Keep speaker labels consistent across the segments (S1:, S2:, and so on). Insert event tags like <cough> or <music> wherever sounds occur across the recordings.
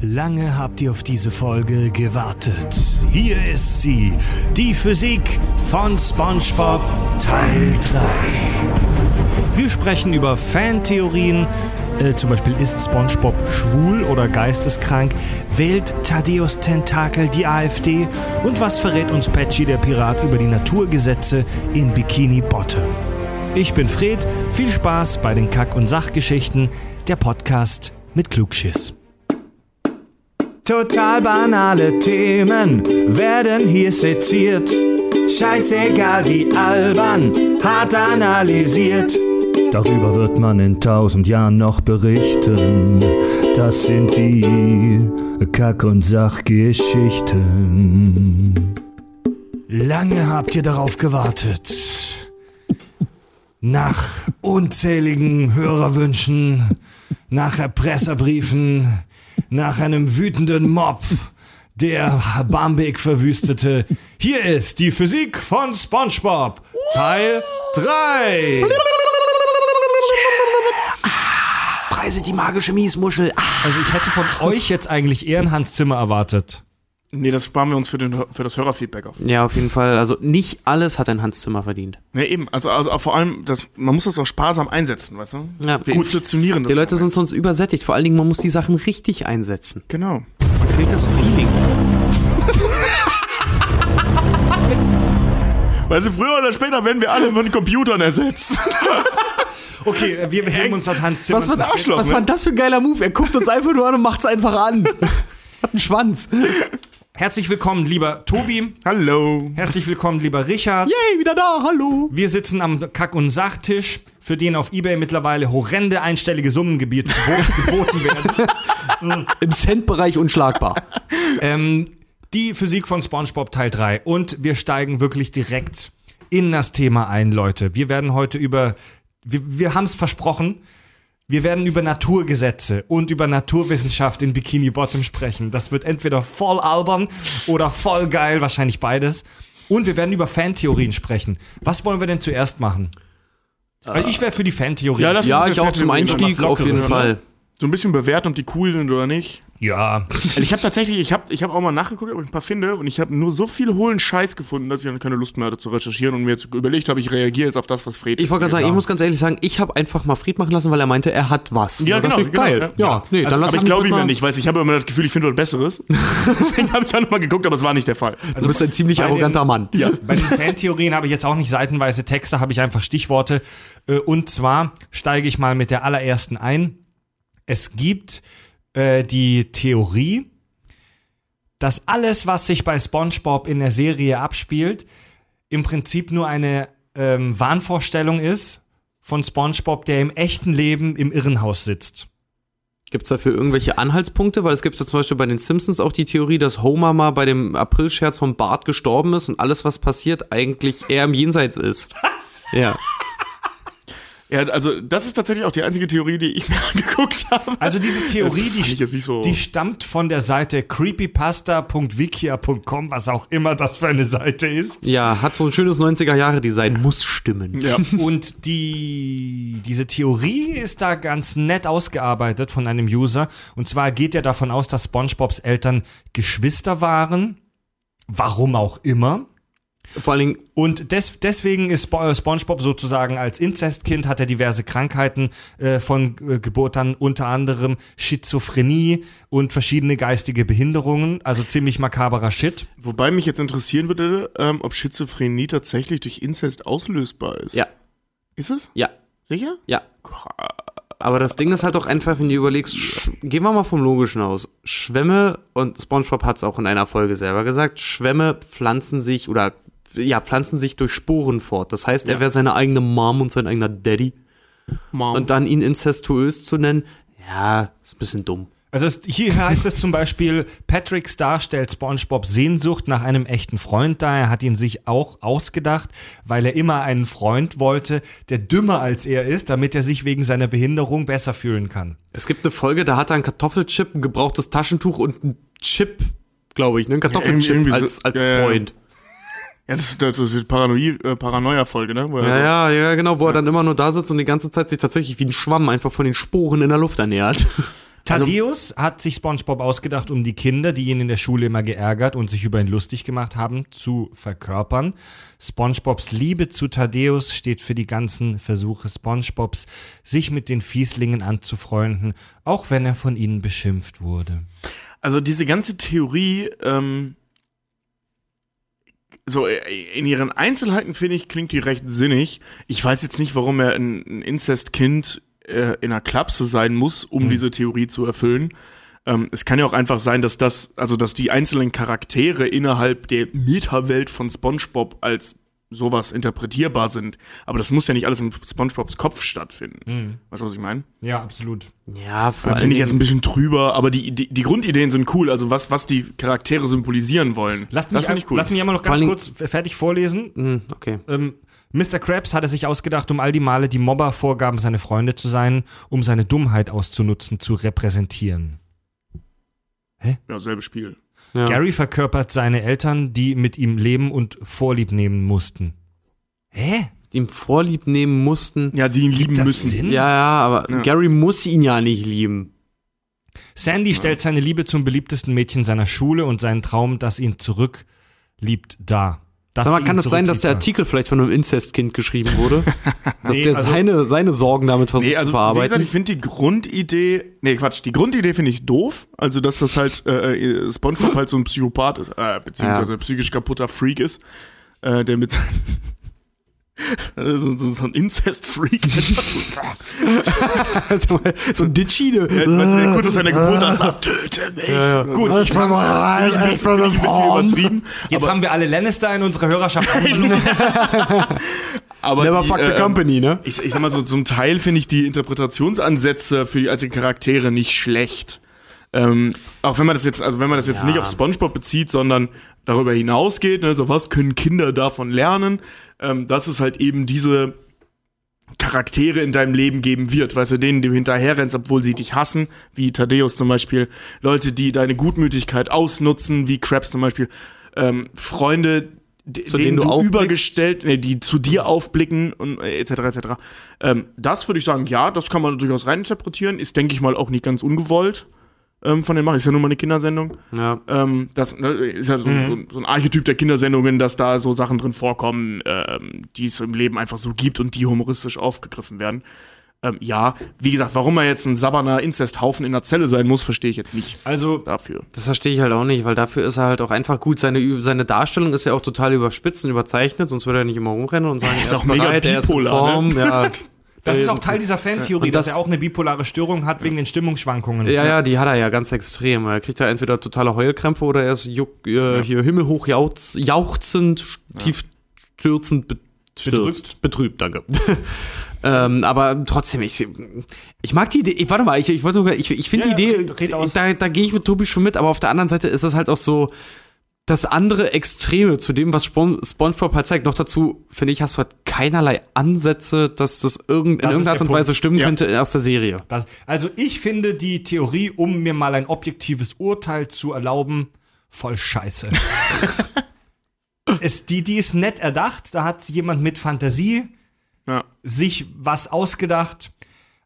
S1: Lange habt ihr auf diese Folge gewartet. Hier ist sie, die Physik von SpongeBob Teil 3. Wir sprechen über Fantheorien, äh, zum Beispiel ist SpongeBob schwul oder geisteskrank, wählt Thaddeus Tentakel die AfD und was verrät uns Patchy der Pirat über die Naturgesetze in Bikini Bottom. Ich bin Fred, viel Spaß bei den Kack- und Sachgeschichten, der Podcast mit Klugschiss. Total banale Themen werden hier seziert. Scheißegal wie albern, hart analysiert. Darüber wird man in tausend Jahren noch berichten. Das sind die Kack- und Sachgeschichten. Lange habt ihr darauf gewartet. Nach unzähligen Hörerwünschen, nach Erpresserbriefen, nach einem wütenden Mob, der Bambik verwüstete. Hier ist die Physik von SpongeBob, Teil 3.
S2: Preise die magische Miesmuschel. Ah.
S1: Also ich hätte von euch jetzt eigentlich eher ein Hans Zimmer erwartet.
S3: Nee, das sparen wir uns für, den, für das Hörerfeedback auf.
S2: Ja, auf jeden Fall. Also nicht alles hat ein Hans Zimmer verdient.
S3: Nee, eben. Also, also vor allem, das, man muss das auch sparsam einsetzen, weißt du?
S2: Ja,
S3: wir
S2: gut.
S3: inflationieren das.
S2: Die Leute sind sonst übersättigt. Vor allen Dingen, man muss die Sachen richtig einsetzen.
S3: Genau.
S2: Man kriegt das Feeling. <laughs>
S3: Weil sie früher oder später werden wir alle von Computern ersetzt. <laughs>
S1: Okay, äh, wir heben uns das Hans Zimmer.
S2: Was, war,
S3: ein Arschloch,
S2: was
S3: ne?
S2: war das für ein geiler Move? Er guckt uns einfach nur an und macht's einfach an. <laughs> Hat einen Schwanz.
S1: Herzlich willkommen, lieber Tobi.
S3: Hallo.
S1: Herzlich willkommen, lieber Richard.
S2: Yay, wieder da, hallo.
S1: Wir sitzen am Kack- und Sachtisch, für den auf Ebay mittlerweile horrende einstellige Summen <laughs> geboten werden. <laughs>
S2: Im Cent-Bereich unschlagbar.
S1: Ähm, die Physik von SpongeBob Teil 3. Und wir steigen wirklich direkt in das Thema ein, Leute. Wir werden heute über, wir, wir haben es versprochen, wir werden über Naturgesetze und über Naturwissenschaft in Bikini Bottom sprechen. Das wird entweder voll albern oder voll geil, wahrscheinlich beides. Und wir werden über Fantheorien sprechen. Was wollen wir denn zuerst machen? Also ich wäre für die Fantheorie.
S3: Ja, das-
S2: Ja, ich auch zum Einstieg auf jeden
S3: ne?
S2: Fall.
S3: So ein bisschen bewerten, ob die cool sind oder nicht.
S1: ja.
S3: Also ich habe tatsächlich, ich habe ich hab auch mal nachgeguckt, ob ich ein paar finde und ich habe nur so viel hohlen Scheiß gefunden, dass ich dann keine Lust mehr hatte zu recherchieren und mir jetzt überlegt habe, ich reagiere jetzt auf das, was Fred
S2: Ich wollte gerade sagen, ich muss ganz ehrlich sagen, ich habe einfach mal Fried machen lassen, weil er meinte, er hat was.
S3: Ja, genau, genau.
S2: Geil. Ja, nee,
S3: also,
S2: dann lass
S3: aber ich glaube ihm ja nicht, weil ich habe immer das Gefühl, ich finde was Besseres. <laughs> Deswegen habe ich auch nochmal geguckt, aber es war nicht der Fall.
S2: Du bist ein ziemlich
S1: bei den-
S2: arroganter Mann.
S3: Ja. <laughs>
S1: Bei den Fantheorien habe ich jetzt auch nicht seitenweise Texte, habe ich einfach Stichworte. Äh, Und zwar steige ich mal mit der allerersten ein. Es gibt äh, die Theorie, dass alles, was sich bei SpongeBob in der Serie abspielt, im Prinzip nur eine ähm, Wahnvorstellung ist von SpongeBob, der im echten Leben im Irrenhaus sitzt.
S2: Gibt es dafür irgendwelche Anhaltspunkte? Weil es gibt ja zum Beispiel bei den Simpsons auch die Theorie, dass Homer mal bei dem Aprilscherz vom Bart gestorben ist und alles, was passiert, eigentlich eher im Jenseits ist. <laughs> Was? Ja.
S3: Ja, also das ist tatsächlich auch die einzige Theorie, die ich <laughs> mir angeguckt habe.
S1: Also diese Theorie, die,
S3: so-
S1: die stammt von der Seite creepypasta.wikia.com, was auch immer das für eine Seite ist.
S2: Ja, hat so ein schönes 90er-Jahre-Design, muss stimmen.
S3: Ja. <laughs>
S1: Und die, diese Theorie ist da ganz nett ausgearbeitet von einem User. Und zwar geht er davon aus, dass SpongeBobs Eltern Geschwister waren. Warum auch immer.
S2: Vor allen Dingen,
S1: Und des, deswegen ist Spo- äh, SpongeBob sozusagen als Inzestkind hat er diverse Krankheiten äh, von äh, Geburt an, unter anderem Schizophrenie und verschiedene geistige Behinderungen, also ziemlich makaberer Shit.
S3: Wobei mich jetzt interessieren würde, ähm, ob Schizophrenie tatsächlich durch Inzest auslösbar ist.
S2: ja,
S3: Ist es?
S2: ja,
S3: Sicher?
S2: ja. Aber das Ding ist halt auch einfach, wenn du überlegst, gehen wir mal vom Logischen aus. Schwämme, und SpongeBob hat es auch in einer Folge selber gesagt, Schwämme pflanzen sich oder ja, pflanzen sich durch Sporen fort. Das heißt, er
S3: Ja.
S2: wäre seine eigene Mom und sein eigener Daddy.
S3: Mom.
S2: Und dann ihn incestuös zu nennen, ja, ist ein bisschen dumm.
S1: Also es, hier heißt es zum Beispiel, Patrick Star stellt SpongeBob Sehnsucht nach einem echten Freund dar. Er hat ihn sich auch ausgedacht, weil er immer einen Freund wollte, der dümmer als er ist, damit er sich wegen seiner Behinderung besser fühlen kann.
S2: Es gibt eine Folge, da hat er einen Kartoffelchip, ein gebrauchtes Taschentuch und einen Chip, glaube ich, ne? Ein Kartoffelchip
S3: irgendwie so-
S2: als, als
S3: ja, ja.
S2: Freund.
S3: ja, das ist, das ist die Paranoia- äh, Paranoia-Folge, ne? Wo
S2: Ja,
S3: so-
S2: ja, ja, genau, wo er dann immer nur da sitzt und die ganze Zeit sich tatsächlich wie ein Schwamm einfach von den Sporen in der Luft ernährt. <laughs>
S1: Thaddeus hat sich SpongeBob ausgedacht, um die Kinder, die ihn in der Schule immer geärgert und sich über ihn lustig gemacht haben, zu verkörpern. SpongeBobs Liebe zu Thaddeus steht für die ganzen Versuche SpongeBobs, sich mit den Fieslingen anzufreunden, auch wenn er von ihnen beschimpft wurde.
S3: Also diese ganze Theorie, ähm, so äh, in ihren Einzelheiten finde ich, klingt die recht sinnig. Ich weiß jetzt nicht, warum er ein, ein Inzestkind äh, in einer Klapse sein muss, um
S1: Mhm.
S3: diese Theorie zu erfüllen. Ähm, es kann ja auch einfach sein, dass das, also dass die einzelnen Charaktere innerhalb der Metawelt von SpongeBob als sowas interpretierbar sind. Aber das muss ja nicht alles in SpongeBobs Kopf stattfinden. Weißt du, was ich meine?
S1: Ja, absolut.
S2: Ja, vor
S3: Finde ich jetzt ein
S2: bisschen.
S3: trüber, aber die, die, die Grundideen sind cool, also was, was die Charaktere symbolisieren wollen.
S1: Lasst mich,
S3: das finde ich cool.
S1: lass mich einmal noch ganz kurz fertig vorlesen.
S2: Hm, okay.
S1: Ähm, Mr. Krabs hatte sich ausgedacht, um all die Male, die Mobber vorgaben, seine Freunde zu sein, um seine Dummheit auszunutzen, zu repräsentieren.
S3: ja, selbes Spiel.
S2: Ja.
S1: Gary verkörpert seine Eltern, die mit ihm leben und Vorlieb nehmen mussten. Hä?
S2: Die ihm Vorlieb nehmen mussten.
S3: Ja, die ihn lieben
S1: das
S3: müssen.
S1: Sinn?
S2: Ja, ja, aber
S3: Ja.
S2: Gary muss ihn ja nicht lieben.
S1: Sandy stellt seine Liebe zum beliebtesten Mädchen seiner Schule und seinen Traum, das ihn zurückliebt, dar. Dass
S2: Sag mal, kann
S1: ihn
S2: das sein, dass der Artikel vielleicht von einem Inzestkind geschrieben wurde? <laughs> dass
S1: Nee,
S2: der
S1: also-
S2: seine, seine Sorgen damit versucht
S3: Nee, also
S2: zu
S3: wie gesagt,
S2: verarbeiten?
S3: ich finde die Grundidee, nee, Quatsch, die Grundidee finde ich doof, also dass das halt äh, äh, SpongeBob halt so ein Psychopath ist, äh, beziehungsweise
S2: Ja.
S3: psychisch kaputter Freak ist, äh, der mit <laughs> so, so, so ein Inzest-Freak <laughs> so,
S2: so ein Ditchine.
S3: Ja, weißt du, kurz aus seiner Geburt an sagt, töte mich.
S2: ja.
S3: Gut,
S2: Alter,
S3: ich
S2: mal rein,
S3: das ich ein bisschen übertrieben.
S1: Jetzt
S3: aber,
S1: haben wir alle Lannister in unserer Hörerschaft <laughs>
S3: aber
S2: Never
S3: die,
S2: fuck the
S3: ähm,
S2: company, ne?
S3: Ich, ich sag mal so, zum Teil finde ich die Interpretationsansätze für die einzelnen Charaktere nicht schlecht. Ähm, auch wenn man das jetzt, also wenn man das jetzt
S2: Ja.
S3: nicht auf SpongeBob bezieht, sondern darüber hinausgeht, ne, so was können Kinder davon lernen, ähm, dass es halt eben diese Charaktere in deinem Leben geben wird, weißt du, denen du hinterherrennst, obwohl sie dich hassen, wie Thaddeus zum Beispiel, Leute, die deine Gutmütigkeit ausnutzen, wie Krabs zum Beispiel, ähm, Freunde,
S2: Zu
S3: denen
S2: denen du
S3: übergestellt, nee, die zu dir aufblicken und äh, etc. etc. Ähm, das würde ich sagen, ja, das kann man durchaus reininterpretieren, ist, denke ich mal, auch nicht ganz ungewollt ähm, von den Machern, ist ja nun mal eine Kindersendung.
S2: Ja.
S3: Ähm, das ne, ist ja so, so, so ein Archetyp der Kindersendungen, dass da so Sachen drin vorkommen, ähm, die es im Leben einfach so gibt und die humoristisch aufgegriffen werden. Ähm, ja, wie gesagt, warum er jetzt ein sabberner Inzesthaufen in der Zelle sein muss, verstehe ich jetzt nicht
S1: Also,
S3: dafür.
S2: Das verstehe ich halt auch nicht, weil dafür ist er halt auch einfach gut. Seine, seine Darstellung ist ja auch total überspitzt und überzeichnet, sonst würde er nicht immer rumrennen und sagen,
S3: Er ist
S2: er
S3: auch mega
S2: bereit, er ist in
S3: bipolar,
S2: Form. Ja. <laughs>
S1: das ist auch Teil dieser Fantheorie,
S2: Und
S1: dass
S2: das-
S1: er auch eine bipolare Störung hat wegen den Stimmungsschwankungen.
S2: Ja, ja, die hat er ja ganz extrem. Er kriegt ja entweder totale Heulkrämpfe oder er ist juck, äh, hier himmelhoch jauchz, jauchzend, tief stürzend be stürzt. betrübt, danke. <laughs> ähm, aber trotzdem, ich, ich mag die Idee, ich, warte mal, ich, ich sogar, ich, ich finde
S1: Ja,
S2: die Idee, da, da gehe ich mit Tobi schon mit, aber auf der anderen Seite ist das halt auch so das andere Extreme zu dem, was Spon Spongebob halt zeigt. Noch dazu, finde ich, hast du halt keinerlei Ansätze, dass das irgend,
S1: Das
S2: in
S1: ist
S2: irgendeiner Art und Weise
S1: Punkt.
S2: stimmen
S3: Ja.
S2: könnte aus der Serie.
S1: Das, also ich finde die Theorie, um mir mal ein objektives Urteil zu erlauben, voll scheiße. <laughs> es, die, die ist nett erdacht, da hat jemand mit Fantasie
S3: Ja.
S1: sich was ausgedacht,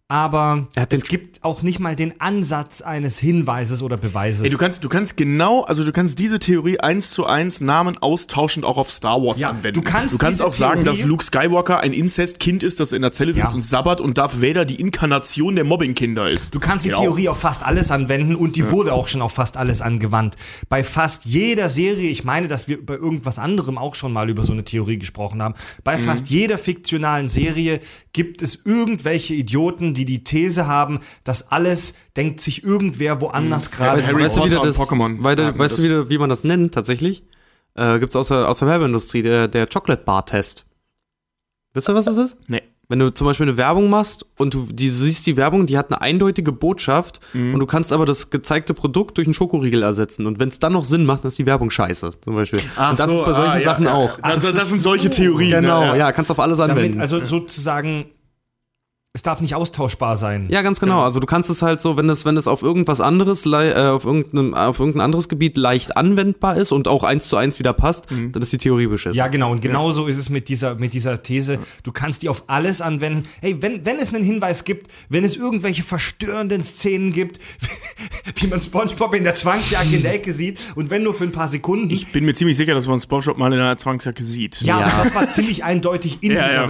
S1: aber
S2: Er
S1: es gibt auch nicht mal den Ansatz eines Hinweises oder Beweises.
S3: Ey, du kannst, du kannst genau, also du kannst diese Theorie eins zu eins Namen austauschend auch auf Star Wars
S1: Ja,
S3: anwenden.
S1: du kannst
S3: du kannst auch sagen, dass Luke Skywalker ein Inzestkind ist, das in der Zelle sitzt
S1: Ja.
S3: und sabbert und Darth Vader die Inkarnation der Mobbingkinder ist.
S1: Du kannst die
S3: Genau.
S1: Theorie auf fast alles anwenden und die wurde auch schon auf fast alles angewandt. Bei fast jeder Serie, ich meine, dass wir bei irgendwas anderem auch schon mal über so eine Theorie gesprochen haben, bei
S3: Mhm.
S1: fast jeder fiktionalen Serie gibt es irgendwelche Idioten, die die These haben, dass alles denkt sich irgendwer woanders gerade.
S3: Mhm. Harry
S2: weißt du, wie
S3: Potter
S2: du das,
S3: Pokémon
S2: Weißt,
S3: haben
S2: du- weißt
S3: das.
S2: wie, du- wie man das nennt tatsächlich? Äh, Gibt es aus der, aus der Werbeindustrie, der, der Chocolate Bar Test. Wisst ihr, was das ist?
S3: Nee.
S2: Wenn du zum Beispiel eine Werbung machst und du, die, du siehst die Werbung, die hat eine eindeutige Botschaft
S3: Mhm.
S2: und du kannst aber das gezeigte Produkt durch einen Schokoriegel ersetzen. Und wenn es dann noch Sinn macht, dann ist die Werbung scheiße, zum Beispiel. und das
S3: so,
S2: ist bei solchen
S3: ah, ja,
S2: Sachen
S3: ja,
S2: auch.
S3: ja. Das, das, das sind solche Theorien.
S2: Genau,
S3: ne?
S2: ja, kannst auf alles
S1: damit,
S2: anwenden.
S1: also sozusagen es darf nicht austauschbar sein.
S2: Ja, ganz genau. Also du kannst es halt so, wenn es, wenn es auf irgendwas anderes, äh, auf irgendeinem, auf irgendein anderes Gebiet leicht anwendbar ist und auch eins zu eins wieder passt, dann ist die Theorie beschissen.
S1: Ja, genau. Und genauso ist es mit dieser, mit dieser These. Du kannst die auf alles anwenden. Hey, wenn, wenn es einen Hinweis gibt, wenn es irgendwelche verstörenden Szenen gibt, <laughs> wie man Spongebob in der Zwangsjacke in der Ecke sieht und wenn nur für ein paar Sekunden.
S3: Ich bin mir ziemlich sicher, dass man SpongeBob mal in einer Zwangsjacke sieht.
S1: ja,
S2: Ja.
S1: aber das war ziemlich eindeutig in
S3: Ja,
S1: dieser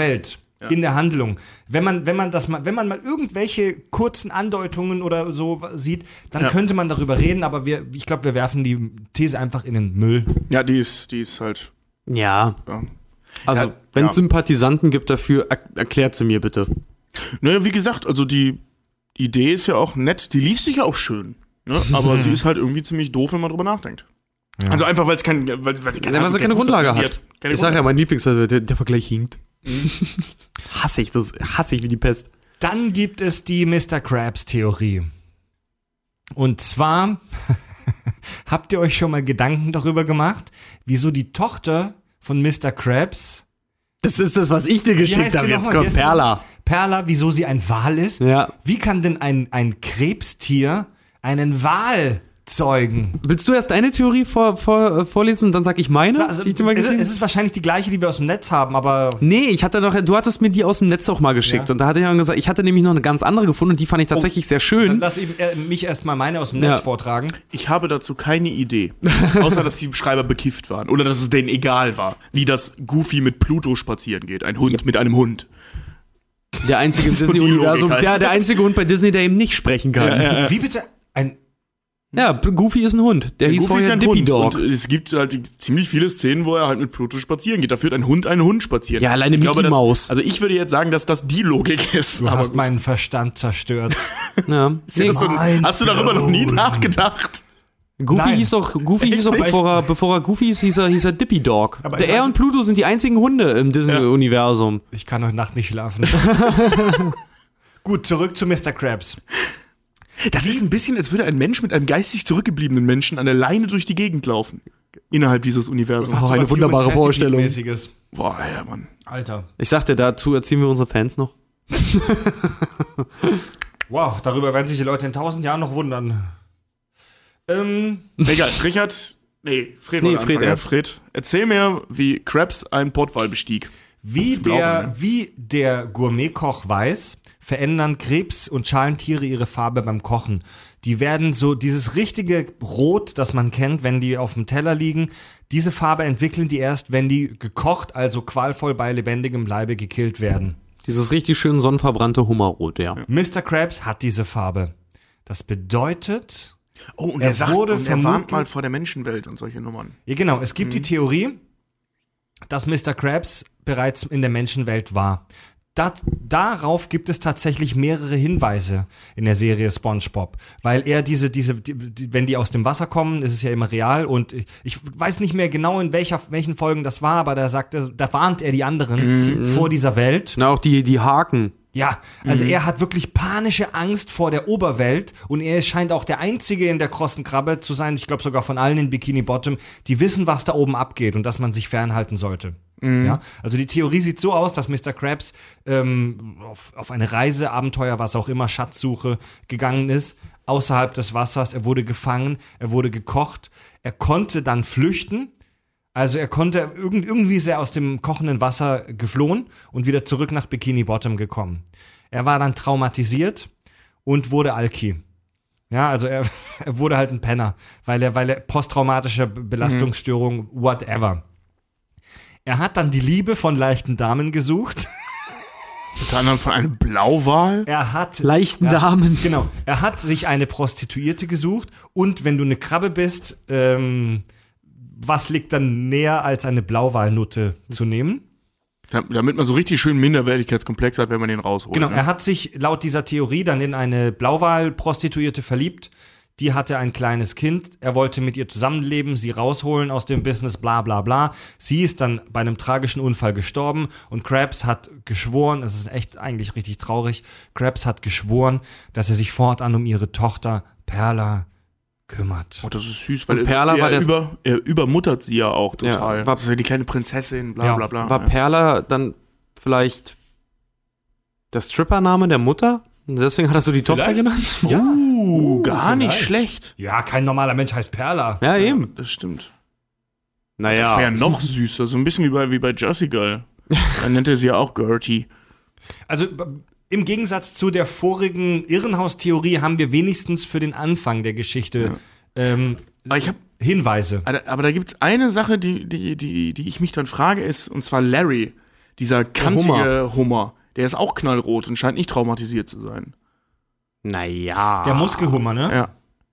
S3: ja.
S1: In der Handlung. Wenn man, wenn man das mal, wenn man mal irgendwelche kurzen Andeutungen oder so sieht, dann
S3: Ja.
S1: könnte man darüber reden, aber wir, ich glaube, wir werfen die These einfach in den Müll.
S3: Ja, die ist, die ist halt.
S2: Ja.
S3: Ja.
S2: Also,
S3: Ja,
S2: wenn es
S3: ja.
S2: Sympathisanten gibt dafür, er erklärt sie mir bitte.
S3: Naja, wie gesagt, also die Idee ist ja auch nett, die liest sich ja auch schön. Ne? Aber sie <laughs> ist halt irgendwie ziemlich doof, wenn man drüber nachdenkt. Also einfach, weil es kein, weil, weil sie keine,
S2: Ja, weil sie
S3: kein
S2: keine Grundlage hat.
S3: Keine
S2: Ich sage ja, mein Lieblings, der, der Vergleich hinkt. <laughs> hasse ich, das hasse ich wie die Pest.
S1: Dann gibt es die Mr. Krabs-Theorie. Und zwar <laughs> habt ihr euch schon mal Gedanken darüber gemacht, wieso die Tochter von Mr. Krabs,
S2: Das ist das, was ich dir geschickt habe. Jetzt kommt Perla.
S1: Perla, wieso sie ein Wal ist?
S2: Ja.
S1: Wie kann denn ein, ein Krebstier einen Wal zeugen?
S2: Willst du erst deine Theorie vor, vor, äh, vorlesen und dann sag ich meine?
S1: Also,
S2: die ich dir mal
S1: es,
S2: geschickt
S1: es ist wahrscheinlich die gleiche, die wir aus dem Netz haben, aber
S2: Nee, ich hatte noch, du hattest mir die aus dem Netz auch mal geschickt
S1: Ja.
S2: und da hatte ich dann gesagt, ich hatte nämlich noch eine ganz andere gefunden und die fand ich tatsächlich sehr
S1: dann
S2: schön.
S1: lass eben, äh, mich erstmal meine aus dem
S2: Ja.
S1: Netz vortragen.
S3: Ich habe dazu keine Idee. <laughs> Außer, dass die Schreiber bekifft waren. Oder dass es denen egal war. Wie das Goofy mit Pluto spazieren geht. Ein Hund mit einem Hund.
S2: Der einzige <laughs> Disney-Universum,
S3: halt.
S2: der, der einzige Hund bei Disney, der eben nicht sprechen kann. Ja,
S1: Wie bitte? Ein,
S2: Goofy ist ein Hund. Der, hieß
S3: Goofy ist
S2: vorher
S3: ein
S2: Dippy
S3: Hund.
S2: Dog.
S3: Und es gibt halt ziemlich viele Szenen, wo er halt mit Pluto spazieren geht. Da führt ein Hund einen Hund spazieren.
S2: Ja, alleine
S3: Ich glaube,
S2: Mickey Maus.
S3: Also ich würde jetzt sagen, dass das die Logik ist.
S1: du hast
S3: gut.
S1: meinen Verstand zerstört. <laughs>
S2: Ja. Nee,
S3: hast, du, hast du darüber noch nie nachgedacht?
S2: Goofy
S1: Nein.
S2: hieß auch, Goofy hieß auch bevor er, bevor er Goofy hieß, hieß er, hieß er Dippy Dog.
S1: Aber
S2: Der er und Pluto sind die einzigen Hunde im Disney-Universum.
S1: Ich kann heute Nacht nicht schlafen. <laughs> Gut, zurück zu Mr. Krabs.
S3: Das ist ein bisschen, als würde ein Mensch mit einem geistig zurückgebliebenen Menschen an der Leine durch die Gegend laufen. Innerhalb dieses Universums.
S2: Oh, eine
S1: Sowas
S2: wunderbare
S1: Human
S2: Vorstellung.
S3: Boah, ja, Mann.
S1: Alter.
S2: Ich sagte, dazu erziehen wir unsere Fans noch. <laughs>
S1: Wow, darüber werden sich die Leute in tausend Jahren noch wundern. Ähm,
S3: Egal, Richard. Nee, Fred,
S2: Nee, Fred erst.
S3: Fred, erzähl mir, wie Krabs einen Portwal bestieg.
S1: Wie, der,
S3: ne?
S1: wie der Gourmetkoch weiß, verändern Krebs- und Schalentiere ihre Farbe beim Kochen. Die werden so, dieses richtige Rot, das man kennt, wenn die auf dem Teller liegen, diese Farbe entwickeln die erst, wenn die gekocht, also qualvoll bei lebendigem Leibe gekillt werden.
S2: Dieses richtig schön sonnenverbrannte Hummerrot, ja.
S1: Mr. Krabs hat diese Farbe. Das bedeutet,
S3: Oh, und
S1: Er
S3: er, sagt,
S1: wurde
S3: und er warnt mal vor der Menschenwelt und solche Nummern.
S1: ja genau, es gibt die Theorie, dass Mr. Krabs bereits in der Menschenwelt war. Dat, darauf gibt es tatsächlich mehrere Hinweise in der Serie SpongeBob, weil er diese, diese, die, die, wenn die aus dem Wasser kommen, ist es ja immer real und ich, ich weiß nicht mehr genau in welcher, welchen Folgen das war, aber da sagt er, da warnt er die anderen vor dieser Welt.
S2: Na, auch die, die Haken.
S1: Ja, also er hat wirklich panische Angst vor der Oberwelt und er scheint auch der Einzige in der krossen Krabbe zu sein, ich glaube sogar von allen in Bikini Bottom, die wissen, was da oben abgeht und dass man sich fernhalten sollte. Ja, also die Theorie sieht so aus, dass Mr. Krabs ähm, auf, auf eine Reise, Abenteuer, was auch immer, Schatzsuche gegangen ist, außerhalb des Wassers. Er wurde gefangen, er wurde gekocht, er konnte dann flüchten. Also er konnte irgend, irgendwie ist er aus dem kochenden Wasser geflohen und wieder zurück nach Bikini Bottom gekommen. Er war dann traumatisiert und wurde Alki. Ja, also er, <laughs> er wurde halt ein Penner, weil er, weil er posttraumatische Belastungsstörung, whatever. Er hat dann die Liebe von leichten Damen gesucht. <laughs>
S3: Unter anderem von einem Blauwal.
S1: Er hat
S2: Leichten
S1: ja,
S2: Damen.
S1: Genau. Er hat sich eine Prostituierte gesucht und wenn du eine Krabbe bist, ähm, was liegt dann näher als eine Blauwalnutte zu nehmen?
S3: Da- Damit man so richtig schön Minderwertigkeitskomplex hat, wenn man den rausholt.
S1: Genau,
S3: ne?
S1: er hat sich laut dieser Theorie dann in eine Blauwal-Prostituierte verliebt. Die hatte ein kleines Kind. Er wollte mit ihr zusammenleben, sie rausholen aus dem Business, bla bla bla. Sie ist dann bei einem tragischen Unfall gestorben und Krabs hat geschworen, es ist echt eigentlich richtig traurig, Krabs hat geschworen, dass er sich fortan um ihre Tochter Perla kümmert.
S3: Oh, das ist süß, weil
S2: Und Perla
S3: er,
S2: war der-
S3: über, er übermuttert sie ja auch total.
S2: Ja, war-
S3: ja die kleine Prinzessin, bla
S1: Ja,
S3: bla bla.
S2: War
S3: ja.
S2: Perla dann vielleicht Der Stripper-Name der Mutter? Und deswegen hat er so die Tochter genannt?
S1: Ja.
S3: Uh, gar nicht
S1: vielleicht.
S3: schlecht.
S1: Ja, kein normaler Mensch heißt Perla.
S2: Ja, eben.
S3: Das stimmt.
S2: Naja.
S3: Das wäre ja noch süßer, so ein bisschen wie bei, wie bei Jersey Girl. <laughs> Dann nennt er sie ja auch Gertie.
S1: Also im Gegensatz zu der vorigen Irrenhaustheorie haben wir wenigstens für den Anfang der Geschichte ähm,
S3: Aber ich habe
S1: Hinweise.
S3: Aber, da gibt es eine Sache, die, die, die, die ich mich dann frage, ist, und zwar Larry, dieser kantige Hummer. Der ist auch knallrot und scheint nicht traumatisiert zu sein.
S2: Naja.
S1: Der Muskelhummer, ne?
S3: Ja.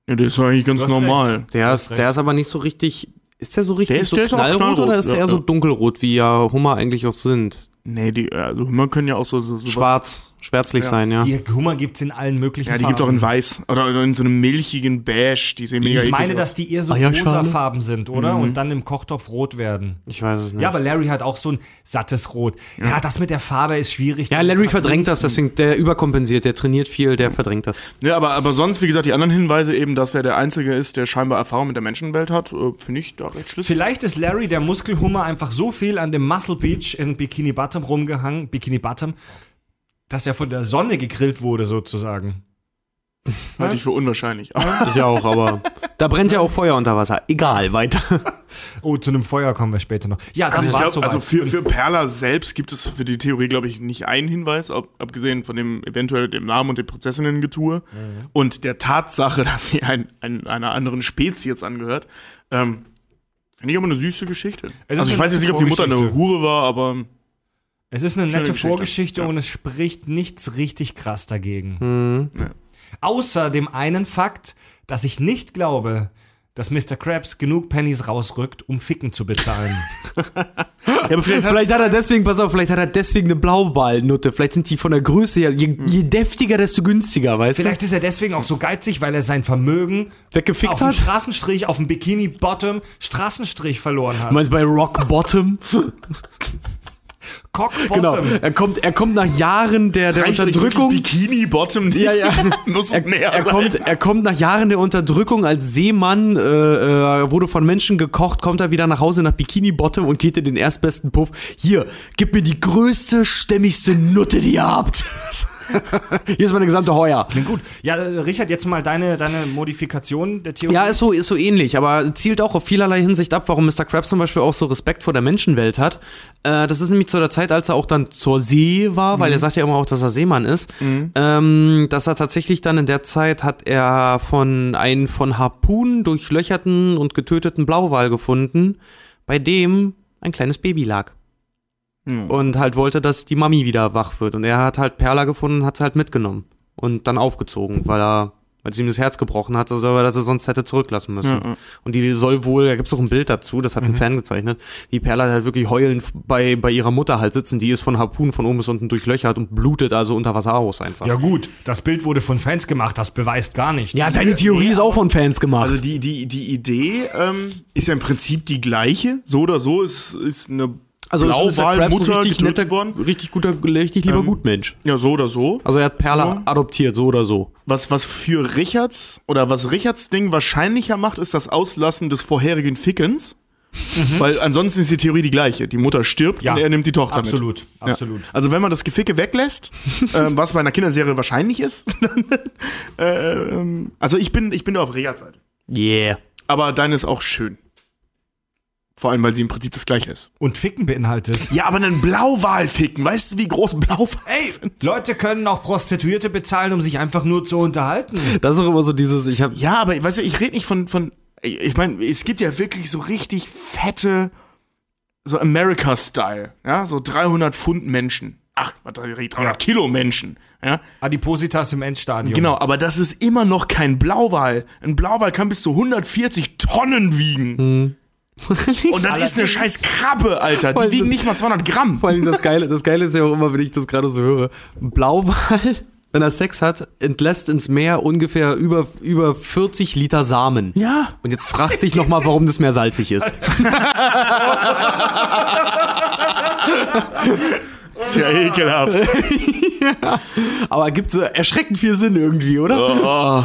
S3: Ja, der ist eigentlich ganz normal.
S1: recht.
S2: Der ist, der ist aber nicht so richtig. Ist der so richtig
S3: Der ist-
S2: so
S3: der
S2: knallrot,
S3: knallrot,
S2: oder ist der
S3: ja,
S2: eher so
S3: ja.
S2: dunkelrot, wie ja Hummer eigentlich auch sind?
S3: Nee, die, also Hummer können ja auch so, so sowas-
S2: Schwarz, schwärzlich
S3: Ja.
S2: sein, ja.
S1: Die Hummer gibt's in allen möglichen
S3: Ja, die
S1: Farben.
S3: gibt's auch in weiß. Oder oder in so einem milchigen Beige. Die sehen mega
S1: Ich meine,
S3: eklig
S1: dass
S3: aus.
S1: die eher so
S2: Eierschale?
S1: rosa Farben sind, oder? Und dann im Kochtopf rot werden.
S2: Ich weiß es nicht.
S1: Ja, aber Larry hat auch so ein sattes Rot. Ja, das mit der Farbe ist schwierig.
S2: Ja, Larry verdrängt das, deswegen der überkompensiert, der trainiert viel, der verdrängt das.
S3: Ja, aber, aber sonst, wie gesagt, die anderen Hinweise eben, dass er der Einzige ist, der scheinbar Erfahrung mit der Menschenwelt hat, äh, finde ich da recht schlüssig.
S1: Vielleicht ist Larry, der Muskelhummer, einfach so viel an dem Muscle Beach in Bikini Bottom rumgehangen, Bikini Bottom, dass er von der Sonne gegrillt wurde, sozusagen.
S3: Halte ich für unwahrscheinlich.
S2: Ich auch, aber da brennt ja auch Feuer unter Wasser. Egal, weiter.
S1: Oh, zu einem Feuer kommen wir später noch. Ja, das
S3: Also,
S1: war's soweit.
S3: also für, für Perla selbst gibt es für die Theorie, glaube ich, nicht einen Hinweis, ab, abgesehen von dem eventuell dem Namen und dem Prinzessinnen-Getue und der Tatsache, dass sie ein, ein, einer anderen Spezies angehört. Ähm, Finde ich aber eine süße Geschichte. Also ich weiß jetzt nicht, ob die Mutter eine. Hure war, aber
S1: Es ist eine
S3: Schöne
S1: nette
S3: Geschichte,
S1: Vorgeschichte
S3: ja.
S1: und es spricht nichts richtig krass dagegen.
S2: Mhm.
S3: Ja.
S1: Außer dem einen Fakt, dass ich nicht glaube, dass Mr. Krabs genug Pennies rausrückt, um Ficken zu bezahlen. <laughs>
S3: ja, aber vielleicht hat,
S2: Vielleicht hat er deswegen, pass auf, vielleicht hat er deswegen eine Blauwalnutte. Vielleicht sind die von der Größe her, je, je deftiger, desto günstiger, weißt
S1: Vielleicht ist er deswegen auch so geizig, weil er sein Vermögen
S2: du? Weggefickt
S1: auf dem
S2: hat?
S1: Straßenstrich, auf dem Bikini Bottom Straßenstrich verloren
S2: Du
S1: hat.
S2: meinst bei Rock Bottom? <laughs>
S1: Cock
S2: genau.
S1: Bottom.
S2: Er kommt, er kommt nach Jahren der, der
S3: reicht
S2: Unterdrückung.
S3: Bikini Bottom nicht.
S2: Ja, ja. <laughs>
S3: Muss
S2: Er,
S3: mehr
S2: er,
S3: sein.
S2: kommt, er kommt nach Jahren der Unterdrückung als Seemann, äh, äh, wurde von Menschen gekocht, kommt er wieder nach Hause nach Bikini Bottom und geht in den erstbesten Puff. Hier, gib mir die größte, stämmigste Nutte, die ihr habt. <laughs> <laughs> Hier ist meine gesamte Heuer.
S1: Klingt gut. Ja, Richard, jetzt mal deine, deine Modifikation der Theorie.
S2: Ja, ist so, ist so ähnlich, aber zielt auch auf vielerlei Hinsicht ab, warum Mr. Krabs zum Beispiel auch so Respekt vor der Menschenwelt hat. Äh, das ist nämlich zu der Zeit, als er auch dann zur See war, weil er sagt ja immer auch, dass er Seemann ist. Ähm, dass er tatsächlich dann in der Zeit hat er von einen von Harpunen durchlöcherten und getöteten Blauwal gefunden, bei dem ein kleines Baby lag. Und halt wollte, dass die Mami wieder wach wird. Und er hat halt Perla gefunden und hat sie halt mitgenommen. Und dann aufgezogen, weil er, weil es ihm das Herz gebrochen hat, also, weil er sie sonst hätte zurücklassen müssen.
S3: Ja, ja.
S2: Und die soll wohl, da gibt's auch ein Bild dazu, das hat ein Fan gezeichnet, wie Perla halt wirklich heulend bei, bei ihrer Mutter halt sitzen, die ist von Harpunen von oben bis unten durchlöchert und blutet also unter Wasser aus einfach.
S1: Ja gut, das Bild wurde von Fans gemacht, das beweist gar nicht.
S2: Ja, deine Theorie ist auch von Fans gemacht.
S3: Also die, die, die Idee ähm, ist ja im Prinzip die gleiche. So oder so ist, ist eine
S2: also ein
S3: Blauwalmutter
S2: richtig netter,
S3: worden.
S2: richtig guter, richtig lieber
S3: Ähm,
S2: Gutmensch.
S3: Ja, so oder so.
S2: Also er hat Perla
S3: Ja.
S2: adoptiert, so oder so.
S3: Was, was für Richards oder was Richards Ding wahrscheinlicher macht, ist das Auslassen des vorherigen Fickens. Weil ansonsten ist die Theorie die gleiche. Die Mutter stirbt
S1: Ja,
S3: und er nimmt die Tochter mit.
S1: Absolut,
S3: Ja.
S1: absolut.
S3: Also wenn man das Geficke weglässt, <laughs> ähm, was bei einer Kinderserie wahrscheinlich ist, <laughs> dann, äh, ähm, also ich bin, ich bin da auf Richards Seite.
S2: Yeah.
S3: Aber deine ist auch schön. Vor allem, weil sie im Prinzip das gleiche ist.
S1: Und Ficken beinhaltet.
S3: Ja, aber einen Blauwal ficken. Weißt du, wie groß Blauwal
S1: Ey,
S3: sind?
S1: Leute können auch Prostituierte bezahlen, um sich einfach nur zu unterhalten.
S2: Das ist auch immer so dieses, ich habe
S3: Ja, aber weißt du, ich rede nicht von, von ich meine, es gibt ja wirklich so richtig fette, so America-Style, ja, so 300 Pfund Menschen. Ach, was, 300
S1: Ja.
S3: Kilo Menschen, ja.
S1: Adipositas im Endstadium.
S3: Genau, aber das ist immer noch kein Blauwal. Ein Blauwal kann bis zu 140 Tonnen wiegen. <laughs> Und das ist eine scheiß Krabbe, Alter. Die wiegen nicht mal 200 Gramm.
S2: Vor allem das Geile, das Geile ist ja auch immer, wenn ich das gerade so höre. Blauwal, <laughs> wenn er Sex hat, entlässt ins Meer ungefähr über, über 40 Liter Samen.
S3: Ja.
S2: Und jetzt frag dich nochmal, warum das Meer salzig ist. <laughs>
S3: Ist ja ekelhaft.
S2: Aber gibt so erschreckend viel Sinn irgendwie, oder?
S3: Oh.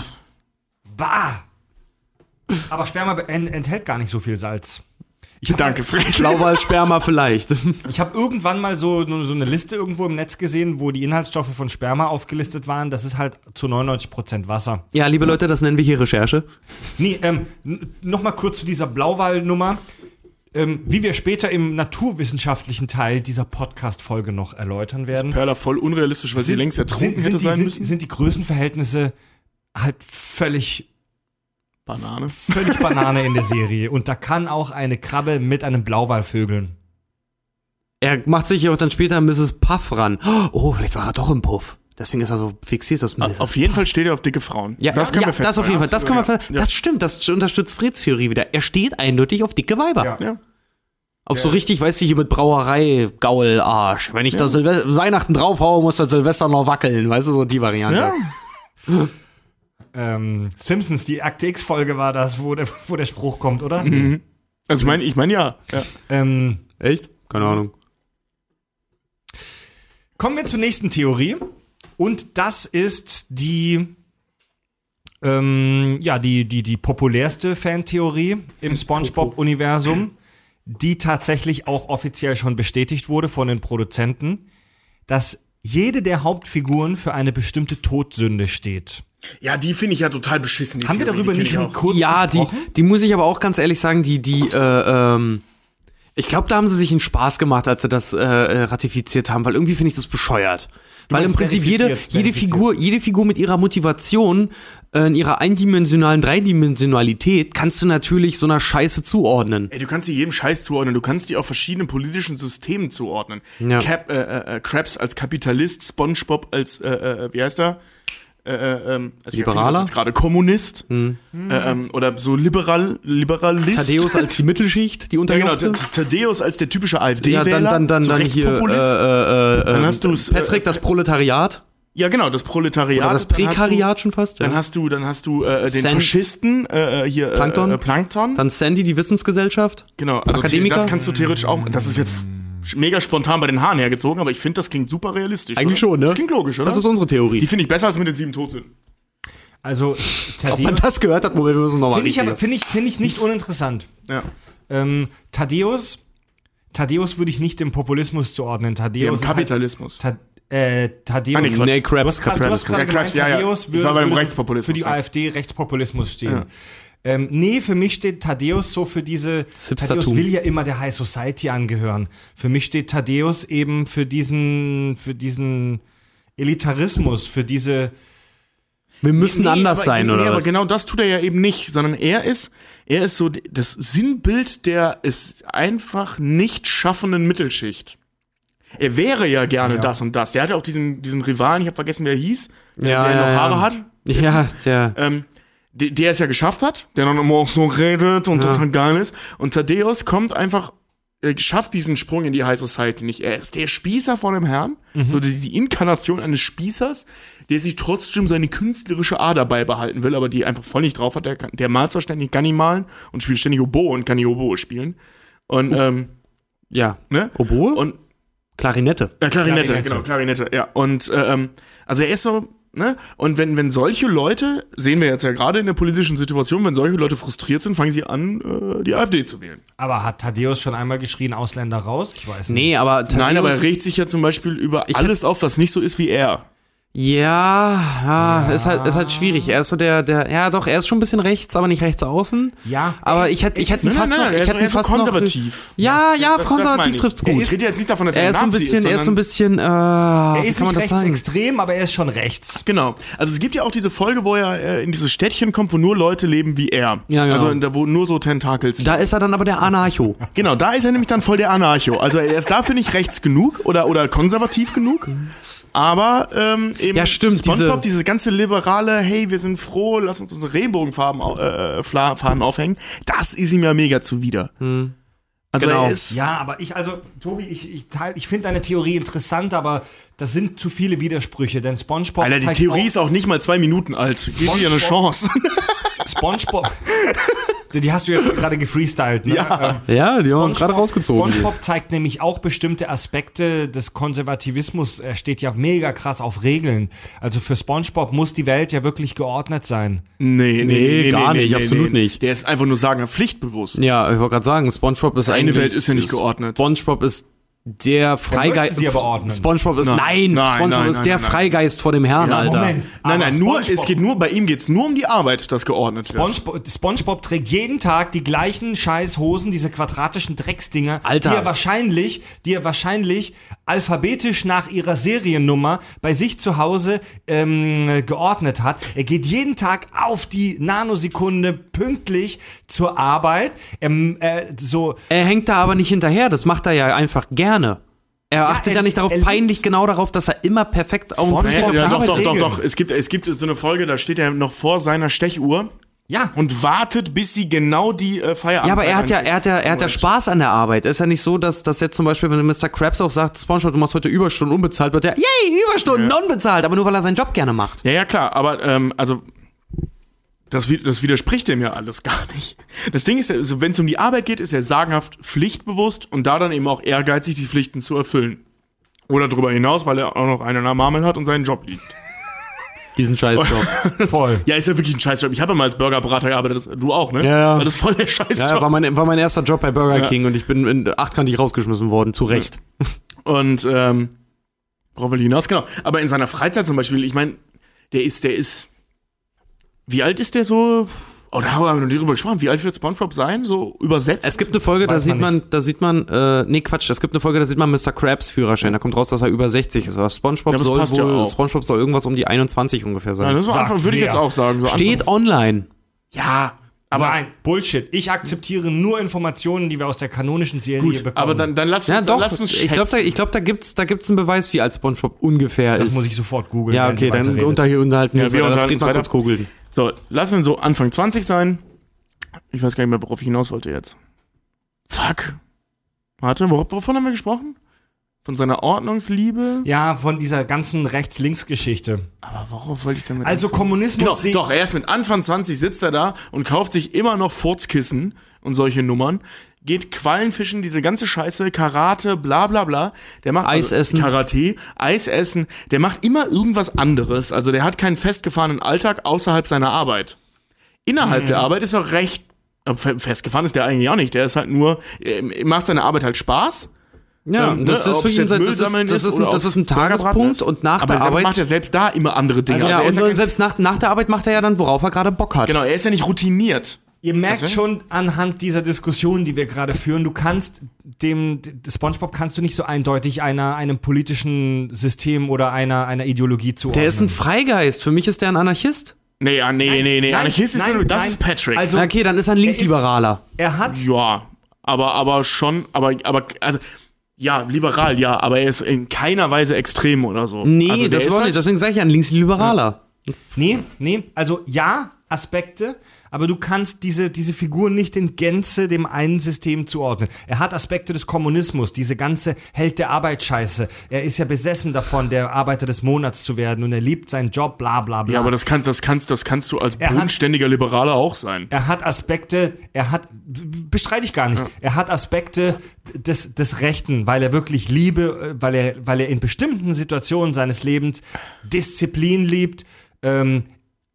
S1: Bah! Aber Sperma en- enthält gar nicht so viel Salz.
S3: Danke, Fred.
S2: Blauwalsperma <laughs> vielleicht.
S1: Ich habe irgendwann mal so, so eine Liste irgendwo im Netz gesehen, wo die Inhaltsstoffe von Sperma aufgelistet waren. Das ist halt zu 99% Wasser.
S2: Ja, liebe Leute, das nennen wir hier Recherche.
S1: Nee, ähm, nochmal kurz zu dieser Blauwal-Nummer. Ähm, wie wir später im naturwissenschaftlichen Teil dieser Podcast-Folge noch erläutern werden,
S3: Perla voll unrealistisch, weil sie längst ertrunken
S1: sind, sind,
S3: hätte
S1: die,
S3: sein
S1: sind,
S3: müssen.
S1: sind die Größenverhältnisse halt völlig,
S3: Banane.
S1: völlig Banane in der Serie. Und da kann auch eine Krabbe mit einem Blauwal vögeln.
S2: Er macht sich ja auch dann später Mrs. Puff ran. Oh, vielleicht war er doch im Puff. Deswegen ist er so fixiert, dass Mrs.
S3: Auf jeden Fall steht er auf dicke Frauen.
S2: ja,
S3: das können
S2: ja,
S3: wir
S2: das auf jeden Fall. Das können wir.
S3: ja.
S2: Das stimmt. Das unterstützt Freds Theorie wieder. Er steht eindeutig auf dicke Weiber.
S1: Ja.
S3: Ja.
S2: Auf so richtig, weißt du, hier mit Brauerei, Gaul, Arsch. Wenn ich da Silve Weihnachten draufhaue, muss der Silvester noch wackeln. Weißt du, so die Variante.
S3: Ja. <laughs>
S1: Ähm, Simpsons, die Akte X-Folge war das, wo der, <laughs> wo der Spruch kommt, oder?
S3: Also ich meine, ich meine ja. ja.
S1: Ähm,
S2: Echt? Keine Ahnung.
S1: Kommen wir zur nächsten Theorie. Und das ist die, ähm, ja, die, die, die populärste Fantheorie im <laughs> SpongeBob-Universum, die tatsächlich auch offiziell schon bestätigt wurde von den Produzenten, dass jede der Hauptfiguren für eine bestimmte Todsünde steht.
S3: Ja, die finde ich ja total beschissen. Die
S1: Haben wir
S3: Theorie,
S1: darüber
S3: die
S1: nicht schon kurz
S2: Ja, die,
S1: gesprochen?
S2: die muss ich aber auch ganz ehrlich sagen, die, die, äh, ähm, ich glaube, da haben sie sich einen Spaß gemacht, als sie das äh, äh, ratifiziert haben, weil irgendwie finde ich das bescheuert. weil im Prinzip jede, jede. Figur, jede Figur mit ihrer Motivation, in ihrer eindimensionalen Dreidimensionalität, kannst du natürlich so einer Scheiße zuordnen.
S3: Ey, du kannst die jedem Scheiß zuordnen. Du kannst die auch verschiedenen politischen Systemen zuordnen.
S2: Ja.
S3: Cap, äh, äh, äh, Krabs als Kapitalist, SpongeBob als, äh, äh, wie heißt er? Äh, äh, ähm, also
S2: Liberaler?
S3: gerade Kommunist. Äh, ähm, oder so liberal, Liberalist.
S2: Thaddeus als die Mittelschicht, die
S3: ja, genau,
S2: Unterjochte.
S3: T- Thaddeus als der typische AfD-Wähler.
S2: ja, dann, dann, dann,
S3: so
S2: dann hier, äh, äh, äh,
S3: Dann hast du's,
S2: Patrick,
S3: äh,
S2: das Proletariat.
S3: Ja, genau, das Proletariat.
S2: Oder das
S3: Dann hast du-
S2: Prekariat schon fast.
S3: Dann
S2: Ja.
S3: hast du, dann hast du äh, den
S2: San-
S3: Faschisten äh, hier äh,
S2: Plankton?
S3: Äh, Plankton.
S2: Dann Sandy, die Wissensgesellschaft.
S3: Genau, also
S2: Akademiker?
S3: das kannst du theoretisch auch. Das ist jetzt mega spontan bei den Haaren hergezogen, aber ich finde, das klingt super realistisch.
S2: Eigentlich
S3: oder?
S2: schon, ne?
S3: Das klingt logisch, oder?
S2: Das ist unsere Theorie.
S3: Die finde ich besser als mit den sieben Todsünden.
S1: Also,
S2: Ob man das gehört hat, Moment, wir müssen nochmal
S1: finde ich, aber- finde ich, finde ich nicht uninteressant.
S3: Ja.
S1: Ähm, Thaddeus, Thaddeus würde ich nicht dem Populismus zuordnen.
S3: Im
S1: Thaddeus ist halt,
S3: Kapitalismus.
S1: Ta äh, Thaddeus.
S3: Nee.
S2: Nee,
S1: Du
S2: Krabs,
S1: hast du hast gerade
S3: Ja,
S1: gemeint,
S3: ja, ja.
S1: Thaddeus
S3: war beim
S1: würde für die
S3: ja.
S1: AfD Rechtspopulismus stehen.
S3: Ja.
S1: Ähm, nee, für mich steht Thaddeus so für diese. Thaddeus will ja immer der High Society angehören. Für mich steht Thaddeus eben für diesen, für diesen Elitarismus, für diese.
S2: Wir müssen
S3: Nee,
S2: anders
S3: aber,
S2: sein,
S3: nee,
S2: oder
S3: aber
S2: was?
S3: genau das tut er ja eben nicht, sondern er ist, er ist so das Sinnbild der es einfach nicht schaffenden Mittelschicht. Er wäre ja gerne
S1: Ja.
S3: das und das. Der hatte auch diesen, diesen Rivalen, ich habe vergessen, wer er hieß, der,
S2: Ja,
S3: der
S2: ja,
S3: noch. Haare hat. <laughs>
S2: Ja, der.
S3: ähm, der, der es ja geschafft hat, der dann immer auch so redet und total geil ist. Und Thaddeus kommt einfach, er schafft diesen Sprung in die High Society nicht. Er ist der Spießer vor dem Herrn, so die, die Inkarnation eines Spießers, der sich trotzdem seine künstlerische Ader beibehalten will, aber die einfach voll nicht drauf hat. Der, kann, der malt zwar ständig, kann nicht malen und spielt ständig Oboe und kann die Oboe spielen. Und, ähm,
S2: Ja.
S3: ne?
S2: Oboe?
S3: Und
S2: Klarinette.
S3: ja, Klarinette,
S1: Klarinette.
S3: genau, Klarinette, ja. Und äh, ähm, also er ist so, ne? Und wenn, wenn solche Leute, sehen wir jetzt ja gerade in der politischen Situation, wenn solche Leute frustriert sind, fangen sie an, äh, die AfD zu wählen.
S1: Aber hat Thaddeus schon einmal geschrien, Ausländer raus? Ich weiß nicht.
S2: Nee, aber Thaddeus,
S3: Nein, aber er regt sich ja zum Beispiel über
S2: Ich
S3: alles auf, was nicht so ist wie er.
S2: Ja, ja, Ist, halt, ist halt schwierig. Er ist so der, der, ja doch, er ist schon ein bisschen rechts, aber nicht rechts außen.
S1: Ja,
S2: Aber
S1: er ist-
S2: ich hätte, ich hätte ihn
S1: ist-
S2: fast noch,
S3: er
S2: ich
S3: ist,
S2: hätte
S3: er ist so
S2: fast noch,
S3: konservativ.
S2: ja, ja,
S3: Das- das
S2: konservativ
S3: ich.
S2: trifft's
S3: Er
S2: gut.
S3: ist- Ich rede jetzt nicht davon, dass er,
S2: Er ist so ein bisschen, er ist so ein bisschen, äh,
S1: Er ist
S2: kann man
S1: nicht
S2: das sagen?
S1: rechtsextrem, aber er ist schon rechts.
S3: Genau. Also es gibt ja auch diese Folge, wo er äh, in dieses Städtchen kommt, wo nur Leute leben wie er.
S2: Ja, genau.
S3: Also der, wo nur so Tentakels.
S2: Da ist er dann aber der Anarcho. <laughs>
S3: Genau, da ist er nämlich dann voll der Anarcho. Also er ist dafür nicht rechts genug oder, oder konservativ genug. Aber ähm, eben
S2: Ja, stimmt,
S3: SpongeBob,
S2: diese-
S3: diese ganze liberale, hey, wir sind froh, lass uns unsere Regenbogenfarben äh, Fla- Fahnen aufhängen, das ist ihm ja mega zuwider. Also
S2: Genau.
S3: er ist
S1: Ja, aber ich, also, Tobi, ich, ich, teil- ich finde deine Theorie interessant, aber das sind zu viele Widersprüche, denn SpongeBob
S3: Alter, die Theorie
S1: auch,
S3: ist auch nicht mal zwei Minuten alt. Gib ihr eine
S1: SpongeBob-
S3: Chance. <laughs>
S1: SpongeBob, Die hast du jetzt gerade gefreestylt, ne?
S3: Ja.
S1: Ähm,
S2: Ja, die haben uns gerade rausgezogen.
S1: SpongeBob zeigt nämlich auch bestimmte Aspekte des Konservativismus. Er steht ja mega krass auf Regeln. Also für SpongeBob muss die Welt ja wirklich geordnet sein.
S3: Nee, nee,
S2: Nee, gar nicht, absolut nicht.
S3: Der ist einfach nur sagen, pflichtbewusst.
S2: Ja, ich wollte gerade sagen, SpongeBob ist
S3: Seine
S2: eigentlich
S3: Welt ist ja nicht geordnet.
S2: SpongeBob ist der Freigeist.
S1: sie aber ordnen.
S2: SpongeBob ist
S3: Nein.
S2: nein,
S3: Nein,
S2: SpongeBob
S3: nein,
S2: ist
S3: nein,
S2: der
S3: nein, nein.
S2: Freigeist vor dem Herrn,
S3: Ja,
S2: Alter.
S1: Moment.
S3: Nein, nein, nur,
S1: SpongeBob-
S3: es geht nur, bei ihm geht's nur um die Arbeit, das geordnet wird.
S1: SpongeBob, SpongeBob trägt jeden Tag die gleichen scheiß Hosen, diese quadratischen Drecksdinger,
S2: Alter.
S1: die er wahrscheinlich, die er wahrscheinlich alphabetisch nach ihrer Seriennummer bei sich zu Hause ähm, geordnet hat. Er geht jeden Tag auf die Nanosekunde pünktlich zur Arbeit. Ähm, äh, so
S2: Er hängt da aber nicht hinterher, das macht er ja einfach gerne. Er achtet ja, nicht darauf, peinlich genau darauf, dass er immer perfekt auf
S3: Ja, ja, doch, doch, doch, doch. Es gibt, es gibt so eine Folge, da steht er noch vor seiner Stechuhr
S1: ja,
S3: und wartet, bis sie genau die äh, Feierabend.
S2: Ja, aber er hat ja, er hat ja, er hat ja Spaß an der Arbeit. Ist ja nicht so, dass, dass jetzt zum Beispiel, wenn Mr. Krabs auch sagt, SpongeBob, du machst heute Überstunden unbezahlt, wird er, yay, Überstunden unbezahlt, aber nur weil er seinen Job gerne macht.
S3: Ja, ja, klar, aber ähm, also das, das widerspricht dem ja alles gar nicht. Das Ding ist, ja, also, wenn es um die Arbeit geht, ist er sagenhaft pflichtbewusst und da dann eben auch ehrgeizig, die Pflichten zu erfüllen. Oder darüber hinaus, weil er auch noch einen in der Marmel hat und seinen Job liebt.
S2: Diesen Scheißjob. <laughs>
S1: voll.
S3: Ja, ist ja wirklich ein Scheißjob. Ich habe ja mal als Burgerberater gearbeitet, das, du auch, ne?
S2: Ja, ja.
S3: Das ist voll der Scheißjob.
S2: ja, war mein, war mein erster Job bei Burger
S3: Ja.
S2: King und ich bin in achtkantig rausgeschmissen worden, zu Recht.
S3: Und ähm, worauf will ich hinaus? Genau. Aber in seiner Freizeit zum Beispiel, ich meine, der ist, der ist. Wie alt ist der so? Oh, da haben wir noch nie drüber gesprochen. Wie alt wird SpongeBob sein? So übersetzt?
S2: Es gibt eine Folge, da
S1: Weiß
S2: sieht man, da sieht man, äh, nee, Quatsch, es gibt eine Folge, da sieht man Mr. Krabs Führerschein. Da kommt raus, dass er über 60 ist. Aber SpongeBob
S3: Ja, das
S2: soll
S3: ja
S2: wohl,
S3: auch.
S2: SpongeBob soll irgendwas um die 21 ungefähr sein.
S3: ja, das Anfang, würde ich jetzt auch sagen. So
S2: Steht
S3: Anfang,
S2: online.
S3: ja, aber,
S1: Nein, Bullshit. Ich akzeptiere nur Informationen, die wir aus der kanonischen Serie
S3: gut,
S1: bekommen.
S3: aber dann, dann lass,
S2: Ja,
S3: uns,
S2: doch.
S3: dann lass uns
S2: ich glaube, da,
S3: schätzen.
S2: ich glaub, da gibt's, da gibt's einen Beweis, wie alt SpongeBob ungefähr
S1: das
S2: ist.
S1: muss ich sofort googeln.
S2: ja, okay, dann unter, unterhalten wir
S3: Ja,
S2: uns
S3: wir.
S2: Lass
S3: unterhalten
S2: Fried mal
S3: uns
S2: kurz googeln.
S3: So, lass ihn so Anfang 20 sein. Ich weiß gar nicht mehr, worauf ich hinaus wollte jetzt. Fuck. Warte, wovon haben wir gesprochen? Von seiner Ordnungsliebe?
S1: Ja, von dieser ganzen Rechts-Links-Geschichte.
S3: Aber worauf wollte ich damit?
S1: Also Kommunismus.
S3: Genau, doch, er ist mit Anfang 20 sitzt er da und kauft sich immer noch Furzkissen und solche Nummern. Geht Quallenfischen, diese ganze Scheiße, Karate, bla bla bla. Der macht
S2: Eis essen.
S3: Karate, Eis essen. Der macht immer irgendwas anderes. Also der hat keinen festgefahrenen Alltag außerhalb seiner Arbeit. Innerhalb
S1: Mhm.
S3: der Arbeit ist er recht. äh, fe- Festgefahren ist der eigentlich auch nicht. Der ist halt nur, er macht seine Arbeit halt Spaß.
S2: Ja,
S3: Ähm,
S2: das
S3: ne,
S2: ist für ihn das ist, das ist, ein, das ist ein Tagespunkt und nach
S3: Aber
S2: der
S3: er
S2: Arbeit.
S3: macht ja selbst da immer andere Dinge.
S2: ja,
S3: Also er ist
S2: und,
S3: ja
S2: selbst nach, nach der Arbeit macht er ja dann, worauf er gerade Bock hat.
S3: genau, er ist ja nicht routiniert.
S1: Ihr merkt
S3: denn?
S1: schon anhand dieser Diskussion, die wir gerade führen, du kannst dem, SpongeBob kannst du nicht so eindeutig einer, einem politischen System oder einer, einer Ideologie zuordnen.
S2: Der ist ein Freigeist. Für mich ist der ein Anarchist.
S3: Nee, ja, nee, nee, nee.
S1: nein,
S3: Anarchist ist
S1: nein,
S3: ja nur, das
S1: nein.
S3: ist Patrick.
S1: Also-
S2: okay, dann ist er ein Linksliberaler.
S1: er hat,
S3: ja, aber, aber schon, aber, aber, also, ja, liberal, ja, aber er ist in keiner Weise extrem oder so.
S2: Nee,
S3: also,
S2: das
S3: ist
S2: war
S3: halt-
S2: nicht. Deswegen sage ich ja ein Linksliberaler.
S1: nee, nee, also ja, Aspekte, aber du kannst diese, diese Figur nicht in Gänze dem einen System zuordnen. Er hat Aspekte des Kommunismus, diese ganze Held der Arbeit-Scheiße. Er ist ja besessen davon, der Arbeiter des Monats zu werden und er liebt seinen Job, bla bla bla.
S3: Ja, aber das kannst, das kannst, das kannst du als
S1: Er hat-
S3: bodenständiger Liberaler auch sein.
S1: Er hat Aspekte, er hat, bestreite ich gar nicht, er hat Aspekte des, des Rechten, weil er wirklich Liebe, äh, weil er, weil er in bestimmten Situationen seines Lebens Disziplin liebt, ähm,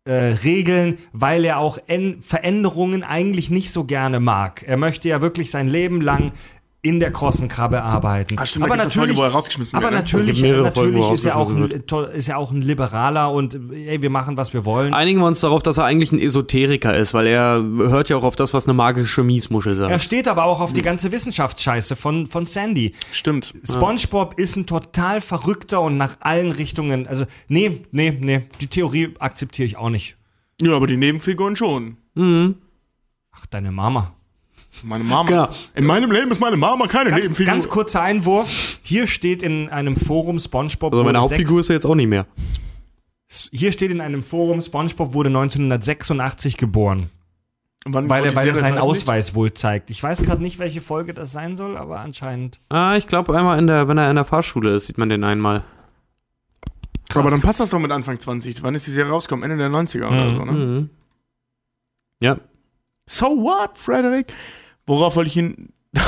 S1: äh, Regeln, weil er auch en Veränderungen eigentlich nicht so gerne mag. Er möchte ja wirklich sein Leben lang in der Krossenkrabbe arbeiten.
S3: Ah, stimmt, da gibt's eine Folge, wo er rausgeschmissen
S1: aber
S3: wird, ne?
S1: natürlich,
S2: Folgen,
S1: natürlich ist er, auch ein, ist er auch ein Liberaler und ey, wir machen, was wir wollen.
S2: Einigen wir uns darauf, dass er eigentlich ein Esoteriker ist, weil er hört ja auch auf das, was eine magische Miesmuschel sagt.
S1: Er steht aber auch auf die ganze Wissenschaftsscheiße von, von Sandy.
S3: Stimmt.
S1: SpongeBob ist ein total verrückter und nach allen Richtungen. Also, nee, nee, nee. Die Theorie akzeptiere ich auch nicht.
S3: Ja, aber die Nebenfiguren schon.
S1: Ach, deine Mama.
S3: Meine Mama.
S2: Genau.
S3: In meinem Leben ist meine Mama keine
S1: Ganz,
S3: Nebenfigur.
S1: ganz kurzer Einwurf. Hier steht in einem Forum SpongeBob.
S2: also meine Hauptfigur
S1: sechs,
S2: ist er jetzt auch nicht mehr.
S1: hier steht in einem Forum, SpongeBob wurde 1986 geboren.
S3: Wann
S1: Weil er, weil er seinen? Ausweis wohl zeigt. Ich weiß gerade nicht, welche Folge das sein soll, aber anscheinend.
S2: Ah, ich glaube einmal in der, wenn er in der Fahrschule ist, sieht man den einmal.
S3: Aber dann passt das doch mit Anfang 20. Wann ist die Serie rausgekommen? Ende der 90er oder so, ne?
S2: Mhm. Ja.
S3: So what, Frederick? Worauf wollte ich hin? <laughs>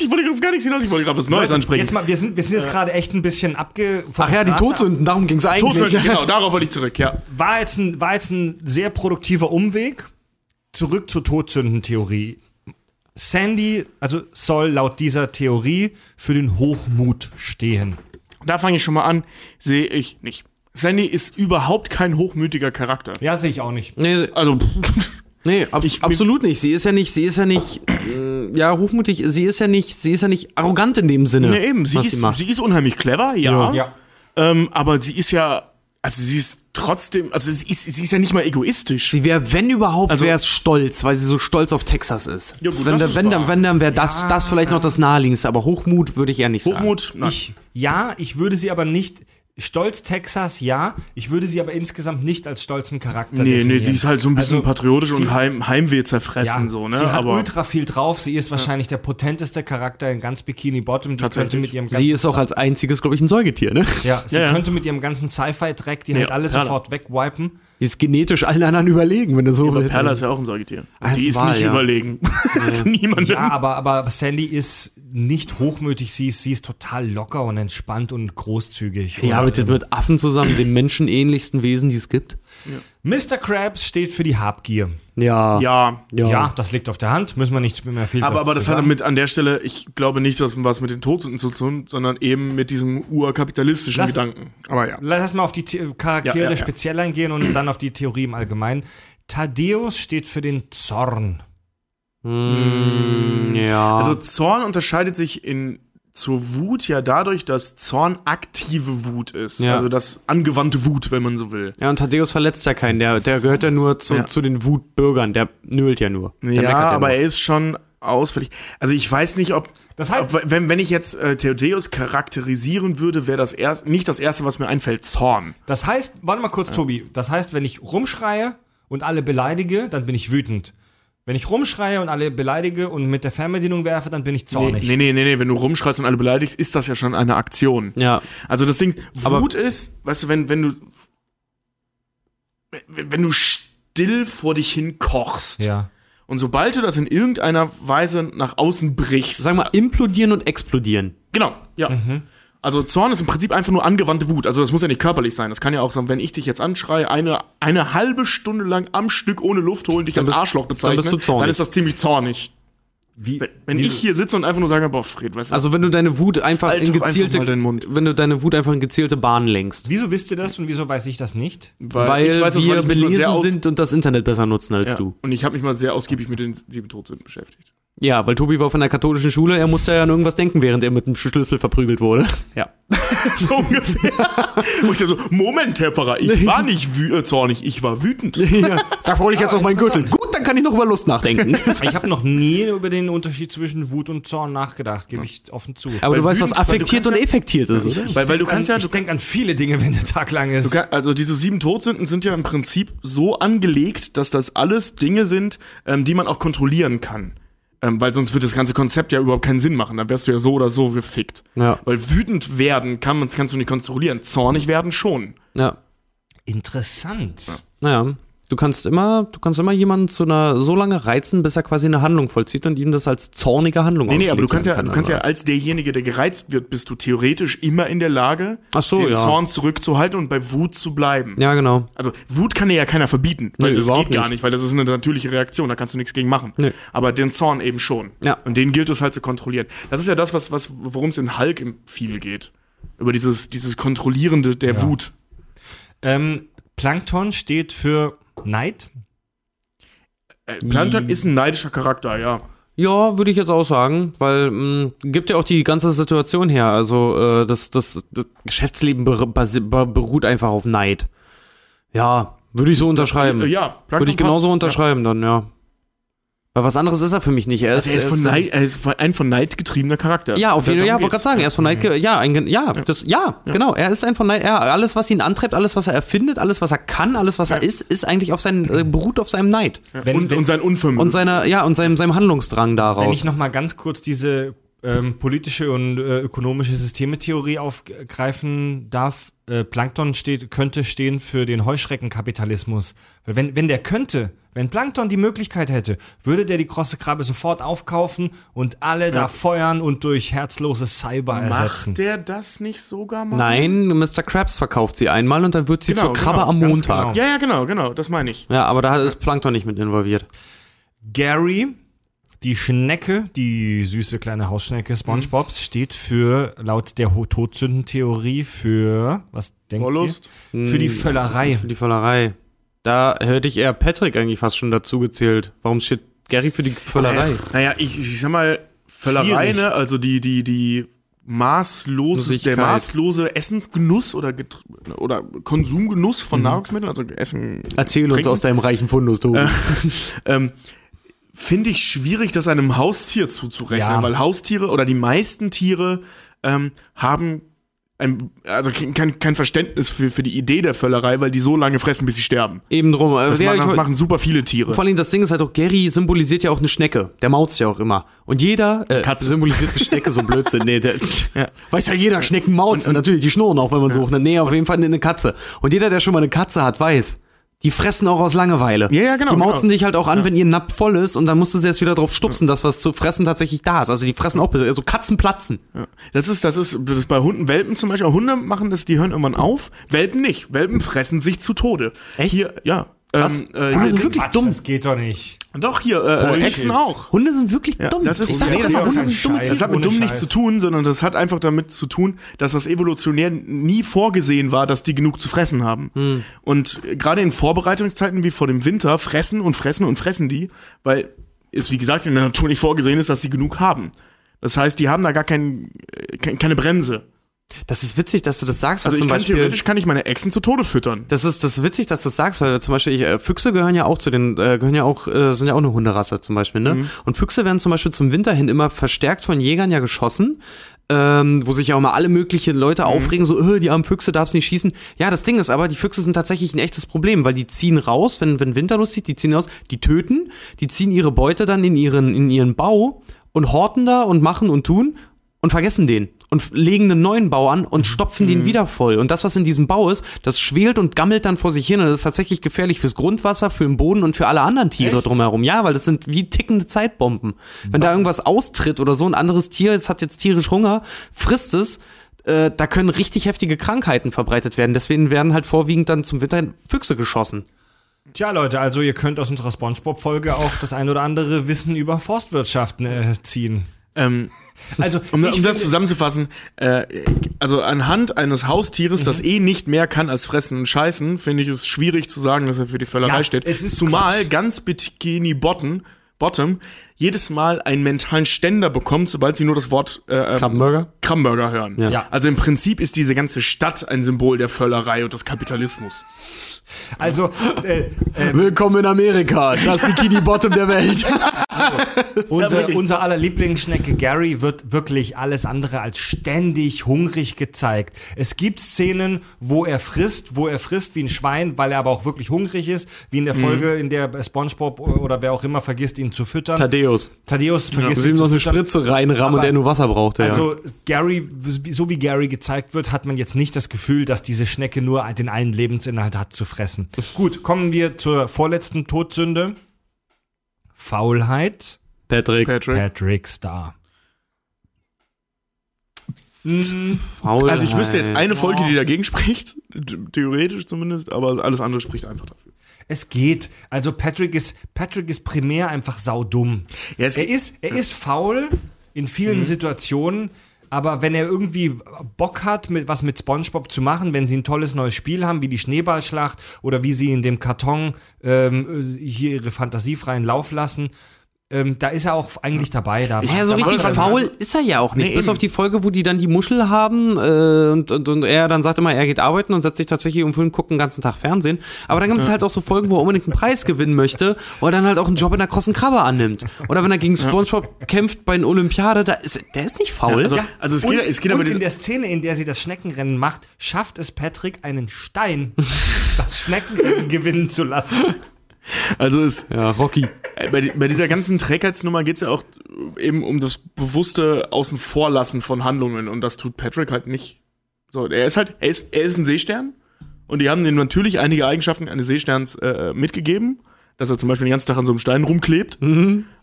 S3: Ich wollte auf gar nichts hinaus, ich wollte gerade was Neues ansprechen.
S1: Jetzt mal, wir sind, wir sind jetzt gerade echt ein bisschen abge.
S2: Ach ja, die Todsünden, darum ging es eigentlich.
S3: Todsünden, <laughs> genau, darauf wollte ich zurück, ja.
S1: war jetzt ein, war jetzt ein sehr produktiver Umweg. Zurück zur Todsündentheorie. Sandy, also soll laut dieser Theorie für den Hochmut stehen.
S3: Da fange ich schon mal an, sehe ich nicht. Sandy ist überhaupt kein hochmütiger Charakter.
S1: Ja, sehe ich auch nicht.
S2: Nee,
S3: Also,
S2: nee ab, absolut nicht. Sie ist ja nicht, sie ist ja nicht, äh, ja, hochmutig, sie ist ja nicht, sie ist ja nicht arrogant in dem Sinne.
S3: ne, eben, sie
S2: was
S3: ist,
S2: macht.
S3: sie ist unheimlich clever, ja.
S1: Ja.
S3: Ähm, aber sie ist ja, also sie ist trotzdem, also sie ist, sie ist ja nicht mal egoistisch.
S2: Sie wäre, wenn überhaupt,
S3: Also-
S2: wäre es stolz, weil sie so stolz auf Texas ist.
S3: Ja, gut,
S2: wenn,
S3: das
S2: da-
S3: ist
S2: wenn, dann, wenn dann wäre das, das vielleicht noch das naheliegendste, aber Hochmut würde ich eher nicht sagen.
S3: Hochmut, nein.
S1: Ich, ja, ich würde sie aber nicht. Stolz Texas, ja. Ich würde sie aber insgesamt nicht als stolzen Charakter
S3: nee, nee,
S1: definieren.
S3: sie ist halt so ein bisschen
S1: Also,
S3: patriotisch
S1: sie-
S3: und Heim, Heimweh zerfressen,
S1: Ja,
S3: so, ne?
S1: sie hat
S3: aber
S1: ultra viel drauf. Sie ist wahrscheinlich der potenteste Charakter in ganz Bikini Bottom. Die
S3: Tatsächlich.
S1: könnte mit ihrem ganzen
S2: Sie ist auch als einziges, glaube ich, ein Säugetier, ne?
S1: ja, sie
S3: Ja, ja.
S1: könnte mit ihrem ganzen Sci-Fi-Dreck die halt
S3: Ja,
S1: alles
S3: Perla.
S1: sofort wegwipen.
S2: Die ist genetisch allen anderen überlegen, wenn du so
S3: aber
S2: willst.
S3: Perla ist ja auch ein Säugetier.
S2: Ah,
S3: die
S2: ist wahr,
S3: nicht
S2: ja.
S3: überlegen. <laughs> Niemandem.
S1: Ja, aber, aber Sandy ist nicht hochmütig. Sie ist, sie ist total locker und entspannt und großzügig.
S2: Die
S1: und,
S2: arbeitet
S1: ähm,
S2: mit Affen zusammen, den menschenähnlichsten Wesen, die es gibt.
S1: Mr. Krabs steht für die Habgier.
S2: Ja.
S3: ja.
S1: Ja. das liegt auf der Hand. Müssen wir nicht mehr viel
S3: Aber, aber das hat
S1: zusammen.
S3: damit an der Stelle, ich glaube nicht, dass was mit den Todsünden zu tun, sondern eben mit diesem urkapitalistischen
S1: Lass-
S3: Gedanken. Aber ja.
S1: Lass mal auf die The Charaktere
S3: Ja, ja, ja.
S1: speziell eingehen und dann auf die Theorie im Allgemeinen. Thaddeus steht für den Zorn.
S2: Mm, ja.
S3: Also Zorn unterscheidet sich in zur Wut ja dadurch, dass Zorn aktive Wut ist.
S2: Ja.
S3: Also das angewandte Wut, wenn man so will.
S2: ja, und Thaddeus verletzt ja keinen. Der, der gehört ja nur zu,
S3: Ja.
S2: zu den Wutbürgern. Der nölt ja nur. Der
S3: ja, aber
S2: nur.
S3: er ist schon ausfällig. Also ich weiß nicht, ob,
S1: Das heißt-
S3: ob wenn, wenn ich jetzt äh, Theodeus charakterisieren würde, wäre das erst nicht das erste, was mir einfällt, Zorn.
S1: Das heißt, warte mal kurz, Tobi. Das heißt, wenn ich rumschreie und alle beleidige, dann bin ich wütend. Wenn ich rumschreie und alle beleidige und mit der Fernbedienung werfe, dann bin ich zornig.
S3: nee, nee, nee, nee, wenn du rumschreist und alle beleidigst, ist das ja schon eine Aktion.
S2: Ja.
S3: Also das Ding,
S2: Aber-
S3: Wut ist, weißt du, wenn, wenn du wenn, wenn du still vor dich hin kochst
S1: Ja.
S3: und sobald du das in irgendeiner Weise nach außen brichst,
S2: Sag mal, implodieren und explodieren.
S3: Genau, ja.
S2: Mhm.
S3: Also Zorn ist im Prinzip einfach nur angewandte Wut. Also das muss ja nicht körperlich sein. Das kann ja auch sein, wenn ich dich jetzt anschreie, eine, eine halbe Stunde lang am Stück ohne Luft holen, dich als
S2: bist-
S3: Arschloch bezeichne,
S2: dann
S3: dann ist das ziemlich zornig.
S1: Wie,
S3: Wenn, wenn ich hier sitze und einfach nur sage, boah, Fred, weißt du,
S2: Also wenn du deine Wut einfach
S3: Halt
S2: in
S3: einfach
S2: gezielte,
S3: Mund.
S2: wenn du deine Wut einfach in gezielte Bahnen lenkst.
S1: wieso wisst ihr das und wieso weiß ich das nicht?
S2: Weil,
S3: ich weiß das,
S2: wir
S3: weil
S2: belesen sind und das Internet besser nutzen als
S3: ja.
S2: du.
S3: Und ich habe mich mal sehr ausgiebig mit den sieben Todsünden beschäftigt.
S2: Ja, weil Tobi war auf einer katholischen Schule, er musste ja an irgendwas denken, während er mit dem Schlüssel verprügelt wurde.
S3: Ja. <laughs> so ungefähr. Und ich dachte so, Moment, Herr Pfarrer, ich war nicht wü äh, zornig, ich war wütend. <laughs>
S2: ja. Da hole ich jetzt
S1: Ah,
S2: noch meinen Gürtel. Gut, dann kann ich noch über Lust nachdenken. <laughs>
S1: Ich habe noch nie über den Unterschied zwischen Wut und Zorn nachgedacht, gebe ich offen zu.
S2: Aber
S3: Weil
S2: du weißt, was affektiert und
S3: ja-
S2: effektiert ist, oder?
S3: Weil, weil du kannst ja, du
S1: ich denke an viele Dinge, wenn der Tag lang ist.
S3: Du kann- Also diese sieben Todsünden sind ja im Prinzip so angelegt, dass das alles Dinge sind, ähm, die man auch kontrollieren kann. Ähm, weil sonst wird das ganze Konzept ja überhaupt keinen Sinn machen. Dann wärst du ja so oder so gefickt.
S2: Ja.
S3: Weil wütend werden kann man, kannst du nicht kontrollieren. Zornig werden schon.
S2: Ja.
S1: Interessant.
S2: Naja. Du kannst immer, du kannst immer jemanden zu einer so lange reizen, bis er quasi eine Handlung vollzieht und ihm das als zornige Handlung
S3: Nee, nee, aber du kannst ja, du
S2: kann,
S3: kannst ja als derjenige, der gereizt wird, bist du theoretisch immer in der Lage,
S2: Ach so,
S3: den
S2: ja.
S3: Zorn zurückzuhalten und bei Wut zu bleiben.
S2: Ja, genau.
S3: Also Wut kann dir ja keiner verbieten, weil
S2: Nee,
S3: das geht gar
S2: nicht.
S3: nicht, weil das ist eine natürliche Reaktion, da kannst du nichts gegen machen.
S2: Nee.
S3: Aber den Zorn eben schon.
S2: Ja.
S3: Und den gilt es halt zu kontrollieren. Das ist ja das, was, was, worum es in Hulk im viel geht. Über dieses, dieses Kontrollierende der Wut.
S1: Ähm, Plankton steht für Neid.
S3: Äh, Plankton ist ein neidischer Charakter, ja.
S2: Ja, würde ich jetzt auch sagen, weil mh, gibt ja auch die ganze Situation her. Also äh, das, das, das Geschäftsleben ber beruht einfach auf Neid. Ja, würde ich so unterschreiben.
S3: Äh, ja, Plankton
S2: würde ich genauso
S3: passt.
S2: unterschreiben dann, ja. Weil was anderes ist er für mich nicht. Er ist,
S3: Also er ist, von Neid, er ist ein von Neid getriebener Charakter.
S2: Ja, auf jeden Fall. Ja, wollte gerade sagen, er ist von Neid. ge- Ja, ein, ja, das, ja, genau. Er ist ein von Neid. Ja, alles, was ihn antreibt, alles, was er erfindet, alles, was er kann, alles, was er ist, ist eigentlich auf seinen, äh, beruht auf seinem Neid.
S3: Ja.
S1: Wenn-
S3: und,
S1: wenn-
S3: und sein Unvermögen.
S2: Und seiner, ja, und seinem, seinem Handlungsdrang
S1: Wenn
S2: daraus.
S1: ich noch mal ganz kurz diese ähm, politische und äh, ökonomische Systemetheorie aufgreifen darf, äh, Plankton steht, könnte stehen für den Heuschreckenkapitalismus. Weil wenn, wenn der könnte, wenn Plankton die Möglichkeit hätte, würde der die krosse Krabbe sofort aufkaufen und alle da feuern und durch herzlose Cyber ersetzen.
S3: Macht der das nicht sogar mal?
S2: Nein, Mr. Krabs verkauft sie einmal und dann wird sie
S3: Genau,
S2: zur Krabbe
S3: genau,
S2: am Montag.
S1: genau.
S3: Ja, ja, genau, genau, das meine ich.
S2: Ja, aber da ist Plankton nicht mit involviert.
S1: Gary, die Schnecke, die süße kleine Hausschnecke SpongeBobs, steht für, laut der Todsündentheorie, für, was denkt
S3: Wollust?
S1: ihr? Für die Völlerei.
S2: Für die Völlerei. Da hätte ich eher Patrick eigentlich fast schon dazu gezählt. Warum steht Gary für die Völlerei?
S3: Naja, ich, ich sag mal, Völlerei, ne? Also die, die, die maßlose, der maßlose Essensgenuss oder, oder Konsumgenuss von
S2: Mhm.
S3: Nahrungsmitteln, also Essen.
S2: Erzähl uns
S3: Trinken?
S2: aus deinem reichen Fundus, du. <laughs>
S3: ähm, finde ich schwierig, das einem Haustier zuzurechnen,
S1: Ja.
S3: weil Haustiere oder die meisten Tiere ähm, haben ein, also kein, kein Verständnis für, für die Idee der Völlerei, weil die so lange fressen, bis sie sterben.
S2: Eben drum. äh,
S3: Das
S2: ja,
S3: machen, machen super viele Tiere.
S2: vor allem das Ding ist halt auch, Gary symbolisiert ja auch eine Schnecke. Der mautzt ja auch immer. Und jeder äh,
S3: Katze.
S2: symbolisiert eine Schnecke, so Blödsinn. Nee, der, <laughs>
S3: Ja.
S2: Weiß ja jeder, Schnecken mauzen. Natürlich, die schnurren auch, wenn man sucht. Nee, auf jeden Fall eine Katze. Und jeder, der schon mal eine Katze hat, weiß, die fressen auch aus Langeweile.
S3: Ja, ja, genau,
S2: Die mauzen
S3: genau.
S2: dich halt auch an, wenn ihr Napf voll ist und dann musst du sie jetzt wieder drauf stupsen, dass was zu fressen tatsächlich da ist. Also die fressen auch, also Katzen platzen.
S3: Ja. Das ist, das ist, das ist bei Hunden, Welpen zum Beispiel, Hunde machen das, die hören irgendwann auf. Welpen nicht. Welpen fressen sich zu Tode.
S2: Echt?
S3: Hier, ja.
S2: Krass.
S3: Ähm, äh,
S2: Hunde sind wirklich
S1: Quatsch,
S2: dumm.
S1: Das geht doch nicht.
S3: Doch, hier, äh,
S1: Bullshit.
S3: Echsen auch.
S2: Hunde sind wirklich
S3: Ja,
S2: dumm.
S3: das ist,
S2: ich sag
S3: nee, das,
S2: Hunde sind dumm.
S3: Das hat mit dumm nichts zu tun, sondern das hat einfach damit zu tun, dass das evolutionär nie vorgesehen war, dass die genug zu fressen haben.
S2: Hm.
S3: Und äh, gerade in Vorbereitungszeiten wie vor dem Winter fressen und fressen und fressen die, weil es wie gesagt in der Natur nicht vorgesehen ist, dass sie genug haben. Das heißt, die haben da gar kein, äh, kein, keine Bremse.
S2: Das ist witzig, dass du das sagst. weil
S3: Also ich
S2: zum
S3: kann
S2: Beispiel,
S3: theoretisch kann ich meine Echsen zu Tode füttern.
S2: Das ist, das ist witzig, dass du das sagst, weil zum Beispiel ich, äh, Füchse gehören ja auch zu den, äh, gehören ja auch, äh, sind ja auch eine Hunderasse zum Beispiel, ne?
S3: Mhm.
S2: Und Füchse werden zum Beispiel zum Winter hin immer verstärkt von Jägern ja geschossen. Ähm, wo sich ja auch mal alle möglichen Leute
S3: Mhm.
S2: aufregen, so, äh, die armen Füchse darfst nicht schießen. Ja, das Ding ist aber, die Füchse sind tatsächlich ein echtes Problem, weil die ziehen raus, wenn, wenn Winter lustig, die ziehen raus, die töten, die ziehen ihre Beute dann in ihren, in ihren Bau und horten da und machen und tun und vergessen den und legen einen neuen Bau an und stopfen den wieder voll. Und das, was in diesem Bau ist, das schwelt und gammelt dann vor sich hin und das ist tatsächlich gefährlich fürs Grundwasser, für den Boden und für alle anderen Tiere
S1: Echt?
S2: drumherum. Ja, weil das sind wie tickende Zeitbomben. Wenn da irgendwas austritt oder so, ein anderes Tier, es hat jetzt tierisch Hunger, frisst es, äh, da können richtig heftige Krankheiten verbreitet werden. Deswegen werden halt vorwiegend dann zum Winter Füchse geschossen.
S1: Tja, Leute, also ihr könnt aus unserer Spongebob-Folge auch das ein oder andere Wissen über Forstwirtschaften äh, ziehen.
S3: Ähm,
S1: Also,
S3: um, um das zusammenzufassen, äh, also anhand eines Haustieres, das
S1: Mhm.
S3: eh nicht mehr kann als fressen und scheißen, finde ich es schwierig zu sagen, dass er für die Völlerei
S1: Ja,
S3: steht.
S1: es ist
S3: Zumal
S1: Quatsch.
S3: ganz Bikini Bottom, Bottom jedes Mal einen mentalen Ständer bekommt, sobald sie nur das Wort äh, ähm,
S2: Krabbenburger?
S3: Krabbenburger hören.
S2: Ja.
S1: Ja.
S3: Also im Prinzip ist diese ganze Stadt ein Symbol der Völlerei und des Kapitalismus.
S1: Also, äh, äh,
S2: Willkommen in Amerika, das Bikini Bottom der Welt. <laughs> <laughs>
S1: unser,
S3: wirklich-
S1: unser aller Lieblingsschnecke Gary wird wirklich alles andere als ständig hungrig gezeigt. Es gibt Szenen, wo er frisst, wo er frisst wie ein Schwein, weil er aber auch wirklich hungrig ist, wie in der Folge, in der SpongeBob oder wer auch immer vergisst, ihn zu füttern.
S2: Thaddeus.
S1: Thaddeus vergisst
S2: Muss ihm
S1: ihn
S2: noch
S1: zu
S2: eine
S1: füttern.
S2: Spritze reinrammen und er nur Wasser braucht. Ja.
S1: Also Gary, so wie Gary gezeigt wird, hat man jetzt nicht das Gefühl, dass diese Schnecke nur den einen Lebensinhalt hat zu fressen. Gut, kommen wir zur vorletzten Todsünde. Faulheit.
S2: Patrick.
S3: Patrick.
S1: Patrick Star.
S2: Faulheit.
S3: Also ich wüsste jetzt eine Folge, die dagegen spricht, th- theoretisch zumindest, aber alles andere spricht einfach dafür.
S1: Es geht. Also Patrick ist, Patrick ist primär einfach saudumm.
S3: Ja,
S1: er ist, er ist faul in vielen Situationen, aber wenn er irgendwie Bock hat, mit, was mit SpongeBob zu machen, wenn sie ein tolles neues Spiel haben, wie die Schneeballschlacht oder wie sie in dem Karton ähm, hier ihre fantasiefreien Lauf lassen, ähm, da ist er auch eigentlich dabei. Da,
S2: Ja, so richtig faul ist er ja auch nicht.
S3: Nee,
S2: Bis
S3: eben.
S2: auf die Folge, wo die dann die Muschel haben äh, und, und, und er dann sagt immer, er geht arbeiten und setzt sich tatsächlich um fünf guckt den ganzen Tag Fernsehen. Aber dann gibt es halt auch so Folgen, wo er unbedingt einen Preis gewinnen möchte oder dann halt auch einen Job in der krossen Krabbe annimmt. Oder wenn er gegen Spongebob kämpft bei den Olympiade, da ist, der ist nicht faul.
S3: Also,
S1: Ja,
S3: also es
S1: und,
S3: geht, es geht aber
S1: und in
S3: die-
S1: der Szene, in der sie das Schneckenrennen macht, schafft es Patrick, einen Stein <laughs> das Schneckenrennen gewinnen zu lassen.
S3: Also es,
S2: ja, Rocky.
S3: Äh, Bei, bei dieser ganzen Trägheitsnummer geht es ja auch eben um das bewusste Außenvorlassen von Handlungen und das tut Patrick halt nicht. So, er ist halt, er ist, er ist ein Seestern und die haben ihm natürlich einige Eigenschaften eines Seesterns äh, mitgegeben, dass er zum Beispiel den ganzen Tag an so einem Stein rumklebt,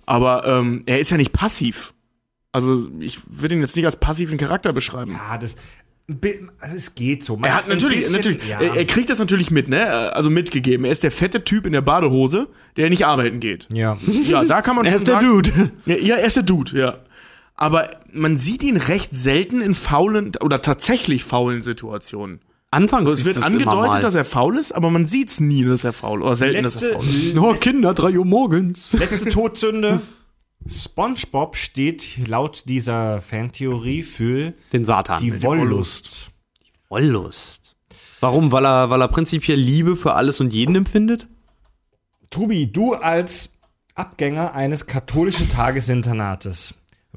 S3: aber ähm, er ist ja nicht passiv. Also ich würde ihn jetzt nicht als passiven Charakter beschreiben.
S1: Ja, das. Bi- Es geht so. Man-
S3: Er hat natürlich,
S1: bisschen-
S3: natürlich
S1: ja.
S3: er, er kriegt das natürlich mit, ne? Also mitgegeben. Er ist der fette Typ in der Badehose, der nicht arbeiten geht.
S1: ja.
S3: Ja, da kann man <laughs>
S2: Er
S3: schon
S2: ist der
S3: sagen,
S2: Dude.
S3: Ja, ja, er ist der Dude, ja. Aber man sieht ihn recht selten in faulen oder tatsächlich faulen Situationen.
S2: Anfangs
S3: Also es wird angedeutet, dass er faul ist, aber man sieht's nie, dass er faul oder selten, dass er
S1: Letzte,
S3: faul ist. <laughs>
S2: Oh, Kinder, 3 Uhr morgens.
S1: letzte Todsünde. SpongeBob steht laut dieser Fantheorie für
S2: Den Satan.
S1: die Wollust.
S2: Wollust. Warum? Weil er, weil er prinzipiell Liebe für alles und jeden empfindet?
S1: Tobi, du als Abgänger eines katholischen Tagesinternates,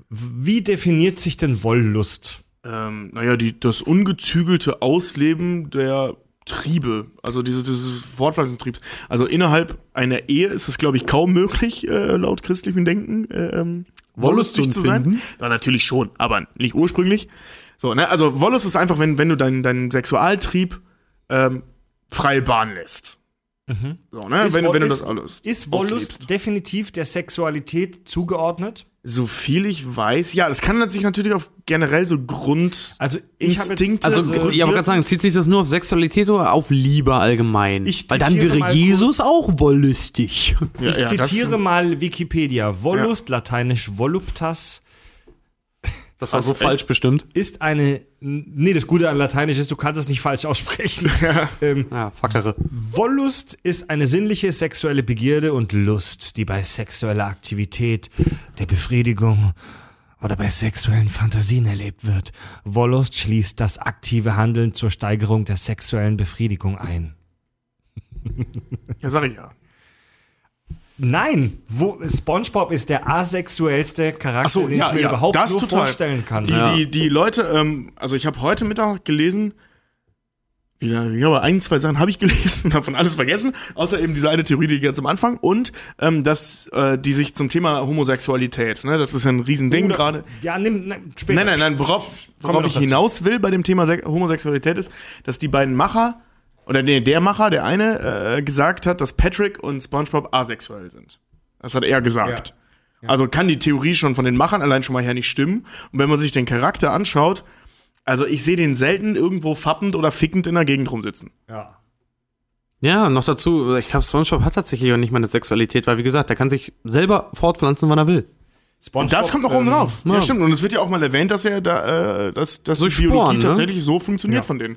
S1: wie definiert sich denn Wollust?
S3: Ähm, naja, die, das ungezügelte Ausleben der Triebe, also dieses, dieses Fortpflanzungstriebs. Also innerhalb einer Ehe ist es, glaube ich, kaum möglich, äh, laut christlichem Denken, äh, ähm, wollüstig zu sein. Ja, natürlich schon, aber nicht ursprünglich. So, ne? Also Wollust ist einfach, wenn, wenn du deinen deinen Sexualtrieb ähm, freie Bahn lässt. So, ne?
S1: Ist
S3: wenn, wenn du
S1: ist-
S3: das alles.
S1: Ist Wollust
S3: auslebst.
S1: definitiv der Sexualität zugeordnet?
S3: So viel ich weiß, ja, das kann sich natürlich auf generell so Grund.
S1: Also ich habe jetzt-
S3: Instinkte,
S2: Also,
S3: Also,
S2: ich wollte gerade sagen, zieht sich das nur auf Sexualität oder auf Liebe allgemein?
S1: Ich
S2: Weil dann wäre Jesus auch wollüstig.
S3: Ja,
S1: ich
S3: ja,
S1: zitiere mal Wikipedia. Wollust, lateinisch voluptas,
S2: Das war
S3: Was,
S2: so
S3: echt?
S2: falsch bestimmt.
S1: ist eine. Nee, das Gute an Lateinisch ist, du kannst es nicht falsch aussprechen. <laughs> ähm,
S2: Ja, Fackere.
S1: Wollust ist eine sinnliche sexuelle Begierde und Lust, die bei sexueller Aktivität, der Befriedigung oder bei sexuellen Fantasien erlebt wird. Wollust schließt das aktive Handeln zur Steigerung der sexuellen Befriedigung ein.
S3: Ja, sag ich ja.
S1: Nein, wo, SpongeBob ist der asexuellste Charakter,
S3: Achso,
S1: den
S3: ja,
S1: ich mir
S3: ja,
S1: überhaupt nur
S3: total.
S1: vorstellen kann.
S3: Die,
S2: Ja.
S3: die, die Leute, ähm, also ich habe heute Mittag gelesen, wieder, ich glaube, ein, zwei Sachen habe ich gelesen <laughs> und davon alles vergessen, außer eben diese eine Theorie, die ganz am Anfang und ähm, dass äh, die sich zum Thema Homosexualität, ne, das ist ja ein Riesending gerade.
S1: Ja, nimm, nimm später.
S3: Nein, nein, nein, worauf, worauf ich
S1: dazu.
S3: hinaus will bei dem Thema Se Homosexualität ist, dass die beiden Macher, oder nee, der Macher, der eine, äh, gesagt hat, dass Patrick und SpongeBob asexuell sind. Das hat er gesagt. Also kann die Theorie schon von den Machern allein schon mal her nicht stimmen. Und wenn man sich den Charakter anschaut, also ich sehe den selten irgendwo fappend oder fickend in der Gegend rumsitzen.
S1: Ja.
S2: Ja, noch dazu, ich glaube, SpongeBob hat tatsächlich auch nicht mal eine Sexualität, weil wie gesagt, er kann sich selber fortpflanzen, wann er will.
S1: SpongeBob,
S3: Und das kommt noch oben
S1: ähm,
S3: drauf. Ja.
S2: ja.
S3: stimmt. Und es wird ja auch mal erwähnt, dass er da, äh, dass, dass
S2: So
S3: die Biologie
S2: Sporen, ne?
S3: tatsächlich so funktioniert
S1: Ja.
S3: von denen.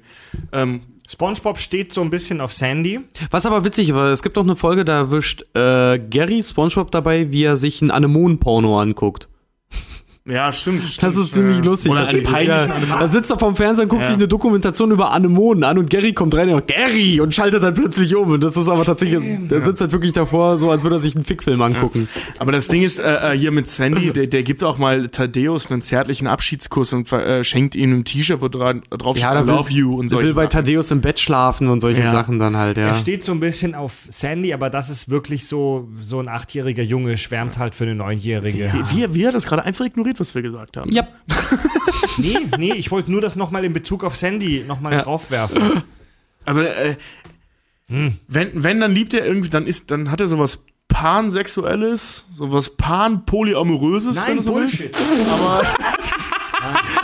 S3: Ähm,
S1: SpongeBob steht so ein bisschen auf Sandy.
S2: Was aber witzig war, es gibt auch eine Folge, da erwischt äh, Gary SpongeBob dabei, wie er sich ein Anemonen-Porno anguckt.
S3: Ja, stimmt. stimmt
S2: Das ist ziemlich
S3: ja.
S2: lustig.
S3: Oder
S2: tatsächlich.
S3: einen
S2: ja, da sitzt er vorm Fernseher und guckt
S3: Ja.
S2: sich eine Dokumentation über Anemonen an und Gary kommt rein und sagt, Gary und schaltet dann plötzlich um. Und das ist aber tatsächlich, der sitzt halt wirklich davor, so als würde er sich einen Fickfilm angucken.
S3: Aber das Ding ist, äh, äh, hier mit Sandy, <laughs> der, der gibt auch mal Thaddeus einen zärtlichen Abschiedskuss und äh, schenkt ihm ein T-Shirt, wo dra drauf
S2: Ja,
S3: steht, I
S2: da will,
S3: love you und
S2: der
S3: solche
S2: will bei
S3: Sachen.
S2: Thaddeus im Bett schlafen und solche
S3: Ja.
S2: Sachen dann halt, ja.
S1: Er steht so ein bisschen auf Sandy, aber das ist wirklich so, so ein achtjähriger Junge schwärmt halt für eine neunjährige.
S3: Wie, wie er das gerade einfach ignoriert, was wir gesagt haben.
S2: Ja. <laughs>
S1: Nee, nee, ich wollte nur das nochmal in Bezug auf Sandy nochmal
S2: Ja.
S3: Hm.
S1: draufwerfen.
S3: Also, äh, wenn, wenn, dann liebt er irgendwie, dann ist, dann hat er sowas Pansexuelles, sowas Pan-Polyamoröses, wenn
S1: Nein,
S3: du so
S1: Bullshit.
S3: willst. Aber <laughs>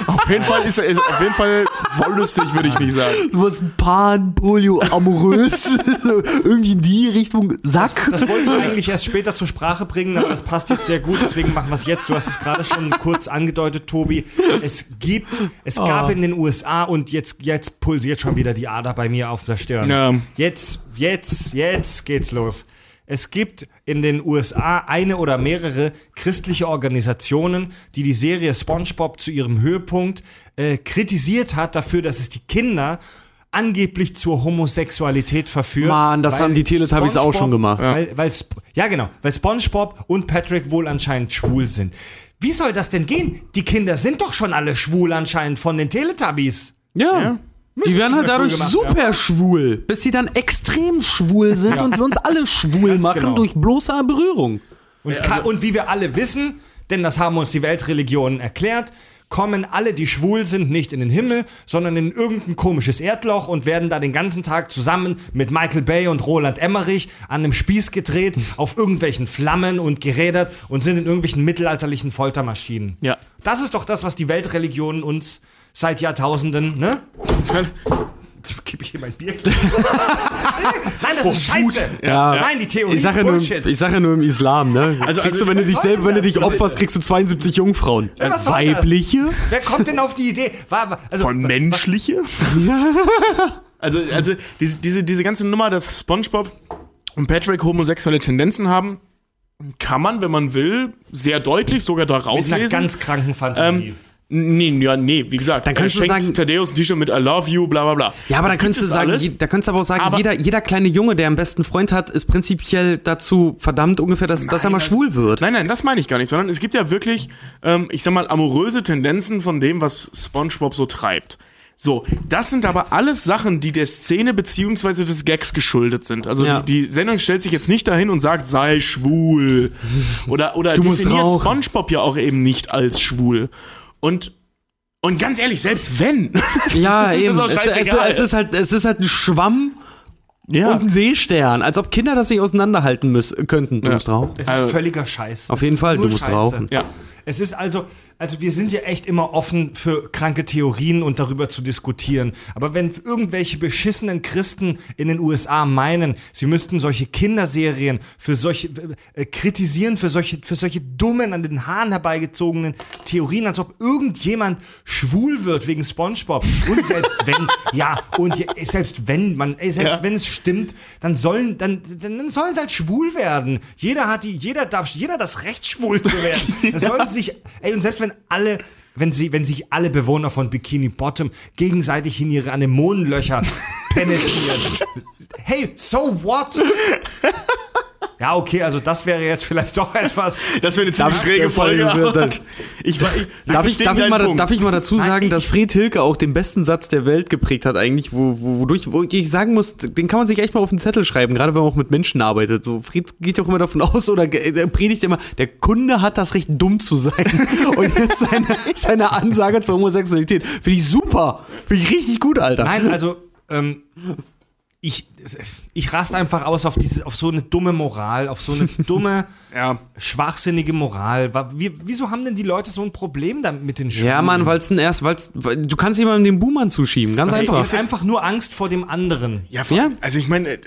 S3: auf jeden Fall ist er ist auf jeden Fall wollüstig, würde ich nicht sagen.
S2: Was Pan, Polio, amorös, <laughs> irgendwie in die Richtung Sack.
S1: Das wollte ich eigentlich erst später zur Sprache bringen, aber das passt jetzt sehr gut, deswegen machen wir es jetzt. Du hast es gerade schon kurz angedeutet, Tobi. Es gibt, es gab in den USA und jetzt, jetzt pulsiert schon wieder die Ader bei mir auf der Stirn.
S3: Ja.
S1: Jetzt, jetzt, jetzt geht's los. Es gibt in den USA eine oder mehrere christliche Organisationen, die die Serie SpongeBob zu ihrem Höhepunkt äh, kritisiert hat dafür, dass es die Kinder angeblich zur Homosexualität verführt.
S2: Mann, das haben die Teletubbies auch schon gemacht.
S1: Weil, weil, ja, genau, weil SpongeBob und Patrick wohl anscheinend schwul sind. Wie soll das denn gehen? Die Kinder sind doch schon alle schwul anscheinend von den Teletubbies.
S2: Ja. Die werden halt dadurch
S1: cool gemacht,
S2: super schwul, bis sie dann extrem schwul sind und wir uns alle <laughs> schwul machen
S1: genau.
S2: durch bloße Berührung.
S1: Und, ka- und wie wir alle wissen, denn das haben uns die Weltreligionen erklärt, kommen alle, die schwul sind, nicht in den Himmel, sondern in irgendein komisches Erdloch und werden da den ganzen Tag zusammen mit Michael Bay und Roland Emmerich an einem Spieß gedreht, auf irgendwelchen Flammen und gerädert und sind in irgendwelchen mittelalterlichen Foltermaschinen.
S3: Ja.
S1: Das ist doch das, was die Weltreligionen uns seit Jahrtausenden, ne? Jetzt gebe ich hier mein Bier. <laughs> Nein, das ist scheiße.
S2: Ja.
S1: Nein, die Theorie
S2: Ich sage ja,
S1: ist
S2: nur,
S1: Bullshit.
S2: ich sag ja nur im Islam, ne?
S3: Also-
S2: kriegst
S3: also
S2: du, wenn du dich selber, wenn du dich opferst, kriegst du 72 Jungfrauen.
S1: Ja,
S2: Weibliche?
S1: Wer kommt denn auf die Idee? Also,
S3: Von menschliche? <laughs> also, also diese, diese, diese ganze Nummer, dass SpongeBob und Patrick homosexuelle Tendenzen haben, kann man, wenn man will, sehr deutlich sogar da
S1: mit einer
S3: rauslesen.
S1: ganz kranken Fantasie.
S3: ähm, nee, ja, nee, wie gesagt,
S2: Dann kannst
S3: er
S2: du sagen-
S3: Thaddeus ein T-Shirt mit I love you, bla bla bla.
S2: Ja, aber
S3: Das
S2: dann könntest du sagen,
S3: alles.
S2: je- da könntest du aber auch sagen,
S3: Aber-
S2: jeder, jeder kleine Junge, der einen besten Freund hat, ist prinzipiell dazu verdammt ungefähr, dass, dass er mal
S3: das-
S2: schwul wird.
S3: Nein, nein, das meine ich gar nicht, sondern es gibt ja wirklich, ähm, ich sag mal, amoröse Tendenzen von dem, was SpongeBob so treibt. So, das sind aber alles Sachen, die der Szene beziehungsweise des Gags geschuldet sind. Also
S2: Ja.
S3: die, die Sendung stellt sich jetzt nicht dahin und sagt, sei schwul. Oder, oder
S2: Du
S3: definiert. SpongeBob ja auch eben nicht als schwul. Und, und ganz ehrlich, selbst wenn. <laughs>
S2: Ja,
S3: Das ist
S2: eben.
S3: doch
S2: Es, es, es, ist halt, es ist halt ein Schwamm
S3: ja.
S2: und ein Seestern. Als ob Kinder das nicht auseinanderhalten müssen, könnten. Du
S3: Ja.
S2: musst rauchen.
S1: es ist
S3: also-
S1: völliger Scheiß.
S2: Auf jeden
S1: ist
S2: Fall, du musst
S1: Scheiße.
S2: rauchen.
S3: Ja.
S1: Es ist also, also wir sind ja echt immer offen für kranke Theorien und darüber zu diskutieren. Aber wenn irgendwelche beschissenen Christen in den USA meinen, sie müssten solche Kinderserien für solche äh, kritisieren für solche für solche dummen an den Haaren herbeigezogenen Theorien, als ob irgendjemand schwul wird wegen SpongeBob und selbst <laughs> wenn ja und selbst wenn man ey, selbst
S3: Ja.
S1: wenn es stimmt, dann sollen dann, dann sollen sie halt schwul werden. Jeder hat die jeder darf jeder das Recht schwul zu werden. <laughs> Dann sollen sie sich ey und selbst wenn alle wenn sie wenn sich alle Bewohner von Bikini Bottom gegenseitig in ihre Anemonenlöcher <laughs> penetrieren. Hey, so what? Ja, okay, also das wäre jetzt vielleicht doch etwas. <laughs>
S3: Das wäre eine ziemlich
S2: Darf-
S3: schräge Folge. <laughs> Ich,
S2: Darf ich, darf, mal,
S3: Punkt.
S2: darf ich mal dazu
S1: Nein,
S2: sagen,
S1: ich-
S2: dass Fred Hilke auch den besten Satz der Welt geprägt hat, eigentlich, wo, wo, wodurch, wo ich sagen muss, den kann man sich echt mal auf den Zettel schreiben, gerade wenn man auch mit Menschen arbeitet. So, Fred geht ja auch immer davon aus oder er predigt immer, der Kunde hat das Recht, dumm zu sein. <laughs> Und jetzt seine, seine Ansage zur Homosexualität. Finde ich super. Finde ich richtig gut, Alter.
S1: Nein, also ähm, ich, ich raste einfach aus auf diese, auf so eine dumme Moral, auf so eine <laughs> dumme,
S3: Ja.
S1: schwachsinnige Moral. Wie, wieso haben denn die Leute so ein Problem damit mit den Schwulen?
S2: Ja, Mann, weil es ein erst, weil's, weil, du kannst jemandem den Buhmann zuschieben, ganz
S1: Es
S2: einfach.
S1: ist einfach nur Angst vor dem anderen.
S3: Ja, vor,
S2: Ja.
S3: also ich meine, äh,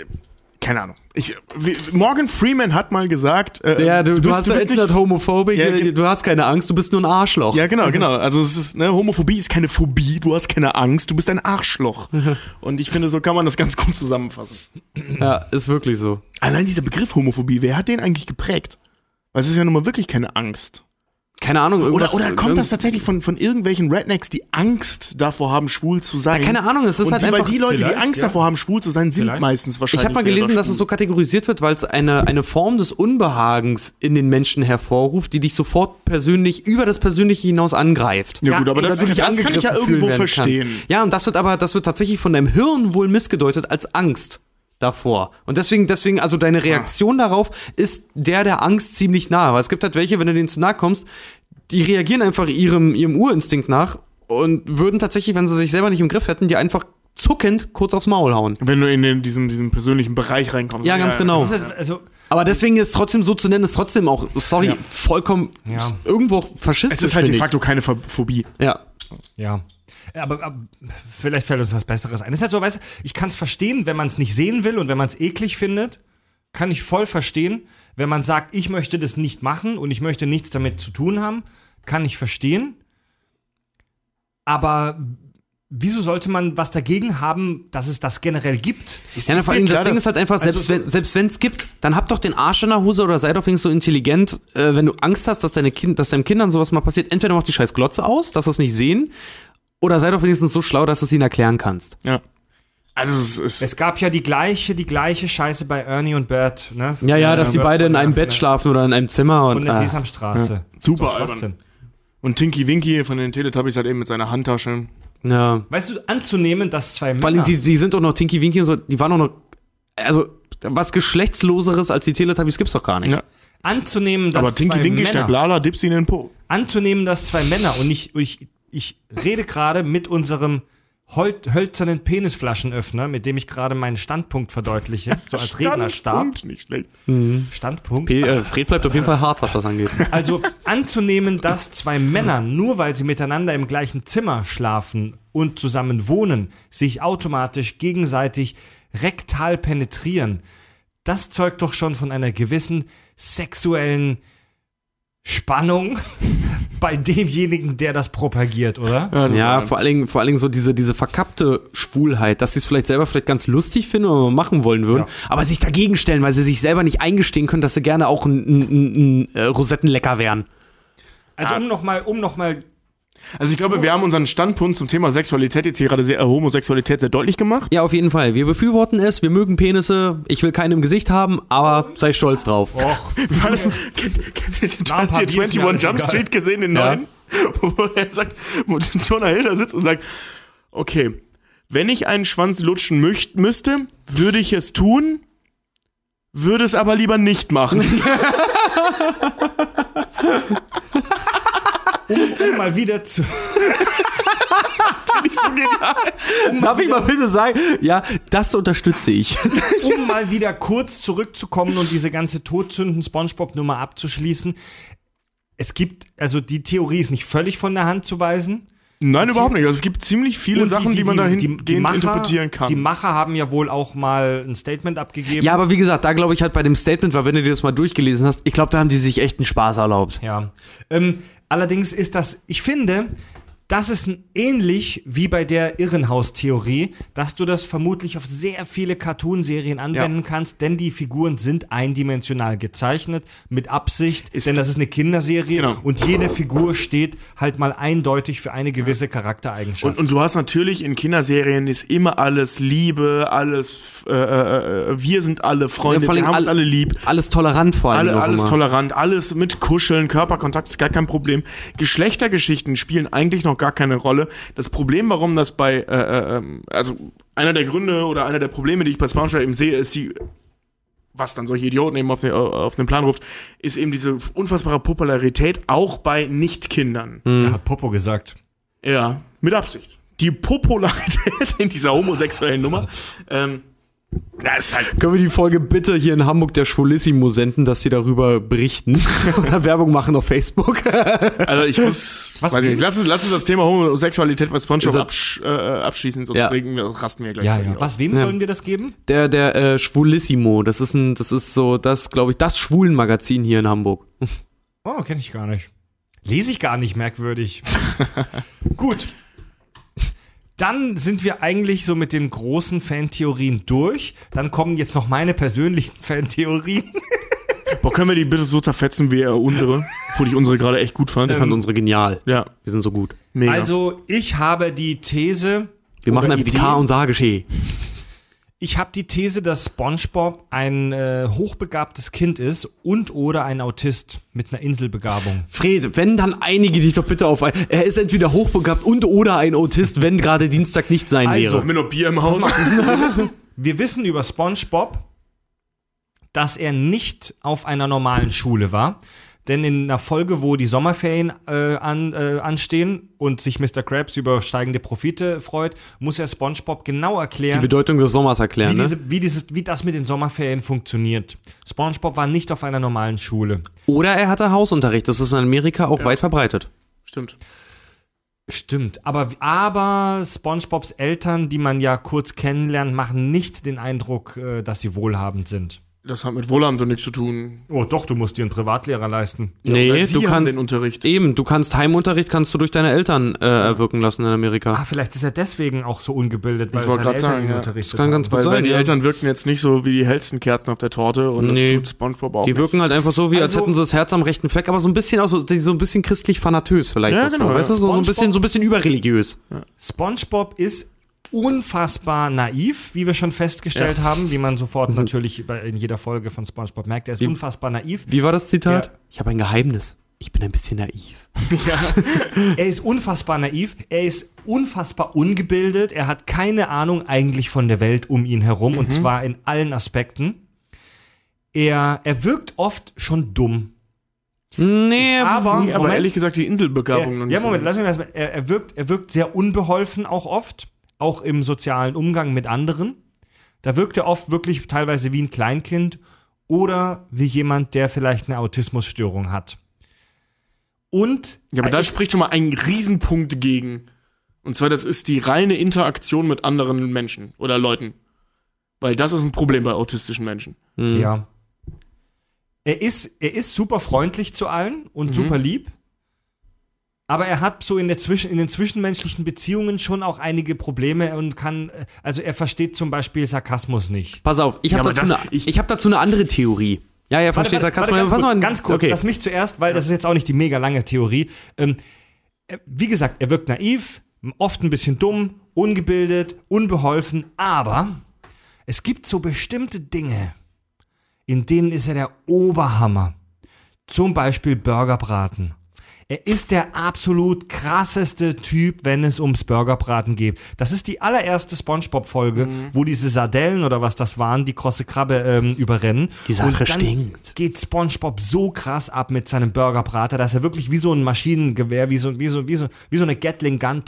S3: keine Ahnung. Ich, wie- Morgan Freeman hat mal gesagt, äh,
S2: Ja, du, du,
S3: bist,
S2: hast
S3: du bist
S2: nicht homophobic,
S3: Ja,
S2: du hast keine Angst, du bist nur ein Arschloch.
S3: Ja, genau, genau. Also es ist, ne, Homophobie ist keine Phobie, du hast keine Angst, du bist ein Arschloch. <laughs> Und ich finde, so kann man das ganz gut zusammenfassen.
S2: ja, ist wirklich so.
S3: Allein dieser Begriff Homophobie, wer hat den eigentlich geprägt? Weil es ist ja nun mal wirklich keine Angst.
S2: Keine Ahnung,
S3: Oder,
S2: irgendwas-
S3: oder kommt
S2: irgend-
S3: das tatsächlich von, von irgendwelchen Rednecks, die Angst davor haben, schwul zu sein?
S2: Ja, keine Ahnung, es ist
S3: Und
S2: halt
S3: die, weil
S2: einfach-
S3: die Leute, die Angst
S1: ja.
S3: davor haben, schwul zu sein, sind
S1: Vielleicht.
S3: meistens wahrscheinlich.
S2: Ich habe mal gelesen, dass es so kategorisiert wird, weil es eine, eine Form des Unbehagens in den Menschen hervorruft, die dich sofort persönlich über das Persönliche hinaus angreift.
S3: Ja, gut, aber
S2: Oder
S3: das,
S2: dich
S3: das kann ich ja irgendwo verstehen.
S2: kannst. Ja, und das wird aber, das wird tatsächlich von deinem Hirn wohl missgedeutet als Angst davor. Und deswegen, deswegen, also deine Reaktion darauf ist der der Angst ziemlich nah. Aber es gibt halt welche, wenn du denen zu nahe kommst, die reagieren einfach ihrem, ihrem Urinstinkt nach und würden tatsächlich, wenn sie sich selber nicht im Griff hätten, dir einfach zuckend kurz aufs Maul hauen.
S3: Wenn du in den, diesen, diesen persönlichen Bereich reinkommst.
S2: Ja, ganz genau.
S1: Das ist, also,
S2: Aber deswegen ist trotzdem so zu nennen, ist trotzdem auch, sorry,
S3: Ja.
S2: vollkommen
S1: Ja.
S2: irgendwo faschistisch.
S3: Es ist halt de facto keine Pho- Phobie.
S2: Ja.
S1: ja. Aber, aber vielleicht fällt uns was Besseres ein. Es ist halt so, weißt du, ich kann es verstehen, wenn man es nicht sehen will und wenn man es eklig findet, kann ich voll verstehen. Wenn man sagt, ich möchte das nicht machen und ich möchte nichts damit zu tun haben, kann ich verstehen. Aber wieso sollte man was dagegen haben, dass es das generell gibt?
S2: Ja,
S3: ist
S2: vor
S3: dir
S2: allem,
S3: klar,
S2: das Ding
S3: dass-
S2: ist halt einfach, selbst
S1: also
S2: wenn es gibt, dann habt doch den Arsch in der Hose oder sei doch wenigstens so intelligent, äh, wenn du Angst hast, dass deine kind, dass deinen Kindern sowas mal passiert, entweder mach die scheiß Glotze aus, dass sie es nicht sehen, oder sei doch wenigstens so schlau, dass du es ihnen erklären kannst.
S3: Ja. Also es ist.
S1: Es gab ja die gleiche, die gleiche Scheiße bei Ernie und Bert, ne?
S2: Ja, ja, dass die
S1: Bert
S2: beide
S1: von
S2: in einem Bett schlafen oder in einem Zimmer
S1: Von
S2: und
S1: der
S2: äh,
S1: Sesamstraße.
S3: Super
S1: doch
S3: albern.
S1: Schwachsinn.
S3: Und Tinky Winky von den Teletubbies halt eben mit seiner Handtasche.
S2: ja.
S1: Weißt du, anzunehmen, dass zwei
S2: Vor allem,
S1: Männer.
S2: die, die sind doch noch Tinky Winky und so, die waren doch noch, also was geschlechtsloseres als die Teletubbies gibt's doch gar nicht.
S3: Ja.
S1: Anzunehmen, dass
S3: Aber Tinky
S1: zwei
S3: Winky
S1: Männer,
S3: schnappt Lala, Dips ihn in den Po.
S1: anzunehmen, dass zwei Männer und ich, ich, ich rede gerade mit unserem hol hölzernen Penisflaschenöffner, mit dem ich gerade meinen Standpunkt verdeutliche, so als Rednerstab.
S3: Standpunkt, Nicht schlecht.
S1: Standpunkt.
S2: P äh, Fred bleibt auf jeden Fall hart, was das angeht.
S1: Also anzunehmen, dass zwei Männer, nur weil sie miteinander im gleichen Zimmer schlafen und zusammen wohnen, sich automatisch gegenseitig rektal penetrieren, das zeugt doch schon von einer gewissen sexuellen Spannung bei demjenigen, der das propagiert, oder?
S2: Ja, vor allen Dingen, vor allen Dingen so diese, diese verkappte Schwulheit, dass sie es vielleicht selber vielleicht ganz lustig finden oder machen wollen würden, aber sich dagegen stellen, weil sie sich selber nicht eingestehen können, dass sie gerne auch ein, ein, ein, ein äh, Rosettenlecker wären.
S1: Also um nochmal, um noch mal
S3: Also ich glaube, wir haben unseren Standpunkt zum Thema Sexualität jetzt hier gerade sehr, äh, Homosexualität sehr deutlich gemacht.
S2: Ja, auf jeden Fall. Wir befürworten es, wir mögen Penisse, ich will keinen im Gesicht haben, aber sei stolz drauf.
S3: Wie war das? Habt ihr
S1: Bier ist mir
S3: 21
S1: alles
S3: Jump. Street gesehen, den
S2: Ja.
S3: neuen? Wo er sagt, wo Jonah Hill da sitzt und sagt, okay, wenn ich einen Schwanz lutschen möcht, müsste, würde ich es tun, würde es aber lieber nicht machen. <laughs> <laughs>
S1: um mal wieder zu <laughs>
S3: Nicht so genial.
S2: Darf ich mal bitte sagen, ja, das unterstütze ich. <laughs>
S1: um mal wieder kurz zurückzukommen und diese ganze Todsünden-Spongebob-Nummer abzuschließen. Es gibt, also die Theorie ist nicht völlig von der Hand zu weisen.
S3: Nein, überhaupt nicht. Also es gibt ziemlich viele
S1: Und
S3: Sachen, die, man dahin interpretieren kann.
S1: Die Macher haben ja wohl auch mal ein Statement abgegeben.
S2: Ja, aber wie gesagt, da glaube ich halt bei dem Statement, weil wenn du dir das mal durchgelesen hast, ich glaube, da haben die sich echt einen Spaß erlaubt.
S1: Ja. Ähm, allerdings ist das, ich finde, das ist ähnlich wie bei der Irrenhaus-Theorie, dass du das vermutlich auf sehr viele Cartoonserien anwenden kannst, denn die Figuren sind eindimensional gezeichnet, mit Absicht,
S3: Ist-
S1: denn das ist eine Kinderserie
S3: Genau.
S1: und jede Figur steht halt mal eindeutig für eine gewisse Charaktereigenschaft.
S3: Und, und du hast natürlich in Kinderserien ist immer alles Liebe, alles, äh, äh, äh, wir sind alle Freunde,
S2: Ja,
S3: wir haben uns
S2: all-
S3: alle lieb.
S2: Alles tolerant vor allem.
S3: Alle, alles
S2: immer.
S3: tolerant, alles mit Kuscheln, Körperkontakt ist gar kein Problem. Geschlechtergeschichten spielen eigentlich noch gar keine Rolle. Das Problem, warum das bei, äh, äh, ähm, also einer der Gründe oder einer der Probleme, die ich bei SpongeBob eben sehe, ist die, was dann solche Idioten eben auf den, auf den Plan ruft, ist eben diese unfassbare Popularität auch bei Nicht-Kindern.
S1: Er hat Popo gesagt.
S3: Ja, mit Absicht. Die Popularität <laughs> in dieser homosexuellen Nummer, <laughs> ähm, halt
S2: Können wir die Folge bitte hier in Hamburg der Schwulissimo senden, dass sie darüber berichten <laughs> oder Werbung machen auf Facebook? <laughs>
S3: Also ich muss,
S1: Was
S3: weiß ich nicht, lass uns, lass uns das Thema Homosexualität bei SpongeBob absch, äh, abschließen, sonst
S2: Ja.
S3: regen wir, rasten wir gleich.
S1: Ja, ja. Was, wem
S2: Ja.
S1: sollen wir das geben?
S2: Der, der äh, Schwulissimo, das ist ein, das ist so, das glaube ich, das Schwulenmagazin hier in Hamburg.
S1: Oh, kenne ich gar nicht. Lese ich gar nicht, merkwürdig. <laughs> Gut. Dann sind wir eigentlich so mit den großen Fantheorien durch. Dann kommen jetzt noch meine persönlichen Fantheorien. <laughs>
S3: Boah, können wir die bitte so zerfetzen wie unsere? Obwohl ich unsere gerade echt gut fand.
S2: Ich fand unsere genial.
S3: ja,
S2: Wir sind so gut.
S3: mega.
S1: Also, ich habe die These.
S2: Wir machen einfach die K- und Sage
S1: Ich habe die These, dass SpongeBob ein äh, hochbegabtes Kind ist und oder ein Autist mit einer Inselbegabung.
S2: Fred, wenn dann einige dich doch bitte auf ein. Er ist entweder hochbegabt und oder ein Autist, wenn gerade Dienstag nicht sein
S1: Also,
S3: haben wir noch Bier im Haus?
S1: Wir wissen über SpongeBob, dass er nicht auf einer normalen Schule war. Denn in einer Folge, wo die Sommerferien äh, an, äh, anstehen und sich Mr. Krabs über steigende Profite freut, muss er SpongeBob genau
S2: Die
S1: erklären,
S2: Bedeutung des Sommers
S1: wie,
S2: erklären, ne?
S1: diese, wie, dieses, wie das mit den Sommerferien funktioniert. SpongeBob war nicht auf einer normalen Schule.
S2: Oder er hatte Hausunterricht. Das ist in Amerika auch weit verbreitet.
S3: Stimmt.
S1: Stimmt, aber, aber SpongeBobs Eltern, die man ja kurz kennenlernt, machen nicht den Eindruck, äh, dass sie wohlhabend sind.
S3: Das hat mit Wohlhabend und nichts zu tun.
S1: Oh, doch, du musst dir einen Privatlehrer leisten.
S2: Nee,
S3: sie
S2: du
S3: haben
S2: kannst
S3: den Unterricht.
S2: Eben, du kannst Heimunterricht kannst du durch deine Eltern äh, erwirken lassen in Amerika.
S1: Ah, vielleicht ist er deswegen auch so ungebildet, weil
S3: Ich wollte
S1: seine Eltern
S3: sagen,
S1: ihn
S3: ja.
S1: unterrichtet
S2: Das kann ganz
S1: haben.
S2: gut
S3: Weil,
S2: sein.
S3: weil die
S2: ja.
S3: Eltern wirken jetzt nicht so wie die hellsten Kerzen auf der Torte und
S2: Nee.
S3: das tut SpongeBob auch
S2: Die
S3: nicht.
S2: wirken halt einfach so, wie als
S1: Also-
S2: hätten sie das Herz am rechten Fleck, aber so ein bisschen auch so, die so ein bisschen christlich fanatös vielleicht.
S3: Ja, genau,
S2: so. Weißt du,
S3: ja.
S2: so, so ein bisschen, so ein bisschen überreligiös.
S1: SpongeBob ist unfassbar naiv, wie wir schon festgestellt haben, wie man sofort
S2: Mhm.
S1: natürlich in jeder Folge von SpongeBob merkt. Er ist unfassbar naiv.
S2: Wie war das Zitat?
S1: Ja.
S2: Ich habe ein Geheimnis. Ich bin ein bisschen naiv. <laughs>
S1: Er ist unfassbar naiv. Er ist unfassbar ungebildet. Er hat keine Ahnung eigentlich von der Welt um ihn herum
S2: Mhm.
S1: und zwar in allen Aspekten. er, er wirkt oft schon dumm.
S2: Nee,
S1: Aber-
S3: Nee, aber
S1: Moment.
S3: ehrlich gesagt, die Inselbegabung
S1: Er, ja,
S3: so
S1: Moment,
S3: ganz.
S1: lass mich mal. Er, er, wirkt, er wirkt sehr unbeholfen auch oft, auch im sozialen Umgang mit anderen. Da wirkt er oft wirklich teilweise wie ein Kleinkind oder wie jemand, der vielleicht eine Autismusstörung hat. Und
S3: Ja, aber
S1: er
S3: da spricht schon mal ein Riesenpunkt gegen. Und zwar, das ist die reine Interaktion mit anderen Menschen oder Leuten. Weil das ist ein Problem bei autistischen Menschen.
S1: Ja. Er ist, er ist super freundlich zu allen und super lieb. Aber er hat so in, der Zwischen, in den zwischenmenschlichen Beziehungen schon auch einige Probleme und kann, äh, also er versteht zum Beispiel Sarkasmus nicht.
S2: Pass auf, ich
S3: Ja,
S2: habe dazu,
S3: ich
S2: hab dazu eine andere Theorie. Ja, ja, versteht
S1: Warte, warte,
S2: Sarkasmus.
S1: warte, ganz,
S2: Pass
S1: kurz, ganz kurz,
S2: okay.
S1: lass mich zuerst, weil das ist jetzt auch nicht die mega lange Theorie. Ähm, äh, wie gesagt, er wirkt naiv, oft ein bisschen dumm, ungebildet, unbeholfen, aber es gibt so bestimmte Dinge, in denen ist er der Oberhammer. Zum Beispiel Burgerbraten. Er ist der absolut krasseste Typ, wenn es ums Burgerbraten geht. Das ist die allererste Spongebob-Folge, wo diese Sardellen oder was das waren, die krosse Krabbe ähm, überrennen.
S2: Die Sache
S1: Und dann
S2: stinkt.
S1: geht Spongebob so krass ab mit seinem Burgerbrater, dass er wirklich wie so ein Maschinengewehr, wie so, wie so, wie so, wie so eine Gatling-Gun,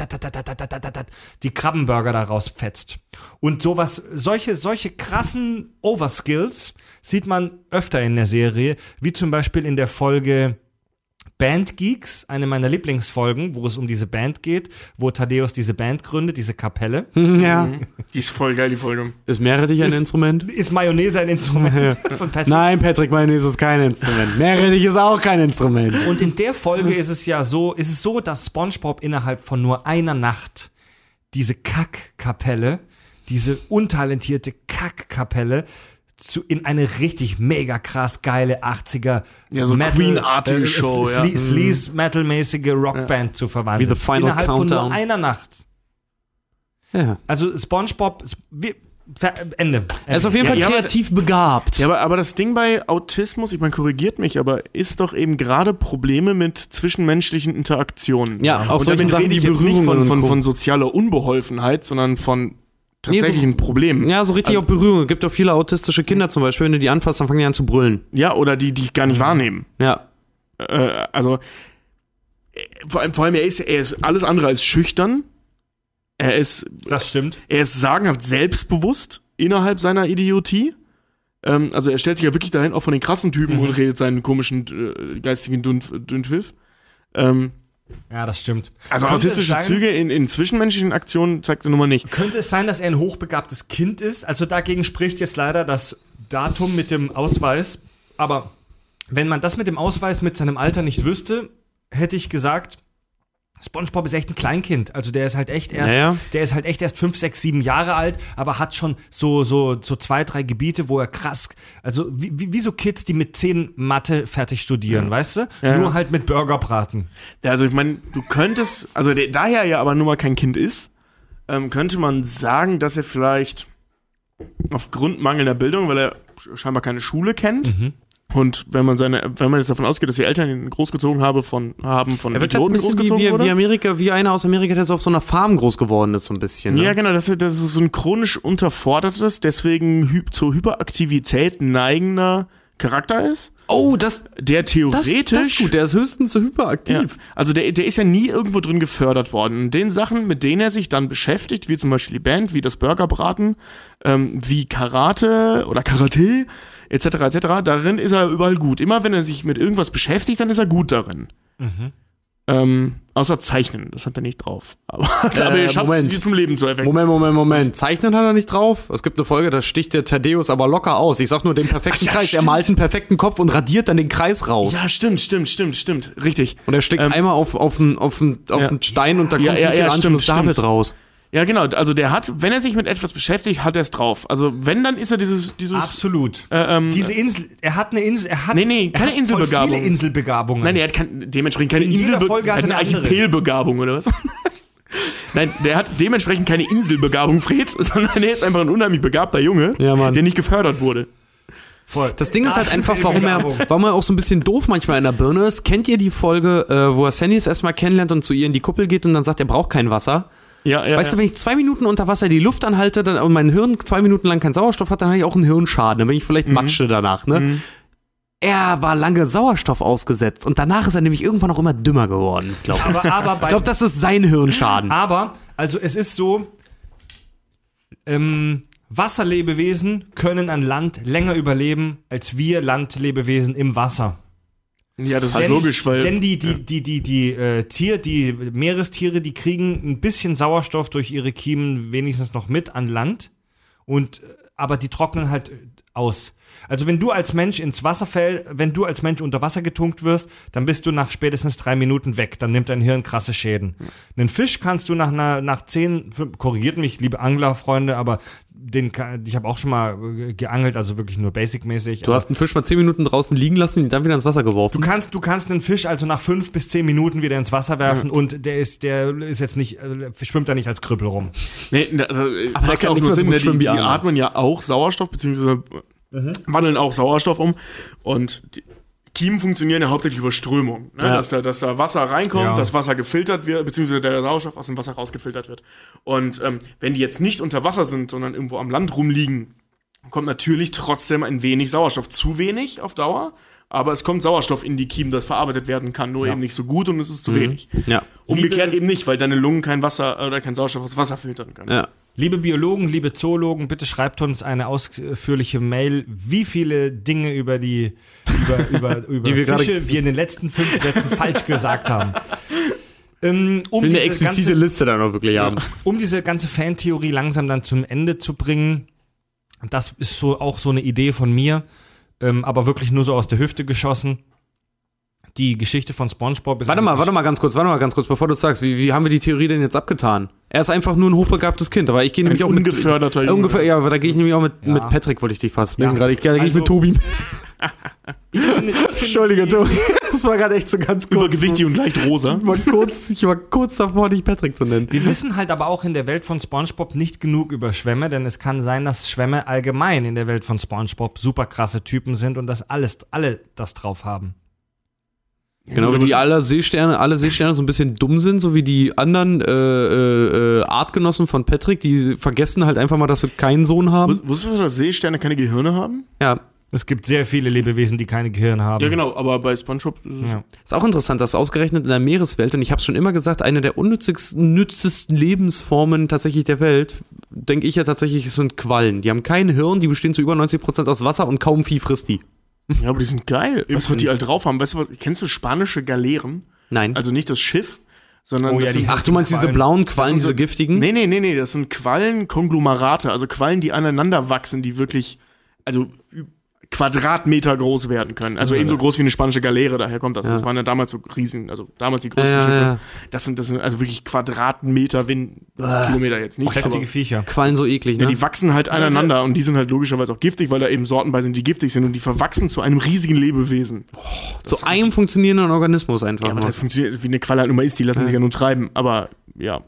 S1: die Krabbenburger da rausfetzt. Und sowas, solche, solche krassen Overskills sieht man öfter in der Serie, wie zum Beispiel in der Folge Band Geeks, eine meiner Lieblingsfolgen, wo es um diese Band geht, wo Thaddeus diese Band gründet, diese Kapelle. <laughs>
S2: Ja.
S3: Die ist voll geil, die Folge.
S2: Ist Meerrettich ein
S1: Ist-
S2: Instrument?
S1: Ist Mayonnaise ein Instrument <laughs> von Patrick?
S2: Nein, Patrick, Mayonnaise ist kein Instrument. Meerrettich ist auch kein Instrument.
S1: Und in der Folge ist es ja so, ist es so, dass SpongeBob innerhalb von nur einer Nacht diese Kackkapelle, diese untalentierte Kackkapelle zu, in eine richtig mega krass geile 80er
S3: Ja, so Queen-artige Show, ja.
S1: Sleaze, Sleaze Metal-mäßige Rockband zu verwandeln.
S2: Wie The Final
S1: innerhalb von
S2: Countdown.
S1: nur einer Nacht.
S2: Ja.
S1: Also SpongeBob, Ende.
S2: Er ist auf jeden
S3: Ja,
S2: Fall
S3: ja, aber-
S2: kreativ begabt.
S3: Ja, aber, aber das Ding bei Autismus, ich meine, korrigiert mich, aber ist doch eben gerade Probleme mit zwischenmenschlichen Interaktionen.
S2: Ja, auch
S3: Und damit
S2: Sachen
S3: rede ich jetzt nicht von, von, von sozialer Unbeholfenheit, sondern von
S2: Nee,
S3: tatsächlichen
S2: so-
S3: Problemen.
S2: Ja, so richtig auch Berührung. Es gibt auch viele autistische Kinder zum Beispiel, wenn du die anfasst, dann fangen die an zu brüllen.
S3: Ja, oder die, die ich gar nicht wahrnehmen.
S2: Ja.
S3: Äh, also, äh, vor allem, vor allem er, ist, er ist alles andere als schüchtern. Er ist,
S1: Das stimmt.
S3: er ist sagenhaft selbstbewusst innerhalb seiner Idiotie. Ähm, also er stellt sich ja wirklich dahin auch von den krassen Typen
S2: Mhm.
S3: und redet seinen komischen äh, geistigen Dünn- Dünnpfiff. Ähm,
S1: Ja, das stimmt.
S3: also
S1: Könnte
S3: autistische
S1: sein-
S3: Züge in, in zwischenmenschlichen Aktionen zeigt er nun mal nicht.
S1: Könnte es sein, dass er ein hochbegabtes Kind ist? Also dagegen spricht jetzt leider das Datum mit dem Ausweis. Aber wenn man das mit dem Ausweis mit seinem Alter nicht wüsste, hätte ich gesagt, SpongeBob ist echt ein Kleinkind. Also der ist halt echt erst,
S2: Ja, ja.
S1: der ist halt echt erst fünf, sechs, sieben Jahre alt, aber hat schon so, so, so zwei, drei Gebiete, wo er krass, also wie, wie, so Kids, die mit zehn Mathe fertig studieren, weißt du?
S3: Ja.
S1: Nur halt mit Burgerbraten.
S3: Ja, Also ich meine, du könntest, also der, da er ja aber nun mal kein Kind ist, ähm, könnte man sagen, dass er vielleicht aufgrund mangelnder Bildung, weil er scheinbar keine Schule kennt. Und wenn man seine, wenn man jetzt davon ausgeht, dass die Eltern ihn großgezogen habe von, haben von
S2: Er wird halt ein wie,
S3: großgezogen
S2: wie,
S3: wurde.
S2: wie Amerika, wie einer aus Amerika, der so auf so einer Farm groß geworden ist, so ein bisschen. Ne?
S3: Ja, genau, das, ist- das ist so ein chronisch unterfordertes, deswegen hy zur Hyperaktivität neigender Charakter ist,
S2: Oh, das,
S3: der
S2: das,
S3: theoretisch.
S2: das ist gut. Der ist höchstens so
S3: Ja,
S2: hyperaktiv.
S3: also der, der ist ja nie irgendwo drin gefördert worden. Und den Sachen, mit denen er sich dann beschäftigt, wie zum Beispiel die Band, wie das Burgerbraten, ähm, wie Karate oder Karate, etc., etc., darin ist er überall gut. Immer wenn er sich mit irgendwas beschäftigt, dann ist er gut darin. Ähm, außer Zeichnen, das hat er nicht drauf. Aber, aber er schafft es,
S2: Moment.
S3: sie zum Leben zu erwecken.
S2: Moment, Moment, Moment. Zeichnen hat er nicht drauf. Es gibt eine Folge, da sticht der Thaddeus aber locker aus. Ich sag nur den perfekten
S3: Ach ja,
S2: Kreis. Er
S3: stimmt.
S2: malt einen perfekten Kopf und radiert dann den Kreis raus.
S3: Ja, stimmt, stimmt, stimmt, stimmt. Richtig.
S2: Und er schlägt
S3: Ähm,
S2: einmal auf, auf einen auf einen- auf
S3: ja.
S2: einen Stein und da kommt
S3: Ja, ja, ja, stimmt,
S2: David
S3: stimmt.
S2: raus.
S3: Ja, genau. Also der hat, wenn er sich mit etwas beschäftigt, hat er es drauf. Also wenn, dann ist er dieses, dieses.
S1: Absolut.
S3: Äh, ähm,
S1: Diese Insel, er hat eine Insel, er hat,
S3: Nee, nee,
S1: er
S3: keine Inselbegabung.
S1: viele Inselbegabungen.
S3: Nein, er hat kein, dementsprechend keine
S1: In jeder
S3: Inselbe
S1: Folge hat
S3: eine
S1: er eine.
S3: Archipelbegabung oder was? <laughs> Nein, der hat dementsprechend keine Inselbegabung, Fred, <laughs> sondern er ist einfach ein unheimlich begabter Junge,
S2: Ja, Mann.
S3: der nicht gefördert wurde.
S1: Voll.
S2: Das Ding ist halt einfach, warum er, warum er auch so ein bisschen doof manchmal in der Birne ist. Kennt ihr die Folge, äh, wo er Sandy das erstmal kennenlernt und zu ihr in die Kuppel geht und dann sagt, er braucht kein Wasser?
S3: Ja, ja,
S2: weißt du, wenn ich zwei Minuten unter Wasser die Luft anhalte dann, und mein Hirn zwei Minuten lang keinen Sauerstoff hat, dann habe ich auch einen Hirnschaden. Dann bin ich vielleicht
S3: Mhm.
S2: Matsche danach, ne? Er war lange Sauerstoff ausgesetzt und danach ist er nämlich irgendwann auch immer dümmer geworden, glaube ich.
S1: Aber, aber
S2: Ich glaube, das ist sein Hirnschaden.
S1: Aber, also es ist so, ähm, Wasserlebewesen können an Land länger überleben als wir Landlebewesen im Wasser.
S3: Ja, das ist
S1: Denn-
S3: logisch, weil.
S1: Denn die, die, die, die, die, äh, Tier, die Meerestiere, die kriegen ein bisschen Sauerstoff durch ihre Kiemen wenigstens noch mit an Land. Und, äh, aber die trocknen halt aus. Also wenn du als Mensch ins Wasser fällst, wenn du als Mensch unter Wasser getunkt wirst, dann bist du nach spätestens drei Minuten weg. Dann nimmt dein Hirn krasse Schäden. Einen Fisch kannst du nach einer, nach zehn, korrigiert mich, liebe Anglerfreunde, aber den, kann- ich habe auch schon mal äh, geangelt, also wirklich nur basic-mäßig.
S2: Du hast einen Fisch mal zehn Minuten draußen liegen lassen und ihn dann wieder ins Wasser geworfen.
S1: Du kannst, du kannst einen Fisch also nach fünf bis zehn Minuten wieder ins Wasser werfen und der ist, der ist jetzt nicht, äh, schwimmt da nicht als Krüppel rum.
S3: Nee, ne, also,
S2: Aber der
S3: macht
S2: kann
S3: ja auch nur Sinn, ne? die, die atmen ja auch Sauerstoff, beziehungsweise wandeln auch Sauerstoff um. Und die Kiemen funktionieren ja hauptsächlich über Strömung. Ne?
S2: Ja.
S3: Dass, da, dass da Wasser reinkommt,
S1: Ja.
S3: das Wasser gefiltert wird, beziehungsweise der Sauerstoff aus dem Wasser rausgefiltert wird. Und ähm, wenn die jetzt nicht unter Wasser sind, sondern irgendwo am Land rumliegen, kommt natürlich trotzdem ein wenig Sauerstoff. Zu wenig auf Dauer, aber es kommt Sauerstoff in die Kiemen, das verarbeitet werden kann, nur eben nicht so gut und es ist zu wenig.
S2: ja.
S3: Umgekehrt eben nicht, weil deine Lungen kein Wasser oder kein Sauerstoff aus Wasser filtern können.
S2: ja.
S1: Liebe Biologen, liebe Zoologen, bitte schreibt uns eine ausführliche Mail, wie viele Dinge über die über, <laughs> über, über
S2: Die wir
S1: Fische wir in den letzten fünf Sätzen falsch gesagt haben. Ähm, um,
S2: Ich will eine explizite
S1: ganze,
S2: Liste dann auch wirklich haben.
S1: um diese ganze Fantheorie langsam dann zum Ende zu bringen, das ist so auch so eine Idee von mir, ähm, aber wirklich nur so aus der Hüfte geschossen. Die Geschichte von SpongeBob ist
S2: Warte mal, warte mal ganz kurz, warte mal ganz kurz, bevor du es sagst. Wie, wie haben wir die Theorie denn jetzt abgetan? Er ist einfach nur ein hochbegabtes Kind, aber ich gehe nämlich auch mit
S3: ungeförderter
S2: äh,
S3: Junge.
S2: ungefähr, ja, aber da gehe ich nämlich auch mit,
S1: Ja.
S2: mit Patrick, wollte ich dich fast
S1: Ja.
S2: nehmen gerade. Ich, da gehe ich
S1: Also-
S2: mit Tobi. <laughs>
S1: Ich ich
S2: Entschuldige, Tobi. <laughs> Das war gerade echt so ganz kurz.
S3: Übergewichtig und leicht rosa.
S2: Ich war kurz, ich war kurz davor, dich Patrick zu nennen.
S1: Wir wissen halt aber auch in der Welt von SpongeBob nicht genug über Schwämme, denn es kann sein, dass Schwämme allgemein in der Welt von SpongeBob super krasse Typen sind und dass alles, alle das drauf haben.
S2: Genau, wie die alle Seesterne, alle Seesterne so ein bisschen dumm sind, so wie die anderen äh, äh, äh, Artgenossen von Patrick, die vergessen halt einfach mal, dass sie keinen Sohn haben.
S3: Wus- Wusstest du, dass Seesterne keine Gehirne haben?
S2: Ja,
S1: Es gibt sehr viele Lebewesen, die keine Gehirn haben.
S3: Ja, genau, aber bei SpongeBob ist es
S1: Ja.
S2: Ist auch interessant, dass ausgerechnet in der Meereswelt, und ich habe schon immer gesagt, eine der unnützigsten, nützesten Lebensformen tatsächlich der Welt, denke ich ja tatsächlich, es sind Quallen. Die haben kein Hirn, die bestehen zu über 90% aus Wasser und kaum Vieh frisst die. <laughs>
S3: Ja, aber die sind geil. Was wird die halt drauf haben? Weißt du was? Kennst du spanische Galeeren?
S2: Nein.
S3: Also nicht das Schiff, sondern
S1: Oh ja, die
S3: sind,
S2: Ach, du meinst diese
S1: Quallen.
S2: blauen Quallen, diese
S3: so-
S2: giftigen?
S3: Nee, nee, nee, nee, das sind Quallenkonglomerate, also Quallen, die aneinander wachsen, die wirklich, also Quadratmeter groß werden können. Also ebenso groß wie eine spanische Galeere, daher kommt das. Das waren ja damals so riesen, also damals die größten
S2: Ja, ja,
S3: Schiffe.
S2: ja.
S3: Das sind, das sind also wirklich Quadratmeter, wenn Kilometer jetzt nicht.
S1: Kräftige
S3: aber-
S1: Viecher.
S2: Quallen so eklig, ne?
S3: Ja, die wachsen halt aneinander und die sind halt logischerweise auch giftig, weil da eben Sorten bei sind, die giftig sind und die verwachsen zu einem riesigen Lebewesen.
S2: zu einem funktionierenden Organismus einfach.
S3: Ja, aber
S2: nur.
S3: das funktioniert, wie eine Qualle halt immer ist, die lassen sich ja nur treiben, aber ja,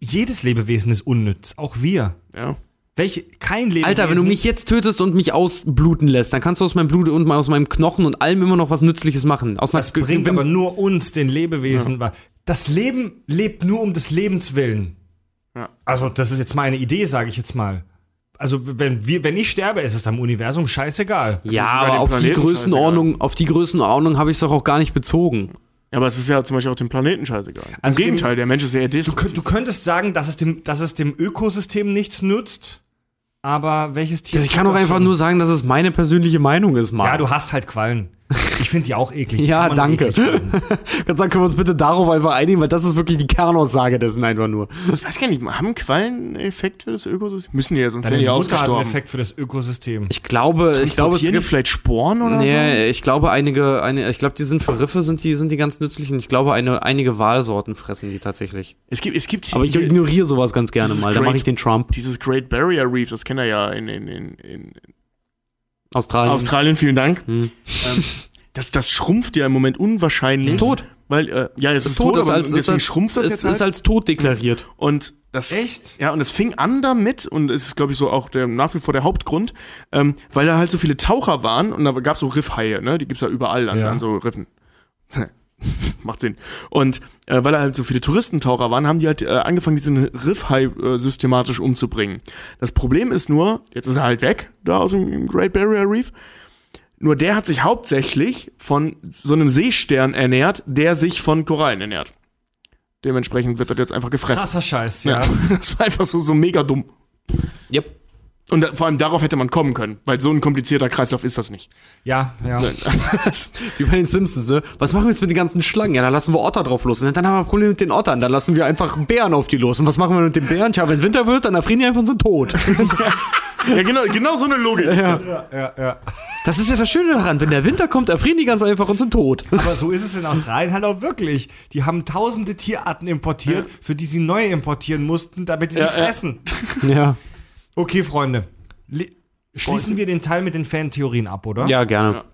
S1: Jedes Lebewesen ist unnütz, auch wir.
S3: ja.
S1: Welche, kein Lebewesen.
S2: Alter, wenn du mich jetzt tötest und mich ausbluten lässt, dann kannst du aus meinem Blut und aus meinem Knochen und allem immer noch was Nützliches machen. Aus einer
S1: Das bringt aber nur uns, den Lebewesen, wa- Das Leben lebt nur um des Lebens willen.
S3: Ja.
S1: Also, das ist jetzt meine Idee, sage ich jetzt mal. Also, wenn, wir, wenn ich sterbe, ist es am Universum scheißegal.
S2: ja,
S3: ist sogar
S2: aber
S3: dem
S2: auf die Größenordnung, auf die Größenordnung habe ich es doch auch gar nicht bezogen.
S3: Aber es ist ja zum Beispiel auch dem Planeten scheißegal. Im
S1: Also dem-
S3: Gegenteil, der Mensch ist ja eher
S1: Du, du könntest sagen, dass es, dem, dass es dem Ökosystem nichts nützt, aber welches Tier.
S2: Ich kann doch einfach nur sagen, dass es meine persönliche Meinung ist, Mann.
S1: Ja, du hast halt Quallen. <laughs> Ich finde die auch eklig. Die
S2: Ja, danke. Kannst <laughs> sagen, können wir uns bitte darauf einfach einigen, weil das ist wirklich die Kernaussage dessen einfach nur.
S3: Ich weiß gar nicht, haben Quallen einen Effekt für das Ökosystem? Müssen die ja, sonst wären die
S1: hat einen
S3: ausgestorben.
S1: Effekt für das Ökosystem.
S2: Ich glaube, ich glaube, es gibt
S3: vielleicht Sporen oder
S2: Nee, ich glaube einige, eine, ich glaube, die sind für Riffe sind die, sind die ganz nützlich und ich glaube, eine, einige Walsorten fressen die tatsächlich.
S3: so? Es gibt, es gibt
S2: Aber ich ignoriere sowas ganz gerne mal. Da
S3: Great-
S2: mache ich den Trump.
S3: dieses Great Barrier Reef, das kennt er ja in, in, in, in
S2: Australien.
S3: Australien, vielen Dank.
S2: Hm.
S3: Ähm, das, das schrumpft ja im Moment unwahrscheinlich.
S2: Ist tot.
S3: Weil, äh, ja, es ist,
S2: Ist
S3: tot,
S2: tot, ist
S3: aber
S2: als, ist
S3: deswegen
S2: als,
S3: schrumpft das
S2: ist,
S3: jetzt
S2: ist
S3: halt.
S2: als tot deklariert.
S3: Und das,
S1: Echt?
S3: Ja, und es fing an damit, und es ist, glaube ich, so auch der, nach wie vor der Hauptgrund, ähm, weil da halt so viele Taucher waren und da gab es so Riffhaie, ne? Die gibt's ja überall an,
S1: Ja.
S3: an so Riffen. <laughs> <laughs> Macht Sinn. Und äh, weil da halt so viele Touristentaucher waren, haben die halt äh, angefangen, diesen Riffhai äh, systematisch umzubringen. Das Problem ist nur, jetzt ist er halt weg, da aus dem Great Barrier Reef. Nur der hat sich hauptsächlich von so einem Seestern ernährt, der sich von Korallen ernährt. Dementsprechend wird das jetzt einfach gefressen.
S1: Krasser Scheiß, ja.
S3: Ja. <laughs> Das war einfach so, so mega dumm.
S2: Yep.
S3: Und da, vor allem darauf hätte man kommen können, weil so ein komplizierter Kreislauf ist das nicht.
S1: Ja, ja. <laughs>
S2: Wie bei den Simpsons, ne? Was machen wir jetzt mit den ganzen Schlangen? Ja, dann lassen wir Otter drauf los. Und dann haben wir ein Problem mit den Ottern. Dann lassen wir einfach Bären auf die los. Und was machen wir mit den Bären? Tja, wenn Winter wird, dann erfrieren die einfach und sind tot. <laughs>
S3: ja, genau, genau so eine Logik. ist das.
S1: ja, ja.
S2: Das ist ja das Schöne daran. Wenn der Winter kommt, erfrieren die ganz einfach und sind tot.
S1: Aber so ist es in Australien halt auch wirklich. Die haben tausende Tierarten importiert, für die sie neue importieren mussten, damit sie
S3: Ja,
S1: die
S3: ja.
S1: fressen.
S2: Ja.
S1: Okay, Freunde. Le schließen wir den Teil mit den Fantheorien ab, oder?
S2: Ja, gerne.
S3: Ja.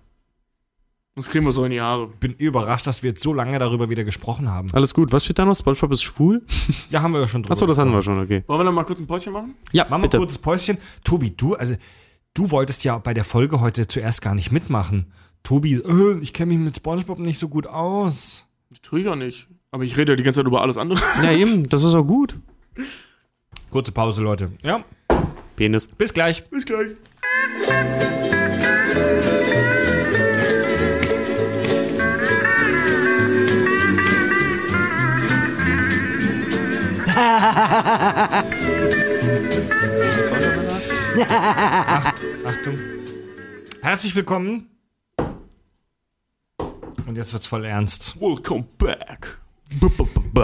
S3: Das kriegen wir so in die Haare.
S1: Bin überrascht, dass wir jetzt so lange darüber wieder gesprochen haben.
S2: Alles gut. Was steht da noch? SpongeBob ist schwul? <laughs>
S1: Ja, haben wir ja schon drüber.
S2: Achso, das hatten wir schon, okay.
S3: Wollen wir noch mal kurz ein Päuschen machen?
S2: Ja,
S1: Machen wir
S2: bitte.
S1: ein kurzes Päuschen. Tobi, du, also, du wolltest ja bei der Folge heute zuerst gar nicht mitmachen. Tobi, äh, ich kenne mich mit Spongebob nicht so gut aus.
S3: Das tue ich ja nicht. Aber ich rede ja die ganze Zeit über alles andere.
S2: Ja, eben. Das ist auch gut.
S1: Kurze Pause, Leute. Ja,
S2: Penis.
S1: bis gleich.
S3: Bis gleich.
S1: Achtung. Herzlich willkommen. Und jetzt wird's voll ernst.
S3: Welcome back.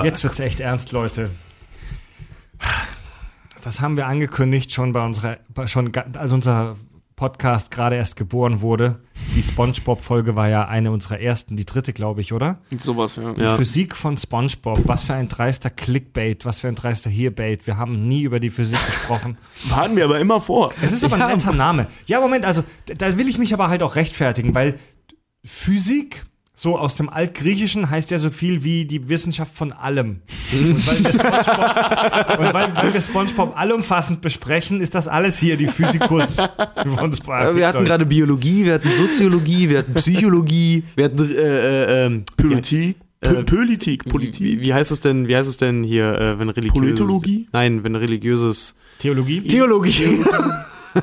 S1: Jetzt wird's echt ernst, Leute. Das haben wir angekündigt schon bei unserer, schon als unser Podcast gerade erst geboren wurde. Die SpongeBob-Folge war ja eine unserer ersten, die dritte, glaube ich, oder?
S3: Sowas, ja.
S1: Die
S2: Ja.
S1: Physik von SpongeBob. Was für ein dreister Clickbait, was für ein dreister Hearbait. Wir haben nie über die Physik gesprochen. <laughs>
S3: Hatten wir aber immer vor.
S1: Es ist aber ein netter Name. Ja, Moment, also da will ich mich aber halt auch rechtfertigen, weil Physik, so aus dem Altgriechischen, heißt ja so viel wie die Wissenschaft von allem. Und weil wir SpongeBob, <laughs> und weil, weil wir SpongeBob allumfassend besprechen, ist das alles hier die Physikus von SpongeBob.
S2: Wir hatten gerade Biologie, wir hatten Soziologie, wir hatten Psychologie, wir hatten äh, äh, ähm,
S3: Politik. P- Politik.
S2: Wie,
S3: Politik.
S2: wie, wie heißt es denn? Wie heißt es denn hier, äh, wenn religiöses?
S3: Politologie?
S2: Nein, wenn religiöses
S1: Theologie.
S2: Theologie.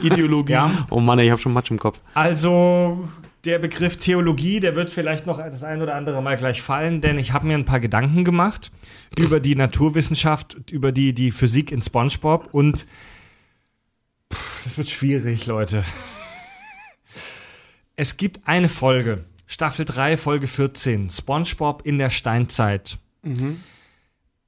S3: Ideologie. <laughs>
S1: Ja,
S2: oh Mann, ey, ich habe schon Matsch im Kopf.
S1: also der Begriff Theologie, der wird vielleicht noch das ein oder andere Mal gleich fallen, denn ich habe mir ein paar Gedanken gemacht über die Naturwissenschaft, über die, die Physik in SpongeBob und pff, das wird schwierig, Leute. Es gibt eine Folge, Staffel 3, Folge 14, SpongeBob in der Steinzeit.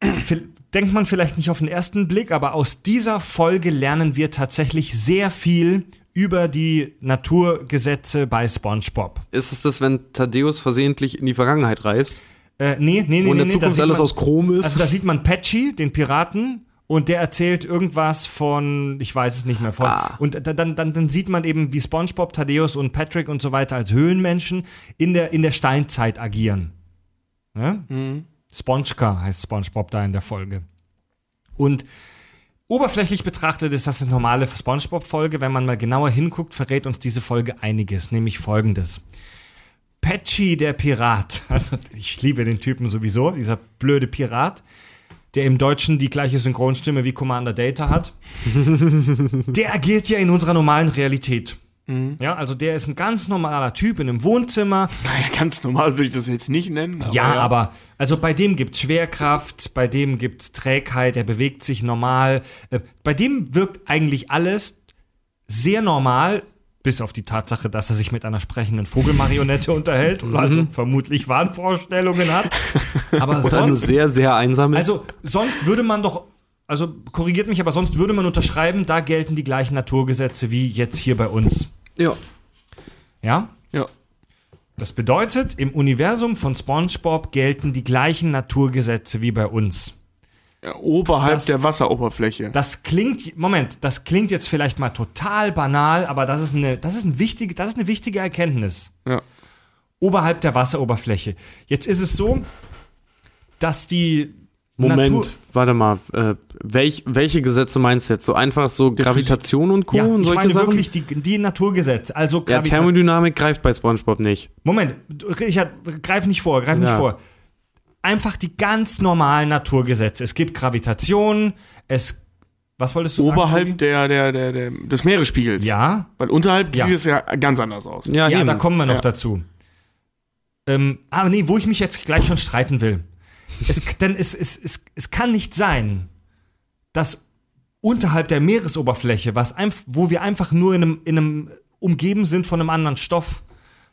S1: Vil- Denkt man vielleicht nicht auf den ersten Blick, aber aus dieser Folge lernen wir tatsächlich sehr viel über die Naturgesetze bei SpongeBob.
S2: Ist es das, wenn Thaddeus versehentlich in die Vergangenheit reist
S1: Äh, nee, nee, nee,
S2: und in der
S1: nee,
S2: Zukunft alles
S1: man-
S2: aus Chrom ist?
S1: Also da sieht man Patchy, den Piraten, und der erzählt irgendwas von, ich weiß es nicht mehr, von.
S2: Ah.
S1: Und da- dann, dann, dann sieht man eben, wie SpongeBob, Thaddeus und Patrick und so weiter als Höhlenmenschen in der, in der Steinzeit agieren. Ja? Spongeka heißt SpongeBob da in der Folge. Und oberflächlich betrachtet ist das eine normale SpongeBob-Folge. Wenn man mal genauer hinguckt, verrät uns diese Folge einiges, nämlich folgendes. Patchy, der Pirat, <laughs> also ich liebe den Typen sowieso, dieser blöde Pirat, der im Deutschen die gleiche Synchronstimme wie Commander Data hat, <laughs> der agiert ja in unserer normalen Realität. Ja, also der ist ein ganz normaler Typ in einem Wohnzimmer, <laughs>
S3: Naja, ganz normal würde ich das jetzt nicht nennen. Aber
S1: ja, aber also bei dem gibt's Schwerkraft, bei dem gibt's Trägheit, er bewegt sich normal. Äh, bei dem wirkt eigentlich alles sehr normal, bis auf die Tatsache, dass er sich mit einer sprechenden Vogelmarionette unterhält <laughs> und also vermutlich Wahnvorstellungen hat. <laughs> Aber
S2: Oder nur
S1: sonst,
S2: sehr, sehr einsam ist?
S1: also sonst würde man doch, also korrigiert mich, aber sonst würde man unterschreiben, da gelten die gleichen Naturgesetze wie jetzt hier bei uns.
S2: Ja.
S1: Ja?
S3: Ja.
S1: Das bedeutet, im Universum von SpongeBob gelten die gleichen Naturgesetze wie bei uns.
S3: ja. Oberhalb
S1: Das-
S3: der Wasseroberfläche.
S1: Das klingt, Moment, das klingt jetzt vielleicht mal total banal, aber das ist eine, das ist ein wichtige, das ist eine wichtige Erkenntnis.
S3: ja.
S1: Oberhalb der Wasseroberfläche. Jetzt ist es so, dass die
S2: Moment,
S1: Natur-
S2: warte mal. Äh, welch, welche Gesetze meinst du jetzt? So einfach so Gravitation und Co.
S1: Ja,
S2: und
S1: ich
S2: solche
S1: meine
S2: Sachen?
S1: wirklich die, die Naturgesetze. Also
S2: ja, Thermodynamik greift bei SpongeBob nicht.
S1: Moment, Richard, greif nicht vor, greif nicht
S2: Ja.
S1: vor. Einfach die ganz normalen Naturgesetze. Es gibt Gravitation, es. Was wolltest du sagen?
S3: Oberhalb der, der, der, der, des Meeresspiegels.
S1: Ja,
S3: Weil unterhalb
S1: Ja.
S3: sieht es ja ganz anders aus.
S2: Ja,
S1: ja,
S2: eben.
S1: da kommen wir noch
S3: Ja.
S1: dazu. Ähm, aber nee, wo ich mich jetzt gleich schon streiten will. Es, denn es, es, es, es kann nicht sein, dass unterhalb der Meeresoberfläche, was wo wir einfach nur in einem, in einem umgeben sind von einem anderen Stoff,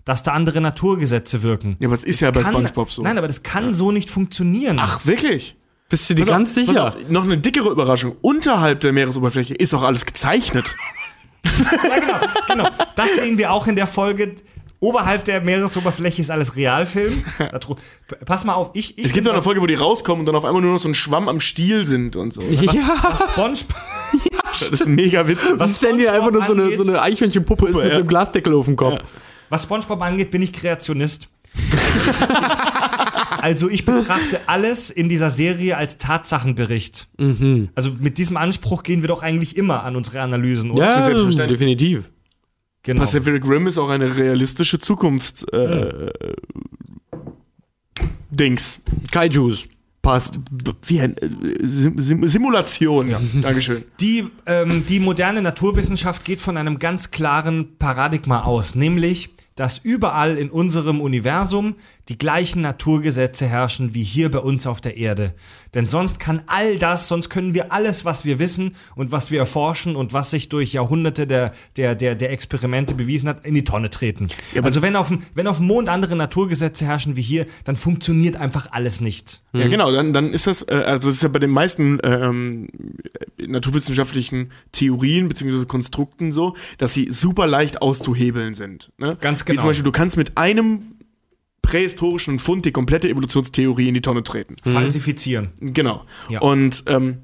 S1: dass da andere Naturgesetze wirken.
S3: Ja, aber es ist ja bei
S1: Kann-
S3: SpongeBob so.
S1: Nein, aber das kann so nicht funktionieren.
S3: Ach, wirklich?
S2: Bist du dir
S3: Pass
S2: ganz
S3: auf,
S2: sicher?
S3: Auf, noch eine dickere Überraschung. Unterhalb der Meeresoberfläche ist auch alles gezeichnet. <laughs>
S1: Ja, genau, genau. Das sehen wir auch in der Folge. Oberhalb der Meeresoberfläche ist alles Realfilm. <laughs> Pass mal auf, ich. ich
S3: Es gibt auch eine
S1: was-
S3: Folge, wo die rauskommen und dann auf einmal nur noch so ein Schwamm am Stiel sind und so.
S2: ja,
S1: was SpongeBob. <laughs>
S3: Das ist mega witzig.
S2: was Sandy einfach nur so eine, so eine Eichhörnchenpuppe ist mit
S3: ja.
S2: einem Glasdeckel auf dem Kopf.
S1: Was SpongeBob angeht, bin ich Kreationist. <laughs> Also ich betrachte alles in dieser Serie als Tatsachenbericht. Also mit diesem Anspruch gehen wir doch eigentlich immer an unsere Analysen, oder?
S2: Ja,
S3: selbstverständlich.
S2: definitiv.
S1: Genau.
S3: Pacific Rim ist auch eine realistische Zukunfts äh, Dings.
S2: Kaijus. Passt.
S3: Wie ein äh, Sim Simulation. Ja. Dankeschön.
S1: Die, ähm, die moderne Naturwissenschaft geht von einem ganz klaren Paradigma aus, nämlich, dass überall in unserem Universum die gleichen Naturgesetze herrschen wie hier bei uns auf der Erde. Denn sonst kann all das, sonst können wir alles, was wir wissen und was wir erforschen und was sich durch Jahrhunderte der, der, der, der Experimente bewiesen hat, in die Tonne treten. also wenn auf, dem, wenn auf dem Mond andere Naturgesetze herrschen wie hier, dann funktioniert einfach alles nicht.
S3: Ja, genau, dann, dann ist das, äh, also das ist ja bei den meisten ähm, naturwissenschaftlichen Theorien bzw. Konstrukten so, dass sie super leicht auszuhebeln sind. Ne?
S1: Ganz
S3: Wie
S1: genau.
S3: zum Beispiel, du kannst mit einem prähistorischen Fund die komplette Evolutionstheorie in die Tonne treten.
S1: Falsifizieren.
S3: Genau.
S1: Ja.
S3: Und ähm,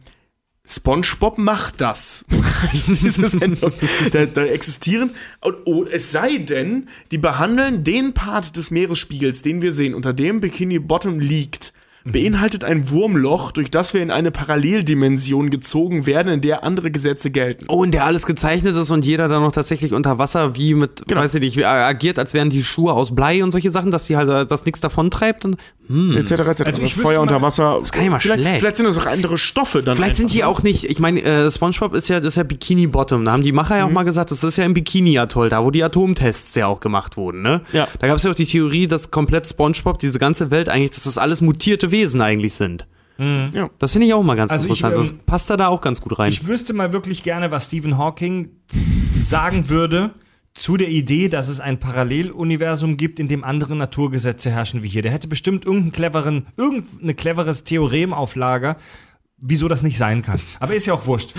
S3: SpongeBob macht das. <laughs> in dieser Sendung. Da, da existieren. Und, oh, es sei denn, die behandeln den Part des Meeresspiegels, den wir sehen, unter dem Bikini Bottom liegt, beinhaltet ein Wurmloch, durch das wir in eine Paralleldimension gezogen werden, in der andere Gesetze gelten.
S2: Oh, in der alles gezeichnet ist und jeder dann noch tatsächlich unter Wasser wie mit,
S3: Genau.
S2: weiß ich nicht, wie- agiert, als wären die Schuhe aus Blei und solche Sachen, dass die halt, äh, dass nichts davon treibt. Und, hm.
S3: Etc. etc.
S1: Also ich
S3: Feuer
S1: wüsste
S3: unter
S1: mal-
S3: Wasser.
S2: Das kann ja mal
S3: vielleicht,
S2: schlecht.
S3: Vielleicht sind das auch andere Stoffe dann.
S2: Vielleicht sind die
S3: ne?
S2: auch nicht, ich meine, äh, SpongeBob ist ja, das ist ja Bikini Bottom. Da haben die Macher ja auch
S3: Mhm.
S2: mal gesagt, das ist ja im Bikini-Atoll, da wo die Atomtests ja auch gemacht wurden, ne?
S3: Ja.
S2: Da gab es ja auch die Theorie, dass komplett SpongeBob, diese ganze Welt eigentlich, dass das alles mutierte Wesen eigentlich sind.
S3: Ja.
S2: Das finde ich auch mal ganz
S1: Also ich,
S2: interessant.
S1: ähm,
S2: das passt da da auch ganz gut rein.
S1: Ich wüsste mal wirklich gerne, was Stephen Hawking sagen würde zu der Idee, dass es ein Paralleluniversum gibt, in dem andere Naturgesetze herrschen wie hier. Der hätte bestimmt irgendeinen cleveren, irgendein cleveres Theorem auf Lager, wieso das nicht sein kann. Aber ist ja auch wurscht.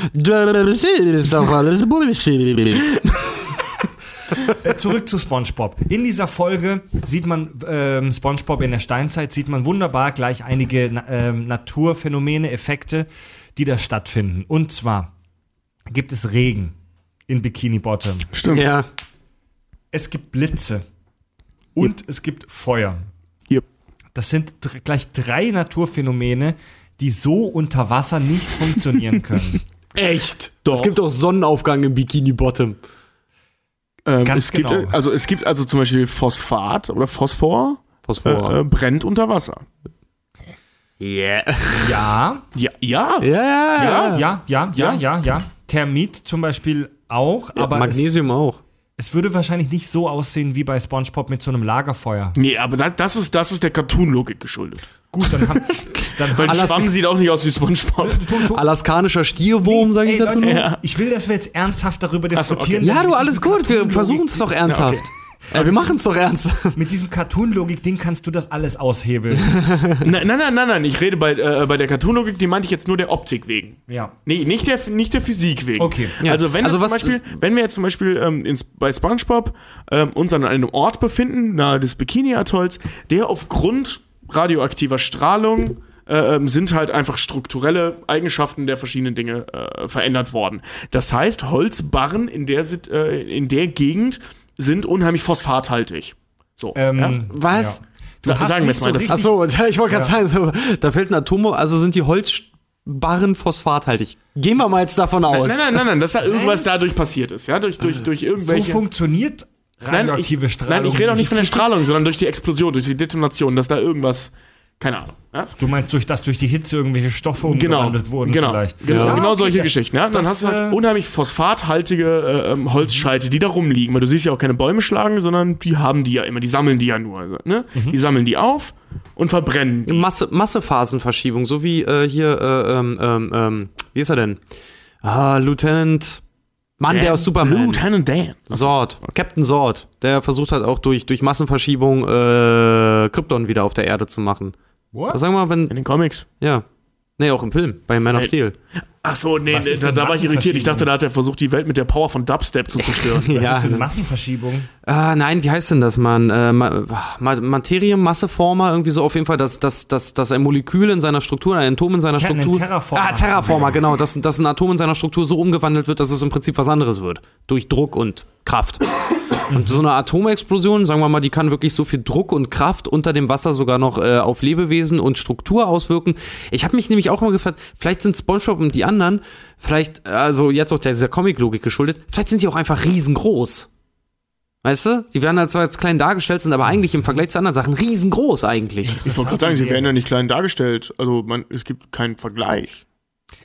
S1: Äh, Zurück zu SpongeBob. In dieser Folge sieht man ähm, SpongeBob in der Steinzeit, sieht man wunderbar gleich einige ähm, Naturphänomene, Effekte, die da stattfinden. Und zwar gibt es Regen in Bikini Bottom.
S3: Stimmt.
S2: ja.
S1: Es gibt Blitze. Und es gibt Feuer.
S3: Yep.
S1: Das sind dr gleich drei Naturphänomene, die so unter Wasser nicht funktionieren können. <laughs>
S2: Echt?
S3: Doch.
S2: Es gibt auch Sonnenaufgang im Bikini Bottom.
S3: Ähm,
S1: Ganz
S3: es gibt,
S1: genau.
S3: äh, also es gibt also zum Beispiel Phosphat oder Phosphor,
S2: Phosphor.
S3: äh, äh, brennt unter Wasser.
S2: Yeah.
S1: Ja,
S3: Ja, ja.
S2: Ja, ja,
S1: ja, ja, ja, ja, ja, ja. Thermit zum Beispiel auch, aber es,
S2: Magnesium auch.
S1: es würde wahrscheinlich nicht so aussehen wie bei SpongeBob mit so einem Lagerfeuer.
S3: Nee, aber das, das ist, das ist der Cartoon-Logik geschuldet.
S1: Gut, dann haben, <laughs> dann
S3: Weil ein Schwamm sieht auch nicht aus wie Spongebob.
S2: Alaskanischer Stierwurm, sage ich
S1: Ey,
S2: dazu.
S1: Leute,
S2: noch.
S1: Ich will, dass wir jetzt ernsthaft darüber
S3: so,
S1: diskutieren.
S3: okay.
S2: Ja, du, alles gut. Wir versuchen es doch ernsthaft. Ja, wir machen es doch ernsthaft. <laughs>
S1: Mit diesem Cartoon-Logik-Ding kannst du das alles aushebeln. <laughs>
S3: nein, nein, nein, nein, nein. Ich rede bei, äh, bei der Cartoon-Logik, die meinte ich jetzt nur der Optik wegen.
S1: ja.
S3: Nee, nicht der, nicht der Physik wegen.
S1: Okay.
S2: Ja.
S3: Also wenn
S2: Also
S3: es zum
S2: was-
S3: Beispiel, wenn wir jetzt zum Beispiel ähm, ins, bei SpongeBob ähm, uns an einem Ort befinden, nahe des Bikini-Atolls, der aufgrund radioaktiver Strahlung äh, ähm, sind halt einfach strukturelle Eigenschaften der verschiedenen Dinge äh, verändert worden. Das heißt, Holzbarren in der, Sit- äh, in der Gegend sind unheimlich phosphathaltig. So.
S1: Ähm,
S3: ja?
S2: Was?
S1: Ja.
S3: Sa-
S1: hast
S3: sagen wir es mal.
S1: so
S2: Achso, ich wollte gerade sagen, so, da fällt ein Atom, also sind die Holzbarren phosphathaltig. Gehen wir mal jetzt davon aus.
S3: Nein, nein, nein, nein, dass da irgendwas
S1: Was?
S3: dadurch passiert ist, ja, durch, durch, durch
S1: So
S3: irgendwelche.
S1: funktioniert
S3: nein, ich,
S1: radioaktive Strahlung.
S3: nein, ich rede auch nicht von der. Strahlung, sondern durch die Explosion, durch die Detonation, dass da irgendwas, keine Ahnung, ja?
S1: Du meinst, durch, dass durch die Hitze irgendwelche Stoffe
S3: Genau,
S1: umgewandelt wurden
S3: genau,
S1: vielleicht?
S3: genau,
S1: Ja,
S3: genau
S1: okay,
S3: solche
S1: ja.
S3: Geschichten. Ja? Dann
S1: Das,
S3: hast du halt
S1: äh,
S3: unheimlich phosphathaltige äh, ähm, Holzscheite, die da rumliegen, weil du siehst ja auch keine Bäume schlagen, sondern die haben die ja immer, die sammeln die ja nur. Also, ne?
S1: Mhm.
S3: Die sammeln die auf und verbrennen. die.
S2: Masse, Massephasenverschiebung, so wie äh, hier, äh, ähm, ähm, ähm, wie ist er denn? Ah, Lieutenant. Mann, der aus Superman.
S3: Lieutenant Dan.
S2: Sord. Captain Sord. Der versucht halt auch durch, durch Massenverschiebung äh, Krypton wieder auf der Erde zu machen.
S1: What?
S2: Was sagen wir mal, wenn.
S3: In den Comics.
S2: Ja. Nee, auch im Film, bei Man of
S3: Äh,
S2: Steel.
S3: Ach so, nee,
S1: Was
S3: nee, da, da war ich irritiert. Ich dachte, da hat er versucht, die Welt mit der Power von Dubstep zu <laughs> zerstören.
S1: Was
S2: ja.
S1: ist denn Massenverschiebung?
S2: Ah, nein, wie heißt denn das, Mann? Äh, Ma Ma Materienmasseformer, irgendwie so auf jeden Fall, dass, dass, dass, dass ein Molekül in seiner Struktur, ein Atom in seiner
S1: Ter-
S2: Struktur.
S1: Terraformer.
S2: Ah, Terraformer, genau. Dass, dass ein Atom in seiner Struktur so umgewandelt wird, dass es im Prinzip was anderes wird. Durch Druck und Kraft. Und so eine Atomexplosion, sagen wir mal, die kann wirklich so viel Druck und Kraft unter dem Wasser sogar noch äh, auf Lebewesen und Struktur auswirken. Ich habe mich nämlich auch mal gefragt, vielleicht sind SpongeBob und die anderen, vielleicht, also jetzt auch dieser Comic-Logik geschuldet, vielleicht sind die auch einfach riesengroß. Weißt du? Die werden halt zwar jetzt klein dargestellt, sind aber eigentlich im Vergleich zu anderen Sachen riesengroß eigentlich.
S3: Ich wollte gerade sagen, sie werden ja nicht klein dargestellt. Also man, es gibt keinen Vergleich.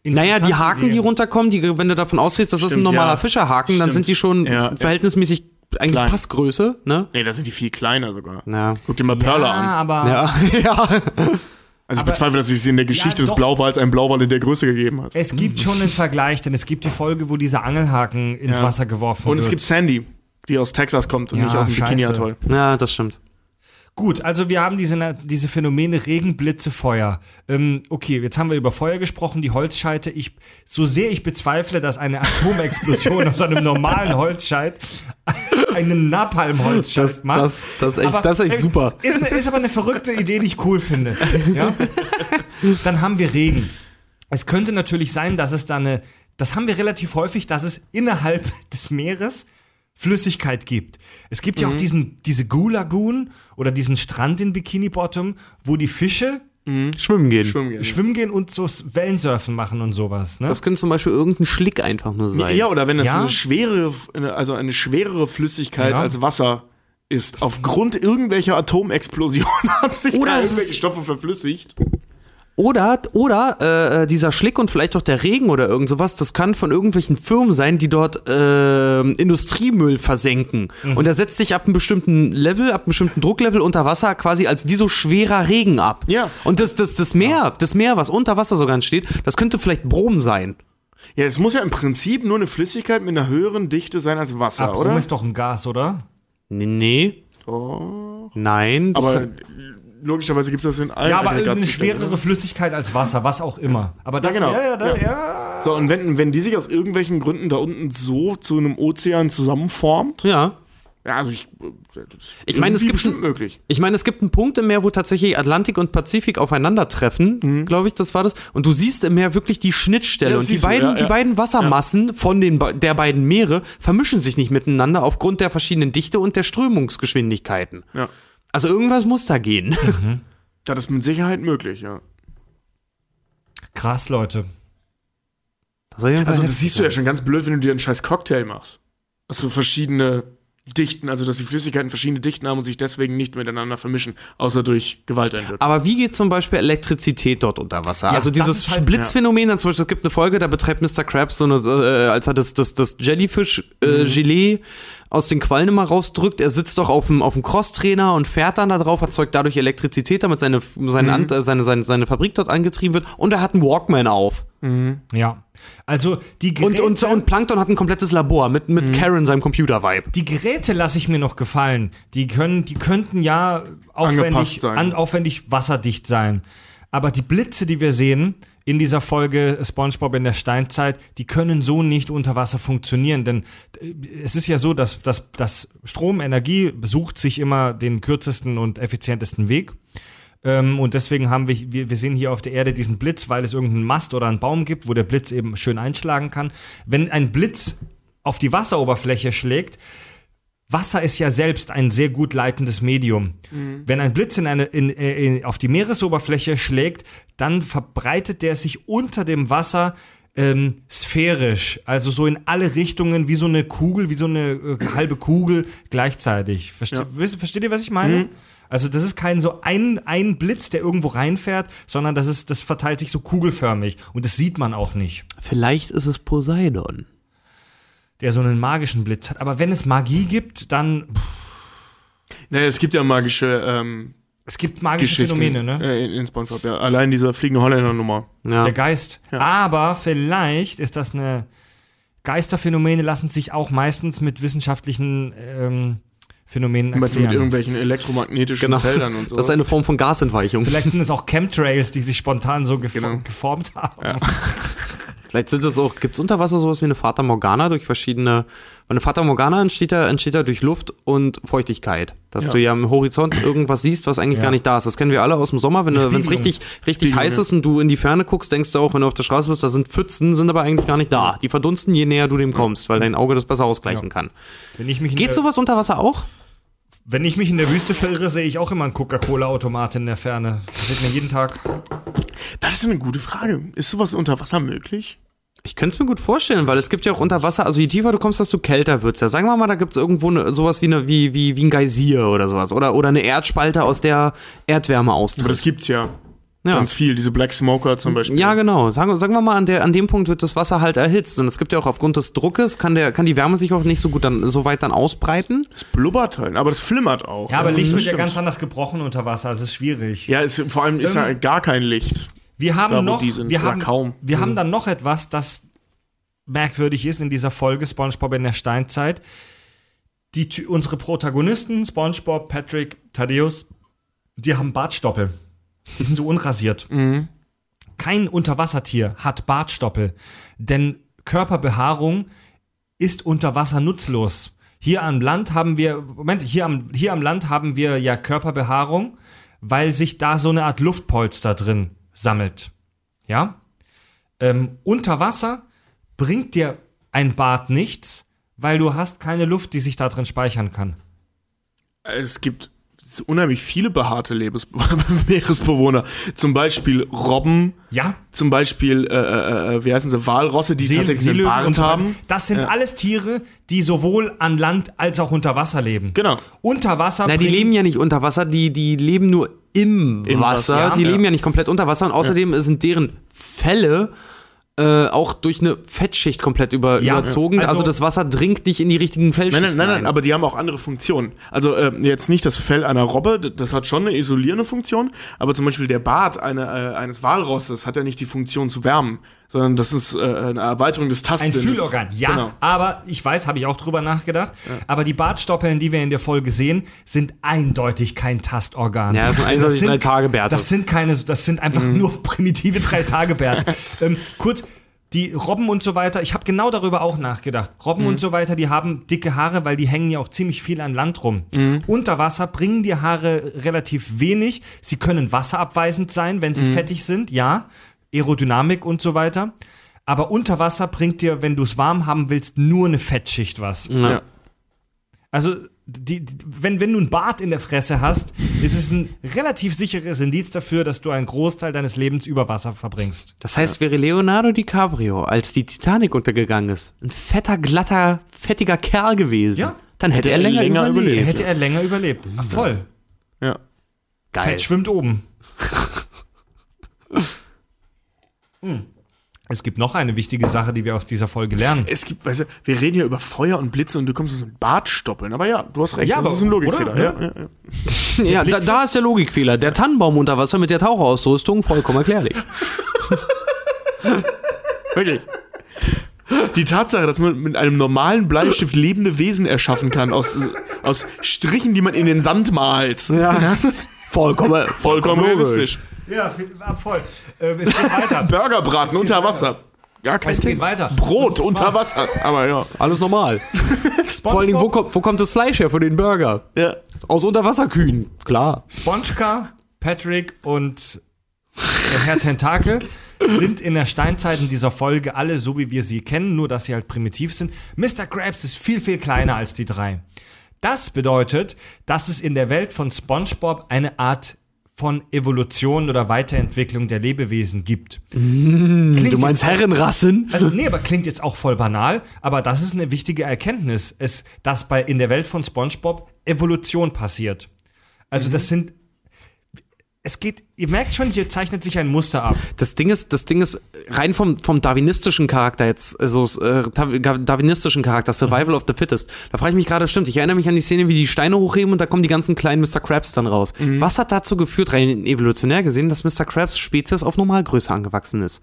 S2: Naja, die Haken, die runterkommen, die, wenn du davon ausgehst, das ist ein
S3: Stimmt,
S2: normaler
S3: ja.
S2: Fischerhaken, dann
S3: Stimmt.
S2: sind die schon
S3: Ja.
S2: verhältnismäßig eigentlich
S3: Klein.
S2: Passgröße, ne?
S3: Nee, da sind die viel kleiner sogar.
S2: Ja.
S3: Guck dir mal Perla
S1: ja,
S3: an.
S1: aber
S2: Ja, <laughs> ja.
S3: Also ich
S1: aber-
S3: bezweifle, dass es in der Geschichte des
S1: doch.
S3: Blauwals einen Blauwal in der Größe gegeben hat.
S1: es gibt schon einen Vergleich, denn es gibt die Folge, wo dieser Angelhaken ins
S3: Ja.
S1: Wasser geworfen
S3: Und
S1: wird.
S3: es gibt Sandy, die aus Texas kommt und
S1: Ja,
S3: nicht aus dem. Bikini-Atoll.
S2: Ja, das stimmt.
S1: Gut, also wir haben diese, diese Phänomene Regen, Blitze, Feuer. Ähm, okay, jetzt haben wir über Feuer gesprochen, die Holzscheite. Ich, so sehr ich bezweifle, dass eine Atomexplosion <laughs> aus einem normalen Holzscheit einen Napalm-Holzscheit macht.
S2: das, das ist echt,
S1: Aber,
S2: das ist echt super.
S1: Ist, ist aber eine verrückte Idee, die ich cool finde. Ja? <laughs> Dann haben wir Regen. Es könnte natürlich sein, dass es da eine, das haben wir relativ häufig, dass es innerhalb des Meeres Flüssigkeit gibt. Es gibt ja auch diesen, diese Goo-Lagoon oder diesen Strand in Bikini Bottom, wo die Fische
S2: Schwimmen gehen.
S3: Schwimmen gehen.
S1: schwimmen gehen und so Wellensurfen machen und sowas. Ne?
S2: Das könnte zum Beispiel irgendein Schlick einfach nur sein.
S3: Ja, oder wenn das
S1: Ja.
S3: so eine schwere, also eine schwerere Flüssigkeit
S1: Ja.
S3: als Wasser ist, aufgrund irgendwelcher Atomexplosionen <laughs> haben sich
S2: Oder
S3: da
S2: es-
S3: irgendwelche Stoffe verflüssigt.
S2: Oder, oder äh, dieser Schlick und vielleicht auch der Regen oder irgend sowas, das kann von irgendwelchen Firmen sein, die dort äh, Industriemüll versenken.
S3: Mhm.
S2: Und der setzt sich ab einem bestimmten Level, ab einem bestimmten Drucklevel unter Wasser quasi als wie so schwerer Regen ab.
S3: Ja.
S2: Und das, das, das Meer, das Meer, was unter Wasser sogar entsteht, das könnte vielleicht Brom sein.
S3: Ja, es muss ja im Prinzip nur eine Flüssigkeit mit einer höheren Dichte sein als Wasser,
S1: Ah, Brom
S3: oder?
S1: ist doch ein Gas, oder?
S2: Nee. nee.
S3: Oh.
S2: Nein.
S3: Aber <laughs> logischerweise gibt es das in allen
S1: Ja, aber eine
S3: Aggregatzuständen,
S1: schwerere Flüssigkeit als Wasser, was auch immer. Aber das,
S3: genau.
S1: ja, ja, da,
S3: Ja.
S1: ja.
S3: So, und wenn, wenn die sich aus irgendwelchen Gründen da unten so zu einem Ozean zusammenformt,
S2: ja.
S3: ja, also ich. Ist
S2: Ich meine, es gibt
S3: bestimmt möglich.
S2: Ich meine, es gibt einen Punkt im Meer, wo tatsächlich Atlantik und Pazifik aufeinandertreffen,
S3: Mhm.
S2: glaube ich, das war das. Und du siehst im Meer wirklich die Schnittstelle.
S3: Ja,
S2: und die
S3: siehst du,
S2: beiden,
S3: ja,
S2: die
S3: ja.
S2: beiden Wassermassen von den der beiden Meere vermischen sich nicht miteinander aufgrund der verschiedenen Dichte und der Strömungsgeschwindigkeiten.
S3: Ja.
S2: Also irgendwas muss da gehen.
S3: Ja, das ist mit Sicherheit möglich, ja.
S1: Krass, Leute.
S2: Das
S3: Also das siehst du ja
S2: sein.
S3: schon ganz blöd, wenn du dir einen scheiß Cocktail machst. Dass du verschiedene Dichten, also dass die Flüssigkeiten verschiedene Dichten haben und sich deswegen nicht miteinander vermischen, außer durch Gewalteinwirkung.
S2: Aber wie geht zum Beispiel Elektrizität dort unter Wasser? also
S1: das
S2: dieses
S1: halt-
S2: Blitzphänomen, dann zum Beispiel, es gibt eine Folge, da betreibt Mr. Krabs so eine, äh, als er das, das, das Jellyfish-Gelee aus den Quallen immer rausdrückt, er sitzt doch auf dem, auf dem Crosstrainer und fährt dann da drauf, erzeugt dadurch Elektrizität, damit seine, seine, Ant- äh, seine, seine, seine Fabrik dort angetrieben wird und er hat einen Walkman auf.
S1: Ja. Also die Geräte,
S2: Und, und, und Plankton hat ein komplettes Labor mit, mit Karen, seinem Computer-Vibe.
S1: die Geräte lasse ich mir noch gefallen. Die können, die könnten ja aufwendig, an, aufwendig wasserdicht sein. Aber die Blitze, die wir sehen in dieser Folge SpongeBob in der Steinzeit, die können so nicht unter Wasser funktionieren, denn äh, es ist ja so, dass, dass, dass Stromenergie sucht sich immer den kürzesten und effizientesten Weg. Ähm, und deswegen haben wir, wir, wir sehen hier auf der Erde diesen Blitz, weil es irgendeinen Mast oder einen Baum gibt, wo der Blitz eben schön einschlagen kann. Wenn ein Blitz auf die Wasseroberfläche schlägt, Wasser ist ja selbst ein sehr gut leitendes Medium. Wenn ein Blitz in eine, in, in, auf die Meeresoberfläche schlägt, dann verbreitet der sich unter dem Wasser ähm, sphärisch, also so in alle Richtungen, wie so eine Kugel, wie so eine äh, halbe Kugel gleichzeitig. Verste
S3: Ja.
S1: wisst- Versteht ihr, was ich meine? Also das ist kein so ein, ein Blitz, der irgendwo reinfährt, sondern das ist, das verteilt sich so kugelförmig und das sieht man auch nicht.
S2: Vielleicht ist es Poseidon.
S1: Der so einen magischen Blitz hat. Aber wenn es Magie gibt, dann pff,
S3: Naja, es gibt ja magische ähm,
S1: es gibt magische Phänomene, ne?
S3: äh, in, in Spongebob. Ja. Allein dieser fliegende Holländer-Nummer.
S2: Ja.
S1: Der Geist.
S3: Ja.
S1: Aber vielleicht ist das eine. Geisterphänomene lassen sich auch meistens mit wissenschaftlichen ähm, Phänomenen
S3: du mit
S1: erklären.
S3: irgendwelchen elektromagnetischen
S2: Genau.
S3: Feldern und <laughs> so.
S2: Das ist eine Form von Gasentweichung.
S1: Vielleicht sind es auch Chemtrails, die sich spontan so gefo
S3: Genau.
S1: geformt haben. <laughs>
S2: Vielleicht sind es auch, gibt es unter Wasser sowas wie eine Fata Morgana durch verschiedene, eine Fata Morgana entsteht ja, entsteht ja durch Luft und Feuchtigkeit. Dass
S3: Ja.
S2: du ja am Horizont irgendwas siehst, was eigentlich
S1: Ja.
S2: gar nicht da ist. Das kennen wir alle aus dem Sommer, wenn es richtig, richtig
S3: Spiegelung,
S2: heiß ist und du in die Ferne guckst, denkst du auch, wenn du auf der Straße bist, da sind Pfützen, sind aber eigentlich gar nicht da. Die verdunsten, je näher du dem kommst, weil dein Auge das besser ausgleichen kann. Geht sowas unter Wasser auch?
S1: Wenn ich mich in der Wüste verirre, sehe ich auch immer einen Coca-Cola-Automat in der Ferne. Das sieht mir jeden Tag.
S3: Das ist eine gute Frage. Ist sowas unter Wasser möglich?
S2: Ich könnte es mir gut vorstellen, weil es gibt ja auch unter Wasser, also je tiefer du kommst, desto kälter wird's ja. Sagen wir mal, da gibt's irgendwo ne, sowas wie, eine, wie, wie, wie ein Geysir oder sowas. Oder, oder eine Erdspalte, aus der Erdwärme
S3: Aber
S2: austritt.
S3: das gibt's ja.
S2: Ja.
S3: Ganz viel. Diese Black Smoker zum Beispiel.
S2: Ja, genau. Sagen, sagen wir mal, an, der, an dem Punkt wird das Wasser halt erhitzt. Und es gibt ja auch aufgrund des Druckes, kann, der, kann die Wärme sich auch nicht so gut dann so weit dann ausbreiten.
S3: Das blubbert halt, aber das flimmert auch.
S1: Ja, aber Licht wird ja ganz anders gebrochen unter Wasser. Das ist schwierig.
S3: Ja, ist, vor allem ist
S1: Ähm,
S3: ja gar kein Licht.
S1: Wir haben
S3: Da,
S1: noch,
S3: sind,
S1: wir haben,
S3: kaum.
S1: wir
S3: Mhm.
S1: haben dann noch etwas, das merkwürdig ist in dieser Folge SpongeBob in der Steinzeit. Die, unsere Protagonisten, SpongeBob, Patrick, Thaddeus, die haben Bartstoppel. Die sind so unrasiert.
S3: Mhm.
S1: Kein Unterwassertier hat Bartstoppel, denn Körperbehaarung ist unter Wasser nutzlos. Hier am Land haben wir, Moment, hier am, hier am Land haben wir ja Körperbehaarung, weil sich da so eine Art Luftpolster drin sammelt. Ja? Ähm, unter Wasser bringt dir ein Bad nichts, weil du hast keine Luft, die sich da drin speichern kann.
S3: Es gibt so unheimlich viele behaarte Lebens <laughs> Meeresbewohner. Zum Beispiel Robben,
S1: Ja?
S3: zum Beispiel, äh, äh, äh, wie heißen sie, Walrosse, die
S1: See-
S3: tatsächlich einen Bart
S1: so
S3: haben.
S1: Das sind alles Tiere, die sowohl an Land als auch unter Wasser leben.
S3: Genau.
S1: Unter Wasser
S2: Na, die leben ja nicht unter Wasser, die, die leben nur im,
S3: Im
S2: Wasser.
S3: Wasser,
S2: die
S3: ja.
S2: leben ja nicht komplett unter Wasser und außerdem sind deren Fälle äh, auch durch eine Fettschicht komplett über,
S1: Ja,
S2: überzogen.
S1: also-
S2: Also, das Wasser dringt nicht in die richtigen
S3: Nein,
S2: Fellschichten
S3: nein, nein, nein,
S2: rein.
S3: aber die haben auch andere Funktionen. Also äh, jetzt nicht das Fell einer Robbe, das hat schon eine isolierende Funktion, aber zum Beispiel der Bart eine, äh, eines Walrosses hat ja nicht die Funktion zu wärmen, sondern das ist äh, eine Erweiterung des
S1: Ein
S3: Tastsinnes.
S1: Fühlorgan, ja.
S3: Genau.
S1: Aber ich weiß, habe ich auch drüber nachgedacht. Aber die Bartstoppeln, die wir in der Folge sehen, sind eindeutig kein Tastorgan.
S2: Ja, das sind eindeutig
S1: sind-
S2: Drei-Tage-Bärte.
S1: Das sind keine, das sind einfach
S3: Mhm.
S1: nur primitive Drei-Tage-Bärte. <laughs> ähm, kurz. Die Robben und so weiter, ich habe genau darüber auch nachgedacht. Robben
S3: Mhm.
S1: und so weiter, die haben dicke Haare, weil die hängen ja auch ziemlich viel an Land rum.
S3: Mhm.
S1: Unter Wasser bringen die Haare relativ wenig. Sie können wasserabweisend sein, wenn sie
S3: Mhm.
S1: fettig sind, ja. Aerodynamik und so weiter. Aber unter Wasser bringt dir, wenn du es warm haben willst, nur eine Fettschicht was.
S2: Ja.
S1: Also, die, die, wenn, wenn du ein Bart in der Fresse hast, ist es ein relativ sicheres Indiz dafür, dass du einen Großteil deines Lebens über Wasser verbringst.
S2: Das heißt, wäre Leonardo DiCaprio, als die Titanic untergegangen ist, ein fetter, glatter, fettiger Kerl gewesen,
S1: Ja.
S2: dann hätte,
S3: Hätte
S2: er
S3: er
S2: länger,
S3: länger
S2: überlebt.
S3: überlebt.
S1: Hätte er länger überlebt. Ach, voll.
S3: Ja.
S2: Geil.
S1: Fett schwimmt oben. <laughs> Hm. Es gibt noch eine wichtige Sache, die wir aus dieser Folge lernen.
S3: Es gibt, weißt du, wir reden hier über Feuer und Blitze und du kommst so ein Bartstoppeln. Aber ja, du hast recht,
S1: Ja,
S3: das
S1: aber-
S3: ist ein Logikfehler.
S1: oder?
S3: Ja, ja, ja.
S2: Ja, <laughs> da, da ist der Logikfehler. Der Tannenbaum unter Wasser mit der Taucherausrüstung, vollkommen erklärlich. <laughs>
S3: Wirklich. Die Tatsache, dass man mit einem normalen Bleistift lebende Wesen erschaffen kann, aus, aus Strichen, die man in den Sand malt. Ja.
S2: Vollkommen,
S3: Vollkommen realistisch.
S1: Ja, viel- ah, voll. Ähm, es geht weiter. <laughs>
S3: Burgerbraten unter Wasser. Gar kein
S1: Es geht
S3: Thema.
S1: weiter.
S3: Brot unter Wasser. Aber ja.
S2: Alles normal. <laughs> Vor allen Dingen, wo kommt, wo kommt das Fleisch her für den Burger?
S3: ja.
S2: Aus Unterwasserkühen, klar.
S1: SpongeCar, Patrick und der Herr Tentakel sind in der Steinzeit in dieser Folge alle so, wie wir sie kennen, nur dass sie halt primitiv sind. Mr. Krabs ist viel, viel kleiner als die drei. Das bedeutet, dass es in der Welt von SpongeBob eine Art von Evolution oder Weiterentwicklung der Lebewesen gibt. Klingt
S2: Du meinst
S1: auch-
S2: Herrenrassen?
S1: also <laughs> nee, aber klingt jetzt auch voll banal, aber das ist eine wichtige Erkenntnis, es, dass bei in der Welt von SpongeBob Evolution passiert. Also das sind es geht, ihr merkt schon, hier zeichnet sich ein Muster ab.
S2: Das Ding ist, das Ding ist rein vom, vom darwinistischen Charakter jetzt, also äh, darwinistischen Charakter, Survival of the Fittest. Da frage ich mich gerade, stimmt, ich erinnere mich an die Szene, wie die Steine hochheben und da kommen die ganzen kleinen Mr. Krabs dann raus. Was hat dazu geführt, rein evolutionär gesehen, dass Mr. Krabs Spezies auf Normalgröße angewachsen ist?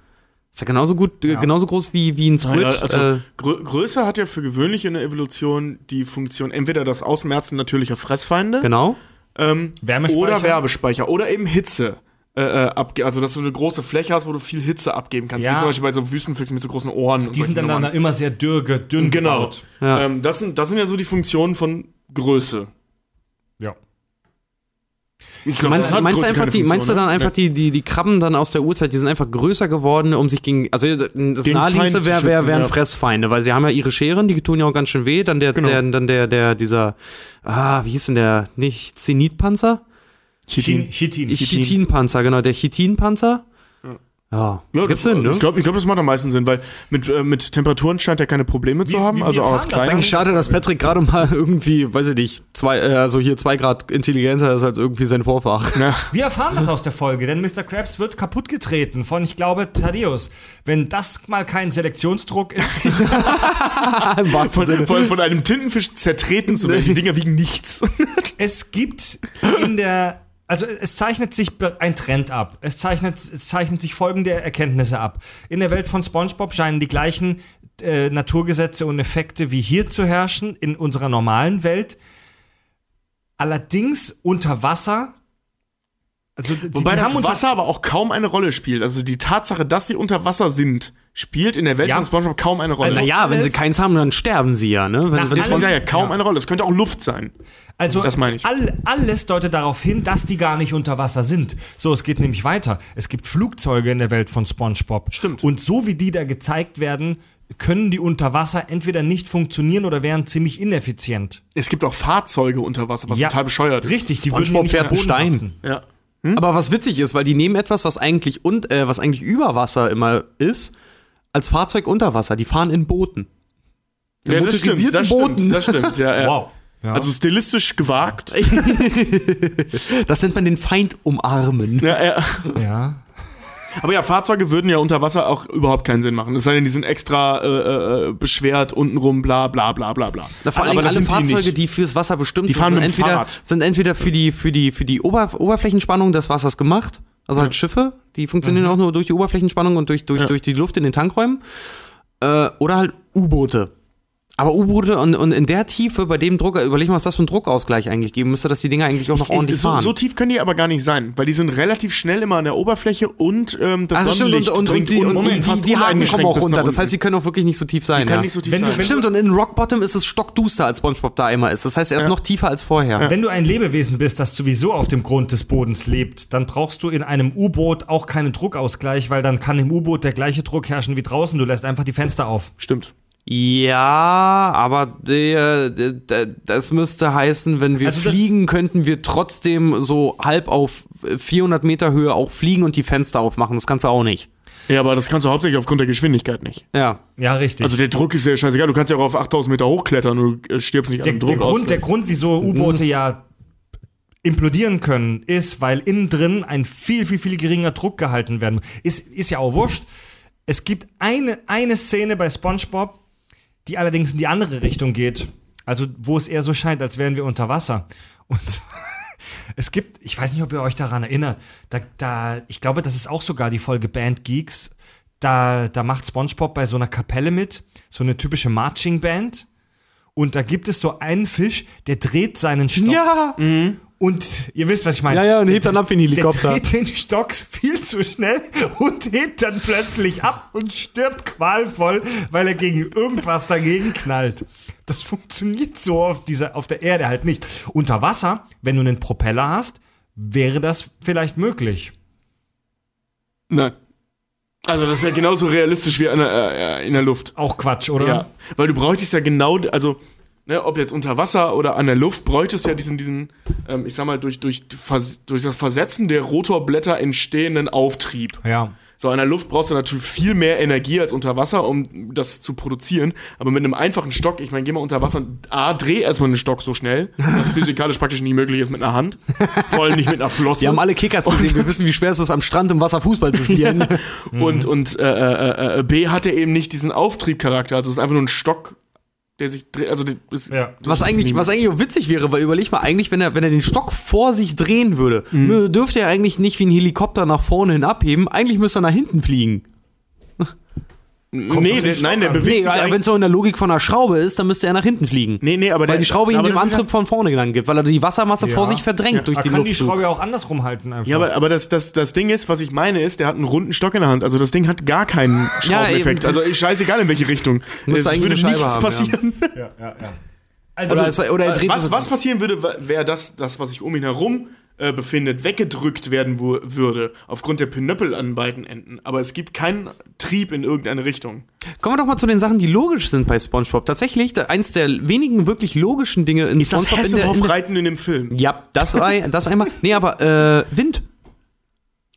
S2: Ist ja genauso gut, äh, genauso groß wie, wie ein Squid.
S3: Ja, also,
S2: äh,
S3: Grö Größe hat ja für gewöhnlich in der Evolution die Funktion entweder das Ausmerzen natürlicher Fressfeinde
S2: genau.
S3: Ähm,
S1: Wärmespeicher?
S3: oder Werbespeicher oder eben Hitze. Äh, äh, abge also, dass du eine große Fläche hast, wo du viel Hitze abgeben kannst.
S1: Ja.
S3: Wie zum Beispiel bei so Wüstenfüchsen mit so großen Ohren.
S1: Die sind dann, dann immer sehr dürr, dünn
S3: Genau.
S1: gebaut.
S2: Ja.
S3: Ähm, das, sind, das sind ja so die Funktionen von Größe. Glaub,
S2: Meinst,
S3: das hat
S2: meinst, du einfach die,
S3: Funktion,
S2: meinst du dann
S3: ne?
S2: einfach die, die, die Krabben dann aus der Urzeit, die sind einfach größer geworden, um sich gegen, also das
S3: Den
S2: naheliegendste
S3: Feind
S2: wäre
S3: zu
S2: wär, wären
S3: ja.
S2: Fressfeinde, weil sie haben ja ihre Scheren, die tun ja auch ganz schön weh, dann der,
S3: Genau.
S2: der, dann der, der, dieser, ah, wie hieß denn der, nicht Zenitpanzer?
S1: Chitin. Chitin.
S2: Chitinpanzer, genau, der Chitinpanzer. Ja,
S3: Ja,
S2: gibt
S3: das,
S2: Sinn, ne?
S3: Ich glaube, ich glaub, das macht am meisten Sinn, weil mit, äh, mit Temperaturen scheint er keine Probleme zu
S1: Wie-
S3: haben.
S1: wie-
S3: also auch als kleiner.
S2: Eigentlich schade, dass Patrick gerade mal irgendwie, weiß ich nicht, zwei, äh, also hier zwei Grad intelligenter ist als irgendwie sein Vorfach.
S3: Ja.
S1: Wir erfahren das aus der Folge, denn Mr. Krabs wird kaputtgetreten von, ich glaube, Thaddeus. Wenn das mal kein Selektionsdruck ist, <laughs>
S3: Von, von, von einem Tintenfisch zertreten zu <laughs> werden. Die Dinger wiegen nichts.
S1: es gibt in der, also es zeichnet sich ein Trend ab. Es zeichnet, es zeichnet sich folgende Erkenntnisse ab. In der Welt von SpongeBob scheinen die gleichen äh, Naturgesetze und Effekte wie hier zu herrschen in unserer normalen Welt. Allerdings unter Wasser. Also die,
S3: Wobei
S1: die
S3: das
S1: haben unter-
S3: Wasser aber auch kaum eine Rolle spielt. Also die Tatsache, dass sie unter Wasser sind, spielt in der Welt
S1: Ja.
S3: von SpongeBob kaum eine Rolle.
S1: Also-
S2: Naja, wenn sie keins haben, dann sterben sie ja, ne? Wenn,
S1: Nach
S2: wenn
S3: das
S1: allem-
S3: ja, ja kaum
S1: Ja.
S3: eine Rolle. Es könnte auch Luft sein.
S1: Also
S3: Das meine ich.
S1: All, alles deutet darauf hin, dass die gar nicht unter Wasser sind. So, es geht nämlich weiter. Es gibt Flugzeuge in der Welt von SpongeBob.
S3: Stimmt.
S1: Und so wie die da gezeigt werden, können die unter Wasser entweder nicht funktionieren oder wären ziemlich ineffizient.
S3: Es gibt auch Fahrzeuge unter Wasser, was
S1: Ja,
S3: total bescheuert ist.
S1: Richtig, die würden
S2: SpongeBob
S1: ja nicht
S2: fährt Stein.
S1: haften.
S3: Ja.
S2: Aber was witzig ist, weil die nehmen etwas, was eigentlich und äh, was eigentlich über Wasser immer ist, als Fahrzeug unter Wasser. Die fahren in Booten. In
S3: ja, das stimmt, das
S2: Booten.
S3: stimmt, das stimmt, ja, ja.
S1: Wow. Ja.
S3: Also stilistisch gewagt. <laughs>
S2: Das nennt man den Feind umarmen.
S3: Ja, ja.
S1: ja.
S3: Aber ja, Fahrzeuge würden ja unter Wasser auch überhaupt keinen Sinn machen. Es sei denn, die sind extra äh, äh, beschwert, untenrum, bla bla bla bla bla.
S2: Na, vor allem
S3: das
S2: alle
S3: sind
S2: Fahrzeuge,
S3: nicht.
S2: die, fürs Wasser bestimmt
S3: Die fahren
S2: sind,
S3: dem
S2: entweder, sind entweder für die, für die, für die Ober Oberflächenspannung des Wassers gemacht. Also halt Schiffe, die funktionieren auch nur durch die Oberflächenspannung und durch, durch,
S3: Ja.
S2: durch die Luft in den Tankräumen. Äh, oder halt U-Boote. Aber U-Boote und, und in der Tiefe, bei dem Druck, überleg mal, was das für einen Druckausgleich eigentlich geben müsste, dass die Dinger eigentlich auch noch ordentlich
S3: so,
S2: fahren.
S3: so tief können die aber gar nicht sein, weil die sind relativ schnell immer an der Oberfläche und ähm, das
S2: also stimmt,
S3: Sonnenlicht
S2: und, und,
S3: dringt
S2: und die,
S3: un-
S2: und die, die,
S3: fast
S2: die Haken kommen auch runter. Das heißt, sie können auch wirklich nicht so tief sein.
S3: kann
S2: ja.
S3: nicht so tief
S1: Wenn
S3: sein.
S1: wenn
S2: Stimmt, und in Rock Bottom ist es stockduster, als SpongeBob da immer ist. Das heißt, er ist
S3: Ja.
S2: noch tiefer als vorher.
S1: Wenn du ein Lebewesen bist, das sowieso auf dem Grund des Bodens lebt, dann brauchst du in einem U-Boot auch keinen Druckausgleich, weil dann kann im U-Boot der gleiche Druck herrschen wie draußen. Du lässt einfach die Fenster auf.
S3: Stimmt.
S2: Ja, aber der, der, der, das müsste heißen, wenn wir
S1: Also
S2: fliegen, könnten wir trotzdem so halb auf 400 Meter Höhe auch fliegen und die Fenster aufmachen. Das kannst du auch nicht.
S3: Ja, aber das kannst du hauptsächlich aufgrund der Geschwindigkeit nicht.
S2: Ja.
S1: Ja, richtig.
S3: Also der Druck ist ja scheißegal. Du kannst ja auch auf 8000 Meter hochklettern und du äh, stirbst nicht
S1: der,
S3: an dem
S1: der,
S3: Druck
S1: Grund, der Grund, wieso U-Boote ja implodieren können, ist, weil innen drin ein viel, viel, viel geringer Druck gehalten werden. Ist, ist ja auch wurscht. Es gibt eine, eine Szene bei SpongeBob, die allerdings in die andere Richtung geht. Also, wo es eher so scheint, als wären wir unter Wasser. Und <laughs> es gibt, ich weiß nicht, ob ihr euch daran erinnert, da, da, ich glaube, das ist auch sogar die Folge Band Geeks. Da, da macht SpongeBob bei so einer Kapelle mit, so eine typische Marching Band. Und da gibt es so einen Fisch, der dreht seinen Stock.
S2: Ja.
S1: Und ihr wisst, was ich meine.
S2: Ja, ja, und
S1: Der-
S2: hebt dann ab wie ein Helikopter.
S1: Der dreht den Stock viel zu schnell und hebt dann plötzlich ab und stirbt qualvoll, weil er gegen irgendwas dagegen knallt. Das funktioniert so auf, dieser, auf der Erde halt nicht. Unter Wasser, wenn du einen Propeller hast, wäre das vielleicht möglich.
S3: Nein. Also das wäre genauso realistisch wie in der, äh, in der Luft.
S1: Auch Quatsch, oder?
S3: Ja, weil du bräuchtest ja genau, also ne, ob jetzt unter Wasser oder an der Luft, bräuchte es ja diesen, diesen, ähm, ich sag mal, durch, durch, durch das Versetzen der Rotorblätter entstehenden Auftrieb.
S1: Ja.
S3: So, in der Luft brauchst du natürlich viel mehr Energie als unter Wasser, um das zu produzieren. Aber mit einem einfachen Stock, ich meine, geh mal unter Wasser, A, dreh erstmal einen Stock so schnell, was physikalisch <laughs> praktisch nicht möglich ist mit einer Hand. Vor allem nicht mit einer Flosse.
S2: Wir haben alle Kickers gesehen, wir wissen, wie schwer es ist, am Strand im Wasser Fußball zu spielen. <laughs>
S3: Und, und äh, äh, äh, B hat er eben nicht diesen Auftriebcharakter. Also es ist einfach nur ein Stock, der sich dreht. Also das
S1: Ja.
S3: das
S2: Was
S3: ist
S2: eigentlich, was eigentlich witzig wäre, weil überleg mal, eigentlich, wenn er, wenn er den Stock vor sich drehen würde, mü- dürfte er eigentlich nicht wie ein Helikopter nach vorne hin abheben, eigentlich müsste er nach hinten fliegen.
S3: Nee, der, nein, der bewegt
S2: Nee,
S3: sich
S2: wenn es so in der Logik von einer Schraube ist, dann müsste er nach hinten fliegen.
S3: Nee, nee, aber
S2: weil
S3: der,
S2: die Schraube ihm den Antrieb von vorne dann gibt, weil er die Wassermasse
S1: Ja.
S2: vor sich verdrängt
S3: Ja.
S2: durch
S1: Man
S2: den
S1: kann die. Schraube ja auch andersrum halten einfach.
S3: Ja, aber, aber das, das, das Ding ist, was ich meine, ist, der hat einen runden Stock in der Hand. Also das Ding hat gar keinen Schraubeneffekt.
S2: eben.
S3: also scheißegal in welche Richtung. Es
S2: eigentlich
S3: würde nichts
S2: haben,
S3: passieren.
S1: ja, ja, ja. Also,
S2: Oder, es, oder er dreht
S3: was, was passieren würde, wäre das, das, was sich um ihn herum äh, befindet, weggedrückt werden würde, aufgrund der Pinöppel an beiden Enden. Aber es gibt keinen Trieb in irgendeine Richtung.
S2: Kommen wir doch mal zu den Sachen, die logisch sind bei SpongeBob. Tatsächlich, eins der wenigen wirklich logischen Dinge in
S3: Ist das
S2: SpongeBob in der, in der,
S3: Hasselhoff-Reiten in dem Film?
S2: Ja, das war das einmal. Nee, aber äh, Wind.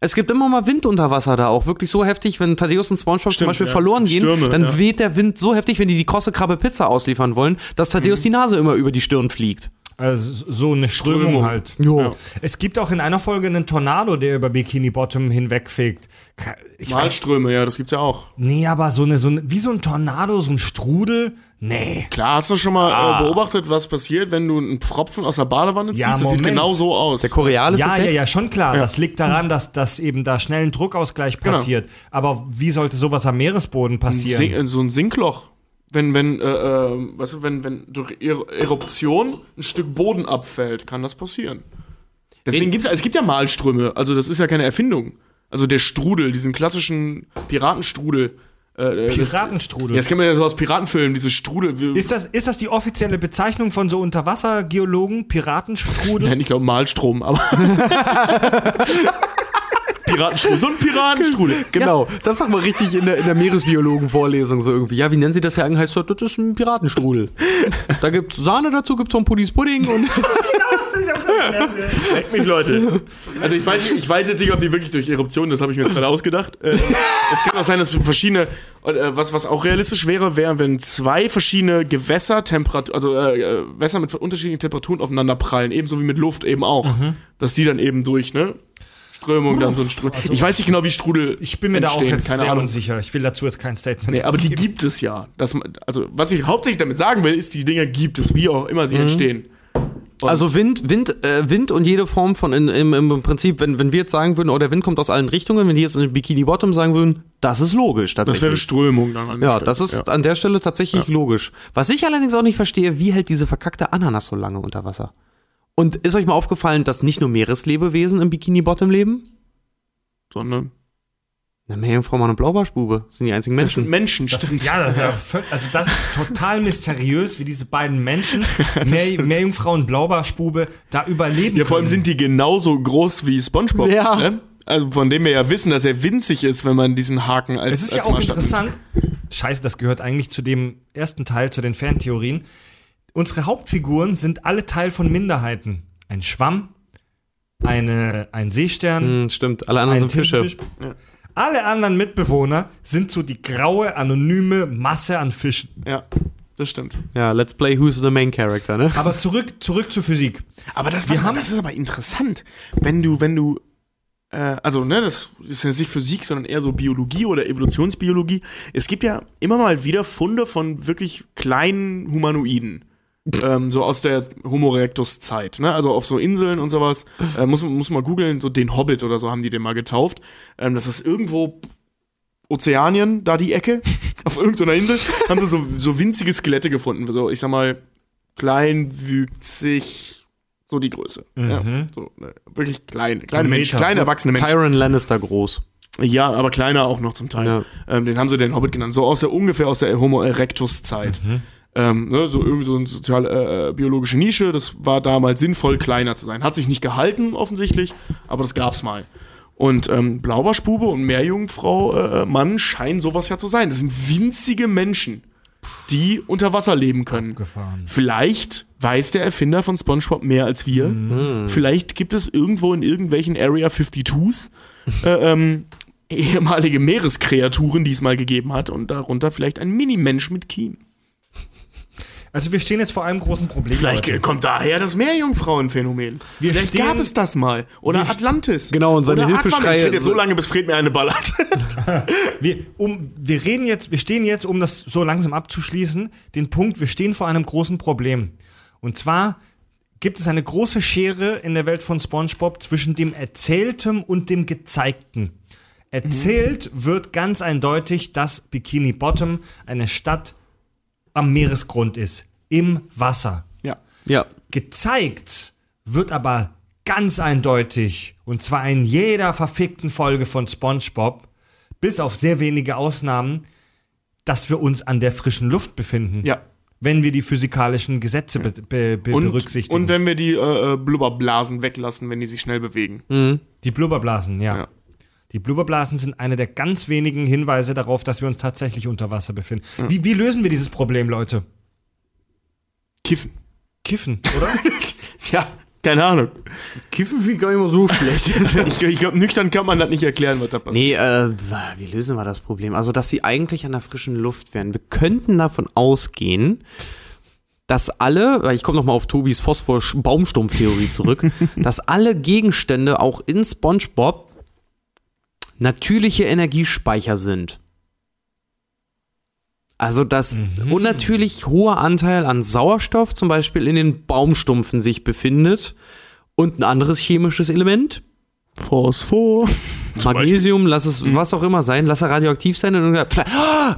S2: Es gibt immer mal Wind unter Wasser da auch. Wirklich so heftig, wenn Thaddeus und Spongebob zum
S3: Stimmt,
S2: Beispiel
S3: ja,
S2: verloren gehen,
S3: Stürme,
S2: dann
S3: ja.
S2: weht der Wind so heftig, wenn die die krosse Krabbe Pizza ausliefern wollen, dass
S3: Mhm.
S2: Thaddeus die Nase immer über die Stirn fliegt.
S1: Also so eine Strömung,
S3: Strömung.
S1: halt.
S3: Ja.
S1: Es gibt auch in einer Folge einen Tornado, der über Bikini Bottom hinwegfegt. Ich weiß,
S3: Malströme, ja, das gibt's ja auch.
S1: nee, aber so eine, so eine, wie so ein Tornado, so ein Strudel? Nee.
S3: Klar, hast du schon mal
S2: Ah.
S3: äh, beobachtet, was passiert, wenn du einen Pfropfen aus der Badewanne ziehst?
S1: Ja,
S3: das sieht genau so aus.
S2: Der Coriolis
S1: Ja, ja,
S2: Effekt.
S1: ja, schon klar. Das liegt daran, dass, dass eben da schnell ein Druckausgleich
S3: Genau.
S1: passiert. Aber wie sollte sowas am Meeresboden passieren?
S3: Sink, äh, so ein Sinkloch. Wenn, wenn, äh, äh, weißt du, wenn, wenn durch Er- Eruption ein Stück Boden abfällt, kann das passieren. Deswegen gibt's, es gibt ja Malströme, also das ist ja keine Erfindung. Also der Strudel, diesen klassischen Piratenstrudel. Äh, äh,
S1: Piratenstrudel.
S3: Das, ja, das kennt man ja so aus Piratenfilmen, diese Strudel.
S1: Ist das, ist das die offizielle Bezeichnung von so Unterwassergeologen? Piratenstrudel? <laughs>
S3: Nein, ich glaube Malstrom, aber. <laughs> Piratenstrudel, so ein Piratenstrudel.
S2: Genau, das sagt man richtig in der, in der Meeresbiologen-Vorlesung so irgendwie. Ja, wie nennen sie das ja eigentlich? Heißt das, das ist ein Piratenstrudel. Da gibt's Sahne dazu, gibt's so ein Puddies Pudding und <laughs>
S3: Leck mich, Leute. Also ich weiß, ich weiß jetzt nicht, ob die wirklich durch Eruption, das habe ich mir jetzt gerade ausgedacht. Äh, es kann auch sein, dass so verschiedene, äh, was, was auch realistisch wäre, wäre, wenn zwei verschiedene Gewässer, Temperatur, also äh, äh, Wässer mit unterschiedlichen Temperaturen aufeinander prallen, ebenso wie mit Luft eben auch.
S1: Mhm.
S3: Dass die dann eben durch, ne? Strömung, dann so ein Strudel. ich weiß nicht genau, wie Strudel
S1: Also Ich bin mir da auch
S3: entstehen,
S1: jetzt
S3: keine
S1: sehr
S3: Ahnung.
S1: unsicher. Ich will dazu jetzt kein Statement.
S3: Nee, aber die gibt es ja. Das, also, was ich hauptsächlich damit sagen will, ist, die Dinger gibt es, wie auch immer
S1: Mhm.
S3: sie entstehen. Und-
S2: Also Wind, Wind, äh, Wind und jede Form von in, im, im Prinzip, wenn, wenn wir jetzt sagen würden, oh, der Wind kommt aus allen Richtungen, wenn die jetzt in Bikini Bottom sagen würden, das ist logisch
S3: das wäre
S2: tatsächlich.
S3: Strömung dann an der
S2: ja,
S3: Stelle.
S2: das ist an der Stelle tatsächlich logisch. Was ich allerdings auch nicht verstehe, wie hält diese verkackte Ananas so lange unter Wasser? Und ist euch mal aufgefallen, dass nicht nur Meereslebewesen im Bikini Bottom leben?
S3: Sondern
S2: Na, Meerjungfrau, Mann und Blaubarschbube sind die einzigen
S3: das sind
S2: Menschen.
S3: Menschen,
S1: Das
S3: stimmt.
S1: sind, ja, das ist ja völ- also das ist total mysteriös, wie diese beiden Menschen, <laughs> Meer, Meerjungfrau und Blaubarschbube, da überleben
S3: Ja, vor allem
S1: können.
S3: sind die genauso groß wie SpongeBob.
S2: Ja.
S3: Ne? Also von dem wir ja wissen, dass er winzig ist, wenn man diesen Haken als
S1: Es ist ja
S3: als
S1: auch
S3: Maßstab nimmt.
S1: interessant. Scheiße, das gehört eigentlich zu dem ersten Teil, zu den Fantheorien. Unsere Hauptfiguren sind alle Teil von Minderheiten. Ein Schwamm, eine, ein Seestern,
S2: Hm, stimmt, alle anderen sind Fische.
S1: Tintenfisch. Alle anderen Mitbewohner sind so die graue, anonyme Masse an Fischen.
S3: Ja, das stimmt.
S2: Ja, let's play Who's the Main Character, ne?
S1: Aber zurück, zurück zur Physik.
S3: Aber das,
S1: Wir
S3: wir
S1: haben-
S3: das ist aber interessant, wenn du, wenn du, äh, also ne, das ist ja nicht Physik, sondern eher so Biologie oder Evolutionsbiologie. Es gibt ja immer mal wieder Funde von wirklich kleinen Humanoiden. Ähm, so aus der Homo erectus Zeit, ne? Also auf so Inseln und sowas. Äh, muss, man- muss man googeln, so den Hobbit oder so haben die den mal getauft. Ähm, das ist irgendwo Ozeanien, da die Ecke, <laughs> auf irgendeiner Insel, haben sie so, so winzige Skelette gefunden. So, ich sag mal, kleinwüchsig, so die Größe. Ja, so, ne, wirklich klein, kleine Menschen,
S1: Meter,
S3: kleine
S1: so
S3: erwachsene Menschen.
S2: Tyron Lannister groß.
S3: Ja, aber kleiner auch noch zum Teil.
S2: Ja.
S3: Ähm, den haben sie den Hobbit genannt, so aus der ungefähr aus der Homo erectus Zeit. Ähm, ne, so irgendwie so eine sozial äh, biologische Nische, das war damals sinnvoll, kleiner zu sein. Hat sich nicht gehalten, offensichtlich, aber das gab's mal. Und ähm, Blaubarschbube und Meerjungfrau äh, Mann scheinen sowas ja zu sein. Das sind winzige Menschen. die unter Wasser leben können.
S1: Gefahren.
S3: Vielleicht weiß der Erfinder von SpongeBob mehr als wir. Vielleicht gibt es irgendwo in irgendwelchen Area 52s äh, ähm, ehemalige Meereskreaturen, die es mal gegeben hat und darunter vielleicht ein Mini-Mensch mit Kiem.
S1: Also wir stehen jetzt vor einem großen Problem.
S3: Vielleicht
S1: Leute.
S3: kommt daher das Meerjungfrauenphänomen.
S1: Wir
S3: Vielleicht
S1: stehen-
S3: gab es das mal. Oder Atlantis.
S2: Genau, und seine Hilfeschreie-.
S3: Ich rede jetzt so lange, bis Fred mir eine ballert. <laughs>
S1: Wir, um, wir reden jetzt, wir stehen jetzt, um das so langsam abzuschließen, den Punkt, wir stehen vor einem großen Problem. Und zwar gibt es eine große Schere in der Welt von SpongeBob zwischen dem Erzähltem und dem Gezeigten. Erzählt wird ganz eindeutig, dass Bikini Bottom eine Stadt am Meeresgrund ist, im Wasser.
S3: ja.
S2: Ja.
S1: Gezeigt wird aber ganz eindeutig, und zwar in jeder verfickten Folge von SpongeBob, bis auf sehr wenige Ausnahmen, dass wir uns an der frischen Luft befinden.
S3: Ja.
S1: Wenn wir die physikalischen Gesetze be be be
S3: Und,
S1: berücksichtigen.
S3: und wenn wir die äh, äh, Blubberblasen weglassen, wenn die sich schnell bewegen.
S1: die Blubberblasen, ja.
S3: Ja.
S1: Die Blubberblasen sind eine der ganz wenigen Hinweise darauf, dass wir uns tatsächlich unter Wasser befinden. Wie, wie lösen wir dieses Problem, Leute?
S3: Kiffen.
S1: Kiffen, oder? <laughs>
S3: Ja, keine Ahnung.
S2: Kiffen finde ich gar nicht mal so schlecht. <laughs>
S3: ich ich glaube, nüchtern kann man das nicht erklären, was da passiert.
S2: Nee, äh, wie lösen wir das Problem? Also, dass sie eigentlich an der frischen Luft wären. Wir könnten davon ausgehen, dass alle, weil ich komme nochmal auf Tobis Phosphor-Baumstumpf-Theorie zurück, <laughs> dass alle Gegenstände auch in SpongeBob natürliche Energiespeicher sind. Also, dass unnatürlich hoher Anteil an Sauerstoff zum Beispiel in den Baumstumpfen sich befindet und ein anderes chemisches Element,
S3: Phosphor. <laughs>
S2: Magnesium, lass es was auch immer sein, lass er radioaktiv sein und vielleicht- Ah,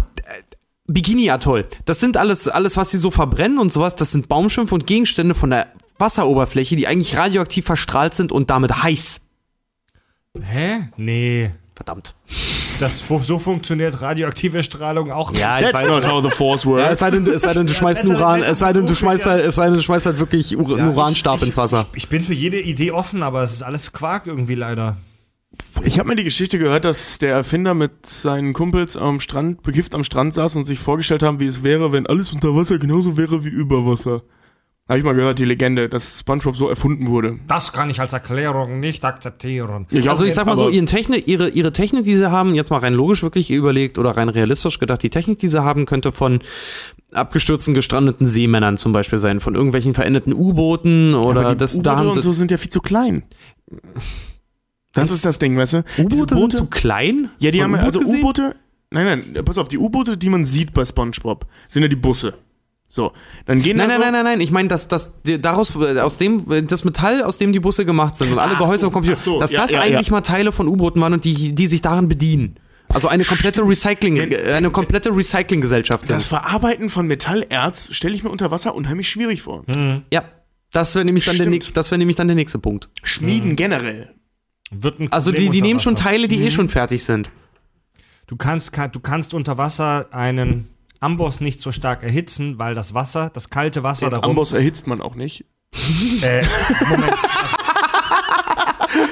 S2: Bikini-Atoll. Das sind alles, alles, was sie so verbrennen und sowas, das sind Baumschimpfe und Gegenstände von der Wasseroberfläche, die eigentlich radioaktiv verstrahlt sind und damit heiß.
S1: Hä? Nee.
S2: Verdammt.
S1: Das, so funktioniert radioaktive Strahlung auch nicht.
S2: Ja, ich
S3: That's not how the force works.
S2: Ja, es sei denn, es sei denn du schmeißt Uran, es sei denn, du schmeißt halt, es sei denn, du schmeißt halt wirklich Ur einen Uranstab
S1: ich,
S2: ins Wasser.
S1: Ich, ich bin für jede Idee offen, aber es ist alles Quark irgendwie leider.
S3: Ich habe mir die Geschichte gehört, dass der Erfinder mit seinen Kumpels am Strand, bekifft am Strand saß und sich vorgestellt haben, wie es wäre, wenn alles unter Wasser genauso wäre wie über Wasser. Habe ich mal gehört, die Legende, dass SpongeBob so erfunden wurde.
S1: Das kann ich als Erklärung nicht akzeptieren.
S2: Also ich sag mal so, ihren Technik, ihre, ihre Technik, die sie haben, jetzt mal rein logisch wirklich überlegt oder rein realistisch gedacht, die Technik, die sie haben, könnte von abgestürzten, gestrandeten Seemännern zum Beispiel sein, von irgendwelchen verendeten U-Booten oder
S3: aber die
S2: das, da
S3: U-Boote
S2: haben
S3: und so sind ja viel zu klein. Das ist das Ding, weißt du?
S2: U-Boote sind zu klein?
S3: Ja, die haben also? U-Boote. Nein, nein, pass auf, die U-Boote, die man sieht bei SpongeBob, sind ja die Busse. So, dann gehen
S2: Nein,
S3: da
S2: nein,
S3: so,
S2: nein, nein, nein, ich meine, dass das daraus aus dem das Metall, aus dem die Busse gemacht sind und alle
S3: Ach
S2: Gehäuse
S3: so,
S2: und Computer,
S3: so,
S2: dass
S3: ja,
S2: das
S3: ja,
S2: eigentlich
S3: ja.
S2: mal Teile von U-Booten waren und die die sich daran bedienen. Also eine komplette Recycling
S3: Den-
S2: äh, eine komplette Recycling-Gesellschaft
S3: Das. Verarbeiten von Metallerz stelle ich mir unter Wasser unheimlich schwierig vor.
S2: Ja, das wäre nämlich dann der
S3: Stimmt.
S2: nächste, das wäre nämlich dann der nächste Punkt.
S3: Schmieden generell.
S1: Wird ein
S2: Also die, die nehmen schon. Teile, die eh schon fertig sind.
S1: Du kannst, ka- du kannst unter Wasser einen Amboss nicht so stark erhitzen, weil das Wasser, das kalte Wasser
S3: Den
S1: darum.
S3: Amboss erhitzt man auch nicht. <laughs>
S1: Äh, Moment.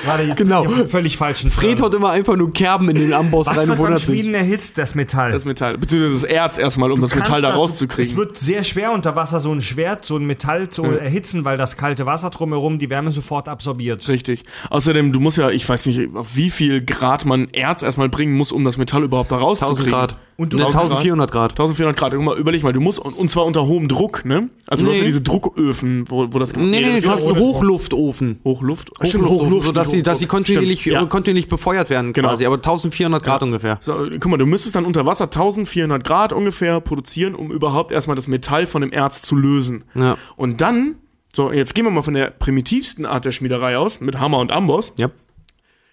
S1: Warte,
S2: Genau.
S1: völlig falschen
S2: Fred haut immer einfach nur Kerben in den Amboss
S1: Was
S2: rein
S1: wird
S2: und
S1: beim. Schmieden erhitzt? Das Metall.
S3: Das Metall. Beziehungsweise das Erz erstmal, um das
S1: kannst
S3: Metall da
S1: das- Es
S3: rauszukriegen.
S1: wird sehr schwer unter Wasser so ein Schwert, so ein Metall zu erhitzen, weil das kalte Wasser drumherum die Wärme sofort absorbiert.
S3: Richtig. Außerdem, du musst ja, ich weiß nicht, auf wie viel Grad man Erz erstmal bringen muss, um das Metall überhaupt da
S2: 1000
S3: rauszukriegen.
S2: Grad.
S1: Und du-
S2: ne,
S3: 1000
S2: 1400 Grad.
S3: 1400 Grad. Guck mal, überleg mal, du musst, und, und zwar unter hohem Druck, ne? Also du hast ja
S2: Nee.
S3: diese Drucköfen, wo, wo das
S2: Nee, nee, nee,
S3: das
S2: du hast einen Hochluftofen.
S3: Hochluft?
S2: Stimmt, Hochluft, sodass sie, dass sie kontinuierlich,
S3: ja.
S2: äh, kontinuierlich befeuert werden
S3: Genau.
S2: quasi, aber 1400 Grad ungefähr.
S3: So, guck mal, du müsstest dann unter Wasser 1400 Grad ungefähr produzieren, um überhaupt erstmal das Metall von dem Erz zu lösen.
S2: Ja.
S3: Und dann, so, jetzt gehen wir mal von der primitivsten Art der Schmiederei aus, mit Hammer und Amboss.
S2: Ja.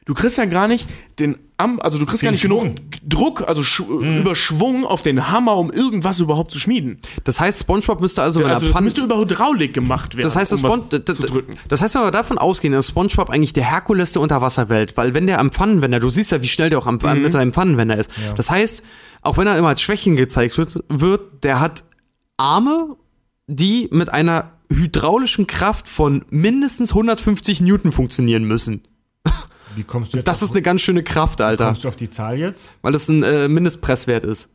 S3: Du kriegst ja gar nicht den Am also du kriegst gar nicht genug Druck, also Sch
S2: Mhm.
S3: Überschwung auf den Hammer, um irgendwas überhaupt zu schmieden.
S2: Das heißt, SpongeBob müsste also, wenn
S3: Also
S2: er
S3: das müsste über Hydraulik gemacht werden,
S2: das heißt, das,
S3: um
S2: das, das heißt, wenn wir davon ausgehen, ist SpongeBob eigentlich der Herkules der Unterwasserwelt, weil wenn der am Pfannenwender, du siehst ja, wie schnell der auch am,
S3: Mhm.
S2: mit einem Pfannenwender ist. Das heißt, auch wenn er immer als Schwächen gezeigt wird, wird, der hat Arme, die mit einer hydraulischen Kraft von mindestens 150 Newton funktionieren müssen. <laughs>
S1: Wie kommst du jetzt
S2: Das
S1: auf,
S2: ist eine ganz schöne Kraft, Alter.
S1: kommst du auf die Zahl jetzt?
S2: Weil das ein äh, Mindestpresswert ist.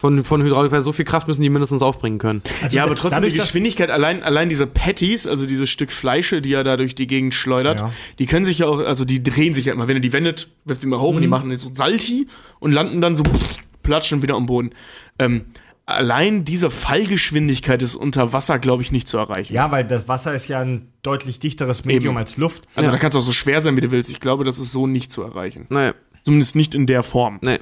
S2: Von, von Hydraulik, weil so viel Kraft müssen die mindestens aufbringen können.
S1: Also
S3: ja, aber trotzdem
S1: dadurch,
S3: die Geschwindigkeit, allein, allein diese Patties, also dieses Stück Fleische, die er da durch die Gegend schleudert,
S1: Ja.
S3: die können sich ja auch, also die drehen sich ja immer. Wenn er die wendet, wirft die mal hoch und die machen so Salti und landen dann so pff, platschen wieder am Boden. Ähm, allein diese Fallgeschwindigkeit ist unter Wasser, glaube ich, nicht zu erreichen.
S1: Ja, weil das Wasser ist ja ein deutlich dichteres Medium
S3: Eben.
S1: als Luft.
S3: Also
S2: Ja.
S3: da kannst du auch so schwer sein, wie du willst. Ich glaube, das ist so nicht zu erreichen.
S2: Nee,
S3: Zumindest nicht in der Form.
S2: nee.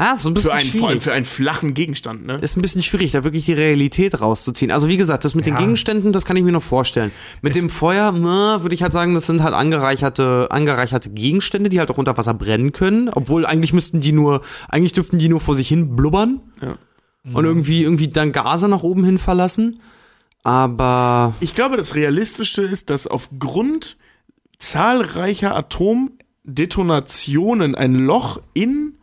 S2: Ah, ist so ein bisschen
S3: Für einen, vor allem
S2: schwierig.
S3: für einen flachen Gegenstand, ne?
S2: ist ein bisschen schwierig, da wirklich die Realität rauszuziehen. Also wie gesagt, das mit den
S1: Ja.
S2: Gegenständen, das kann ich mir noch vorstellen. Mit dem Feuer, na, würde ich halt sagen, das sind halt angereicherte, angereicherte Gegenstände, die halt auch unter Wasser brennen können. Obwohl eigentlich müssten die nur, eigentlich dürften die nur vor sich hin blubbern
S3: Ja.
S2: Und irgendwie, irgendwie dann Gase nach oben hin verlassen. Aber
S3: Ich glaube, das Realistischste ist, dass aufgrund zahlreicher Atomdetonationen ein Loch in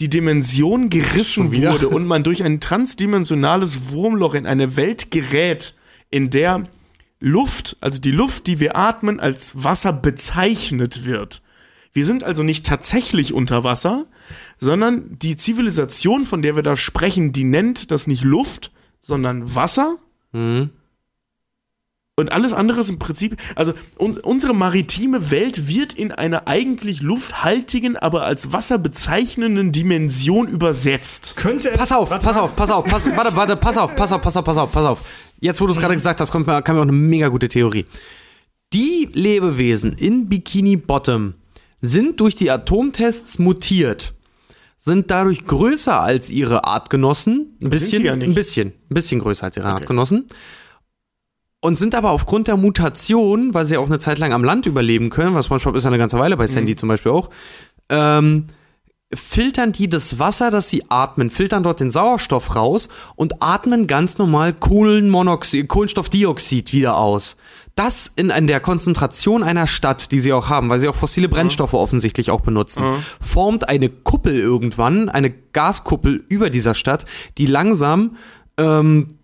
S3: die Dimension gerissen wurde und man <laughs> durch ein transdimensionales Wurmloch in eine Welt gerät, in der Luft, also die Luft, die wir atmen, als Wasser bezeichnet wird. Wir sind also nicht tatsächlich unter Wasser, sondern die Zivilisation, von der wir da sprechen, die nennt das nicht Luft, sondern Wasser.
S2: hm,
S3: Und alles andere ist im Prinzip, also un, unsere maritime Welt wird in einer eigentlich lufthaltigen, aber als Wasser bezeichnenden Dimension übersetzt.
S1: Könnte es,
S2: pass auf,
S1: warte
S2: pass auf, pass auf, pass, warte, warte, pass auf, pass auf, pass auf, pass auf, pass auf. Jetzt, wo du es gerade gesagt hast, kommt mir, kam mir auch eine mega gute Theorie. Die Lebewesen in Bikini Bottom sind durch die Atomtests mutiert, sind dadurch größer als ihre Artgenossen, ein bisschen,
S3: ja
S2: ein bisschen, ein bisschen größer als ihre Artgenossen. Und sind aber aufgrund der Mutation, weil sie auch eine Zeit lang am Land überleben können, was SpongeBob ist ja eine ganze Weile bei Sandy zum Beispiel auch, ähm, filtern die das Wasser, das sie atmen, filtern dort den Sauerstoff raus und atmen ganz normal Kohlenmonoxid, Kohlenstoffdioxid wieder aus. Das in, in der Konzentration einer Stadt, die sie auch haben, weil sie auch fossile Brennstoffe offensichtlich auch benutzen, formt eine Kuppel irgendwann, eine Gaskuppel über dieser Stadt, die langsam ähm,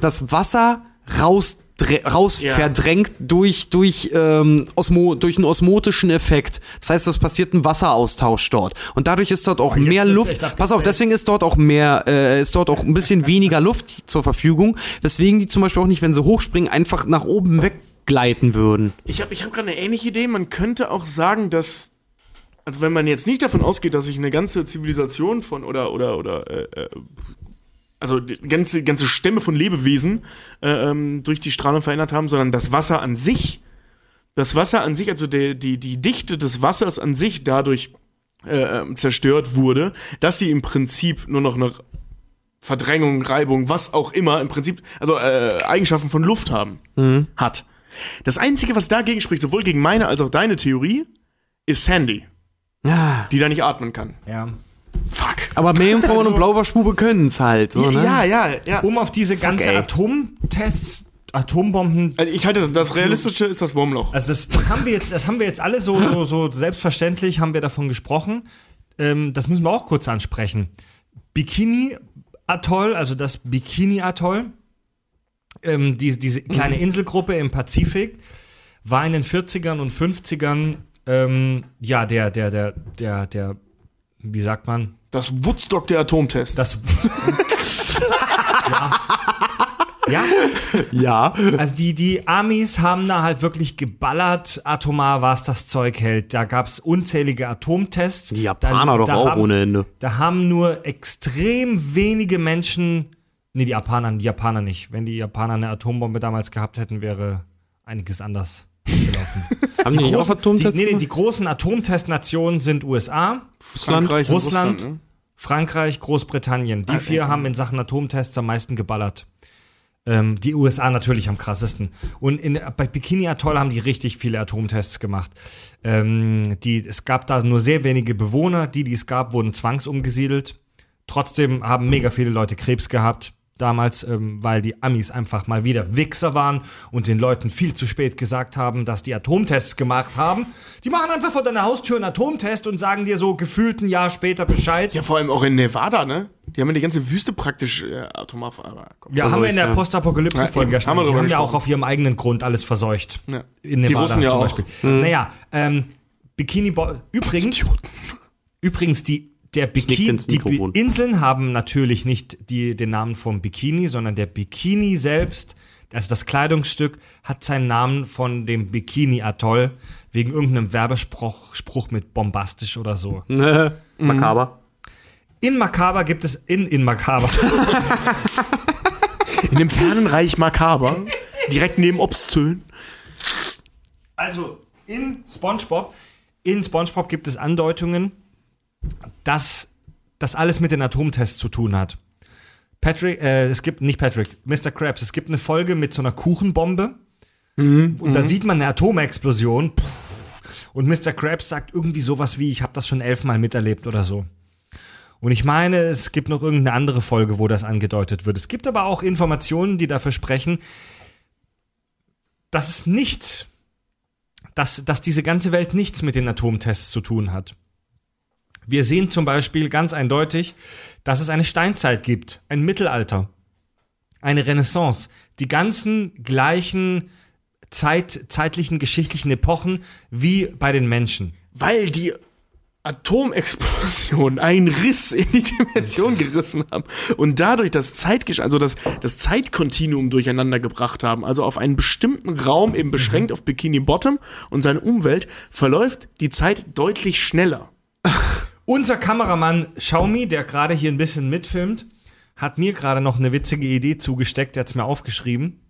S2: das Wasser raus, raus
S3: Ja.
S2: verdrängt durch, durch, ähm, Osmo, durch einen osmotischen Effekt. Das heißt, es passiert ein Wasseraustausch dort. Und dadurch ist dort auch
S1: jetzt
S2: mehr Luft. Pass auf, deswegen ist dort auch mehr, äh, ist dort auch ein bisschen weniger Luft zur Verfügung, weswegen die zum Beispiel auch nicht, wenn sie hochspringen, einfach nach oben weggleiten würden.
S3: Ich habe ich hab gerade eine ähnliche Idee. Man könnte auch sagen, dass, also wenn man jetzt nicht davon ausgeht, dass sich eine ganze Zivilisation von oder oder oder äh, äh, also die ganze ganze Stämme von Lebewesen äh, ähm, durch die Strahlung verändert haben, sondern das Wasser an sich, das Wasser an sich, also die die die Dichte des Wassers an sich dadurch äh, ähm, zerstört wurde, dass sie im Prinzip nur noch eine Verdrängung, Reibung, was auch immer, im Prinzip, also äh, Eigenschaften von Luft haben, hat. Das Einzige, was dagegen spricht, sowohl gegen meine als auch deine Theorie, ist Sandy,
S2: Ja.
S3: die da nicht atmen kann.
S1: Ja.
S3: Fuck.
S2: Aber Meerjungfrauen und Blaubarschbube können es halt. So, ne?
S3: Ja, ja, ja.
S1: Um auf diese ganze
S2: ey.
S1: Atomtests, Atombomben
S3: Also ich halte das Realistische ist das Wurmloch.
S1: Also das, das haben wir jetzt, das haben wir jetzt alle so, so, so selbstverständlich haben wir davon gesprochen. Ähm, das müssen wir auch kurz ansprechen. Bikini Atoll, also das Bikini Atoll, ähm, die, diese kleine Inselgruppe im Pazifik, war in den 40ern und 50ern ähm, ja der, der, der, der, der, wie sagt man,
S3: Das Woodstock der Atomtests.
S1: das <laughs> ja. ja,
S2: Ja.
S1: Also die, die Amis haben da halt wirklich geballert, atomar, was das Zeug hält. Da gab es unzählige Atomtests.
S2: Die Japaner
S1: Da-
S2: doch
S1: da
S2: auch
S1: haben,
S2: ohne Ende.
S1: Da haben nur extrem wenige Menschen, nee, die Japaner, die Japaner nicht. Wenn die Japaner eine Atombombe damals gehabt hätten, wäre einiges anders gelaufen. <laughs>
S2: Haben die, auch
S1: Großen-
S2: Atomtests
S1: die, nee, nee, die großen Atomtestnationen sind USA,
S3: Frankreich und
S1: Russland,
S3: ne?
S1: Frankreich, Großbritannien. Die vier haben in Sachen Atomtests am meisten geballert. Ähm, die USA natürlich am krassesten. Und in, bei Bikini Atoll haben die richtig viele Atomtests gemacht. Ähm, die, es gab da nur sehr wenige Bewohner. Die, die es gab, wurden zwangsumgesiedelt. Trotzdem haben mega viele Leute Krebs gehabt damals, ähm, weil die Amis einfach mal wieder Wichser waren und den Leuten viel zu spät gesagt haben, dass die Atomtests gemacht haben. Die machen einfach vor deiner Haustür einen Atomtest und sagen dir so gefühlt ein Jahr später Bescheid.
S3: Ja, vor allem auch in Nevada, ne? Die haben ja die ganze Wüste praktisch äh, atomar
S1: Ja,
S2: Also
S1: haben wir in der
S2: ja.
S1: Postapokalypse-Folge
S3: Ja,
S1: ja,
S3: haben wir
S1: Die haben ja auch
S3: gesprochen.
S1: auf ihrem eigenen Grund alles verseucht.
S3: Ja.
S1: In
S3: Die
S1: Nevada
S3: Russen ja
S1: zum
S3: auch.
S1: Beispiel. Naja, ähm, Bikini Bo Übrigens, übrigens die, der Bikini, die Inseln haben natürlich nicht die, den Namen vom Bikini, sondern der Bikini selbst, also das Kleidungsstück, hat seinen Namen von dem Bikini-Atoll wegen irgendeinem Werbespruch Spruch mit bombastisch oder so. <laughs>
S2: Makaber.
S1: In Makaber gibt es in in Makaber. <laughs>
S3: In dem fernen Reich Makaber, direkt neben Obstzölln.
S1: Also in SpongeBob, in SpongeBob gibt es Andeutungen, dass das alles mit den Atomtests zu tun hat. Patrick, äh, es gibt nicht Patrick, Mr. Krabs, es gibt eine Folge mit so einer Kuchenbombe und da sieht man eine Atomexplosion und Mr. Krabs sagt irgendwie sowas wie, ich habe das schon elfmal miterlebt oder so. Und ich meine, es gibt noch irgendeine andere Folge, wo das angedeutet wird. Es gibt aber auch Informationen, die dafür sprechen, dass es nicht dass, dass diese ganze Welt nichts mit den Atomtests zu tun hat. Wir sehen zum Beispiel ganz eindeutig, dass es eine Steinzeit gibt, ein Mittelalter, eine Renaissance, die ganzen gleichen Zeit, zeitlichen, geschichtlichen Epochen wie bei den Menschen.
S3: Weil die Atomexplosion <laughs> einen Riss in die Dimension gerissen haben und dadurch das Zeitgesch also das, das Zeitkontinuum durcheinander gebracht haben. Also auf einen bestimmten Raum, eben beschränkt auf Bikini Bottom und seine Umwelt, verläuft die Zeit deutlich schneller.
S1: Unser Kameramann Xiaomi, der gerade hier ein bisschen mitfilmt, hat mir gerade noch eine witzige Idee zugesteckt, der hat es mir aufgeschrieben.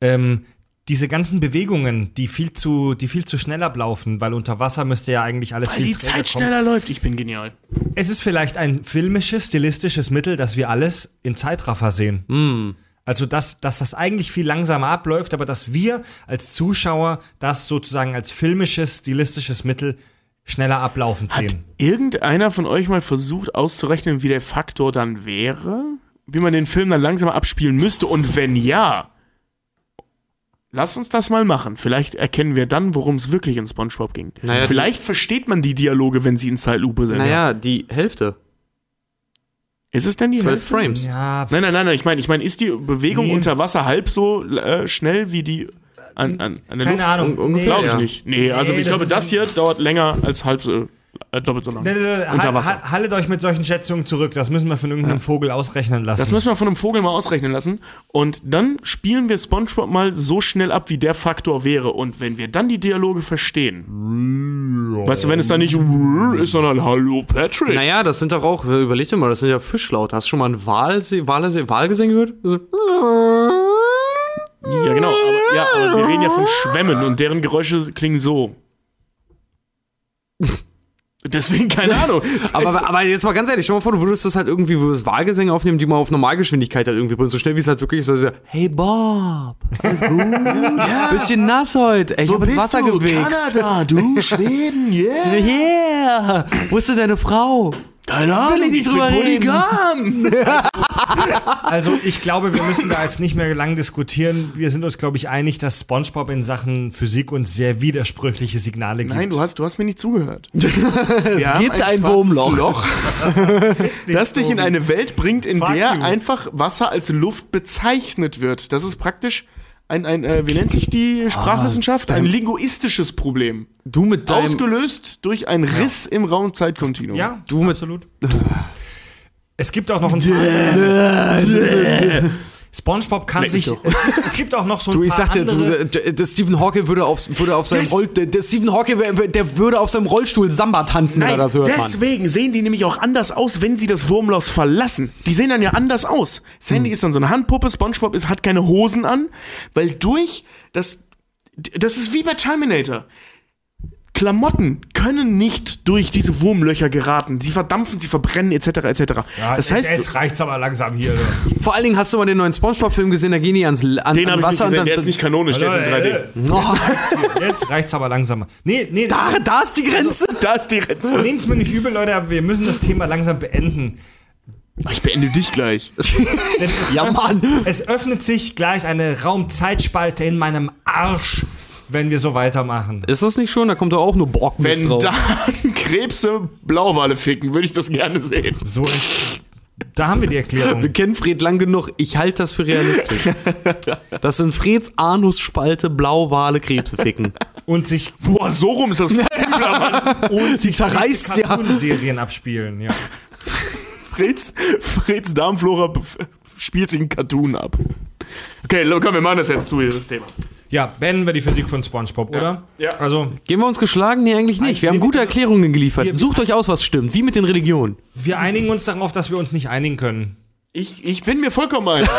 S1: Ähm, diese ganzen Bewegungen, die viel zu, die viel zu schnell ablaufen, weil unter Wasser müsste ja eigentlich alles
S3: Weil
S1: viel
S3: die Zeit
S1: kommen.
S3: schneller läuft. Ich bin genial.
S1: Es ist vielleicht ein filmisches, stilistisches Mittel, dass wir alles in Zeitraffer sehen. Also, dass, dass das eigentlich viel langsamer abläuft, aber dass wir als Zuschauer das sozusagen als filmisches, stilistisches Mittel schneller ablaufen
S3: Hat
S1: sehen.
S3: irgendeiner von euch mal versucht auszurechnen, wie der Faktor dann wäre? Wie man den Film dann langsamer abspielen müsste? Und wenn ja, lass uns das mal machen. Vielleicht erkennen wir dann, worum es wirklich in SpongeBob ging.
S2: Naja,
S3: Vielleicht versteht man die Dialoge, wenn sie in Zeitlupe sind.
S2: Naja, die Hälfte.
S3: Ist es denn die
S2: Zwölf
S3: Hälfte?
S2: Frames.
S1: Ja,
S3: Nein, nein, nein, nein. Ich meine, ich meine, ist die Bewegung
S1: Nee.
S3: unter Wasser halb so äh, schnell wie die an, an, an der
S1: keine
S3: Luft?
S1: Ahnung.
S2: Un- ungefähr,
S3: Glaube ich
S2: Ja.
S3: nicht. Nee, also
S1: Nee,
S3: ich
S1: das
S3: glaube, das hier dauert länger als halb so, äh, doppelt so lang.
S1: Nee, nee, nee,
S3: Unter
S1: hal-
S3: Wasser.
S1: hal- Haltet euch mit solchen Schätzungen zurück. Das müssen wir von irgendeinem Vogel ausrechnen lassen.
S3: Das müssen wir von einem Vogel mal ausrechnen lassen. Und dann spielen wir SpongeBob mal so schnell ab, wie der Faktor wäre. Und wenn wir dann die Dialoge verstehen. Weißt du, wenn es dann nicht ist, sondern Hallo Patrick.
S2: Naja, das sind doch auch, überleg dir mal, das sind ja Fischlaute. Hast du schon mal ein Walsee, gehört? Also,
S3: Ja, genau. Aber, ja, aber wir reden ja von Schwämmen und deren Geräusche klingen so. <laughs> Deswegen keine Ahnung.
S2: aber, aber jetzt mal ganz ehrlich, stell mal vor, du würdest das halt irgendwie, würdest Wahlgesänge aufnehmen, die mal auf Normalgeschwindigkeit halt irgendwie bringen. So schnell wie es halt wirklich so ist. Hey Bob, alles gut? <laughs> ja. Bisschen nass heute. Ey, ich hab ins Wasser gewichst.
S3: Kanada, du, Schweden, yeah. <laughs>
S2: Yeah! Wo ist denn deine Frau?
S3: Keine Ahnung,
S2: ich nicht drüber reden.
S3: polygam. <laughs>
S1: Also ich glaube, wir müssen da jetzt nicht mehr lang diskutieren. Wir sind uns, glaube ich, einig, dass SpongeBob in Sachen Physik uns sehr widersprüchliche Signale gibt.
S3: Nein, du hast, du hast mir nicht zugehört. <laughs>
S2: Es gibt ein
S3: schwarzes
S2: Wurmloch.
S3: Loch, <laughs> das dich in eine Welt bringt, in
S1: Fuck
S3: der
S1: you.
S3: einfach Wasser als Luft bezeichnet wird. Das ist praktisch ein, ein äh, wie nennt sich die Sprachwissenschaft? ein linguistisches Problem.
S2: Du mit deinem.
S3: Ausgelöst durch einen Riss im Raumzeitkontinuum.
S1: Ja,
S2: Du mit-
S1: absolut. Es gibt auch noch ein. <laughs> <laughs> SpongeBob kann
S3: mich
S1: sich. Es, <laughs> es gibt auch noch so ein
S2: Du, ich
S1: paar
S2: sag dir,
S1: andere.
S2: du, der, Stephen Hawking würde auf, würde auf seinem Roll, der, der Stephen Hawking, der würde auf seinem Rollstuhl Samba tanzen, wenn er
S3: Nein,
S2: das hört,
S3: deswegen sehen die nämlich auch anders aus, wenn sie das Wurmloch verlassen. Die sehen dann ja anders aus. Sandy ist dann so eine Handpuppe, SpongeBob ist, hat keine Hosen an, weil durch das, das ist wie bei Terminator. Klamotten können nicht durch diese Wurmlöcher geraten. Sie verdampfen, sie verbrennen, etc., etc.
S1: Ja,
S3: das heißt,
S1: jetzt reicht's aber langsam hier.
S2: Vor allen Dingen hast du mal den neuen Spongebob-Film gesehen, da gehen die ans an,
S3: den
S2: an
S3: habe ich nicht
S2: Wasser
S3: gesehen,
S2: und
S3: der ist nicht kanonisch, der ist in 3D.
S2: Oh,
S1: Jetzt reicht's aber langsam. Nee, nee.
S2: da, da ist die Grenze.
S3: Da ist die Grenze.
S1: Nehmt's mir nicht übel, Leute, aber wir müssen das Thema langsam beenden.
S3: Ich beende dich gleich.
S2: Ja, Mann.
S1: es öffnet sich gleich eine Raumzeitspalte in meinem Arsch, wenn wir so weitermachen.
S2: Ist das nicht schon? Da kommt doch auch nur Borgmist
S3: Wenn
S2: drauf.
S3: da <laughs> Krebse Blauwale ficken, würde ich das gerne sehen.
S1: So ents Da haben wir die
S2: Wir
S1: Erklärung.
S2: kennen Fred lang genug. Ich halte das für realistisch. <laughs> Das sind Freds Anusspalte, Blauwale, Krebse ficken.
S1: Und sich
S3: Boah, so rum ist das. <laughs>
S1: und sie
S2: zerreißt ja.
S1: Serien abspielen, ja.
S3: Freds, Freds Darmflora spielt sich ein Cartoon ab. Okay, komm, wir machen das jetzt zu, dieses Thema.
S1: Ja, beenden wir die Physik von SpongeBob, oder?
S3: Ja.
S1: Also,
S2: Gehen wir uns geschlagen? Nee, eigentlich nicht. Wir haben gute Erklärungen geliefert.
S1: Wir-
S2: Sucht euch aus, was stimmt. Wie mit den Religionen.
S1: wir einigen uns darauf, dass wir uns nicht einigen können.
S3: Ich, ich bin mir vollkommen ein. <laughs>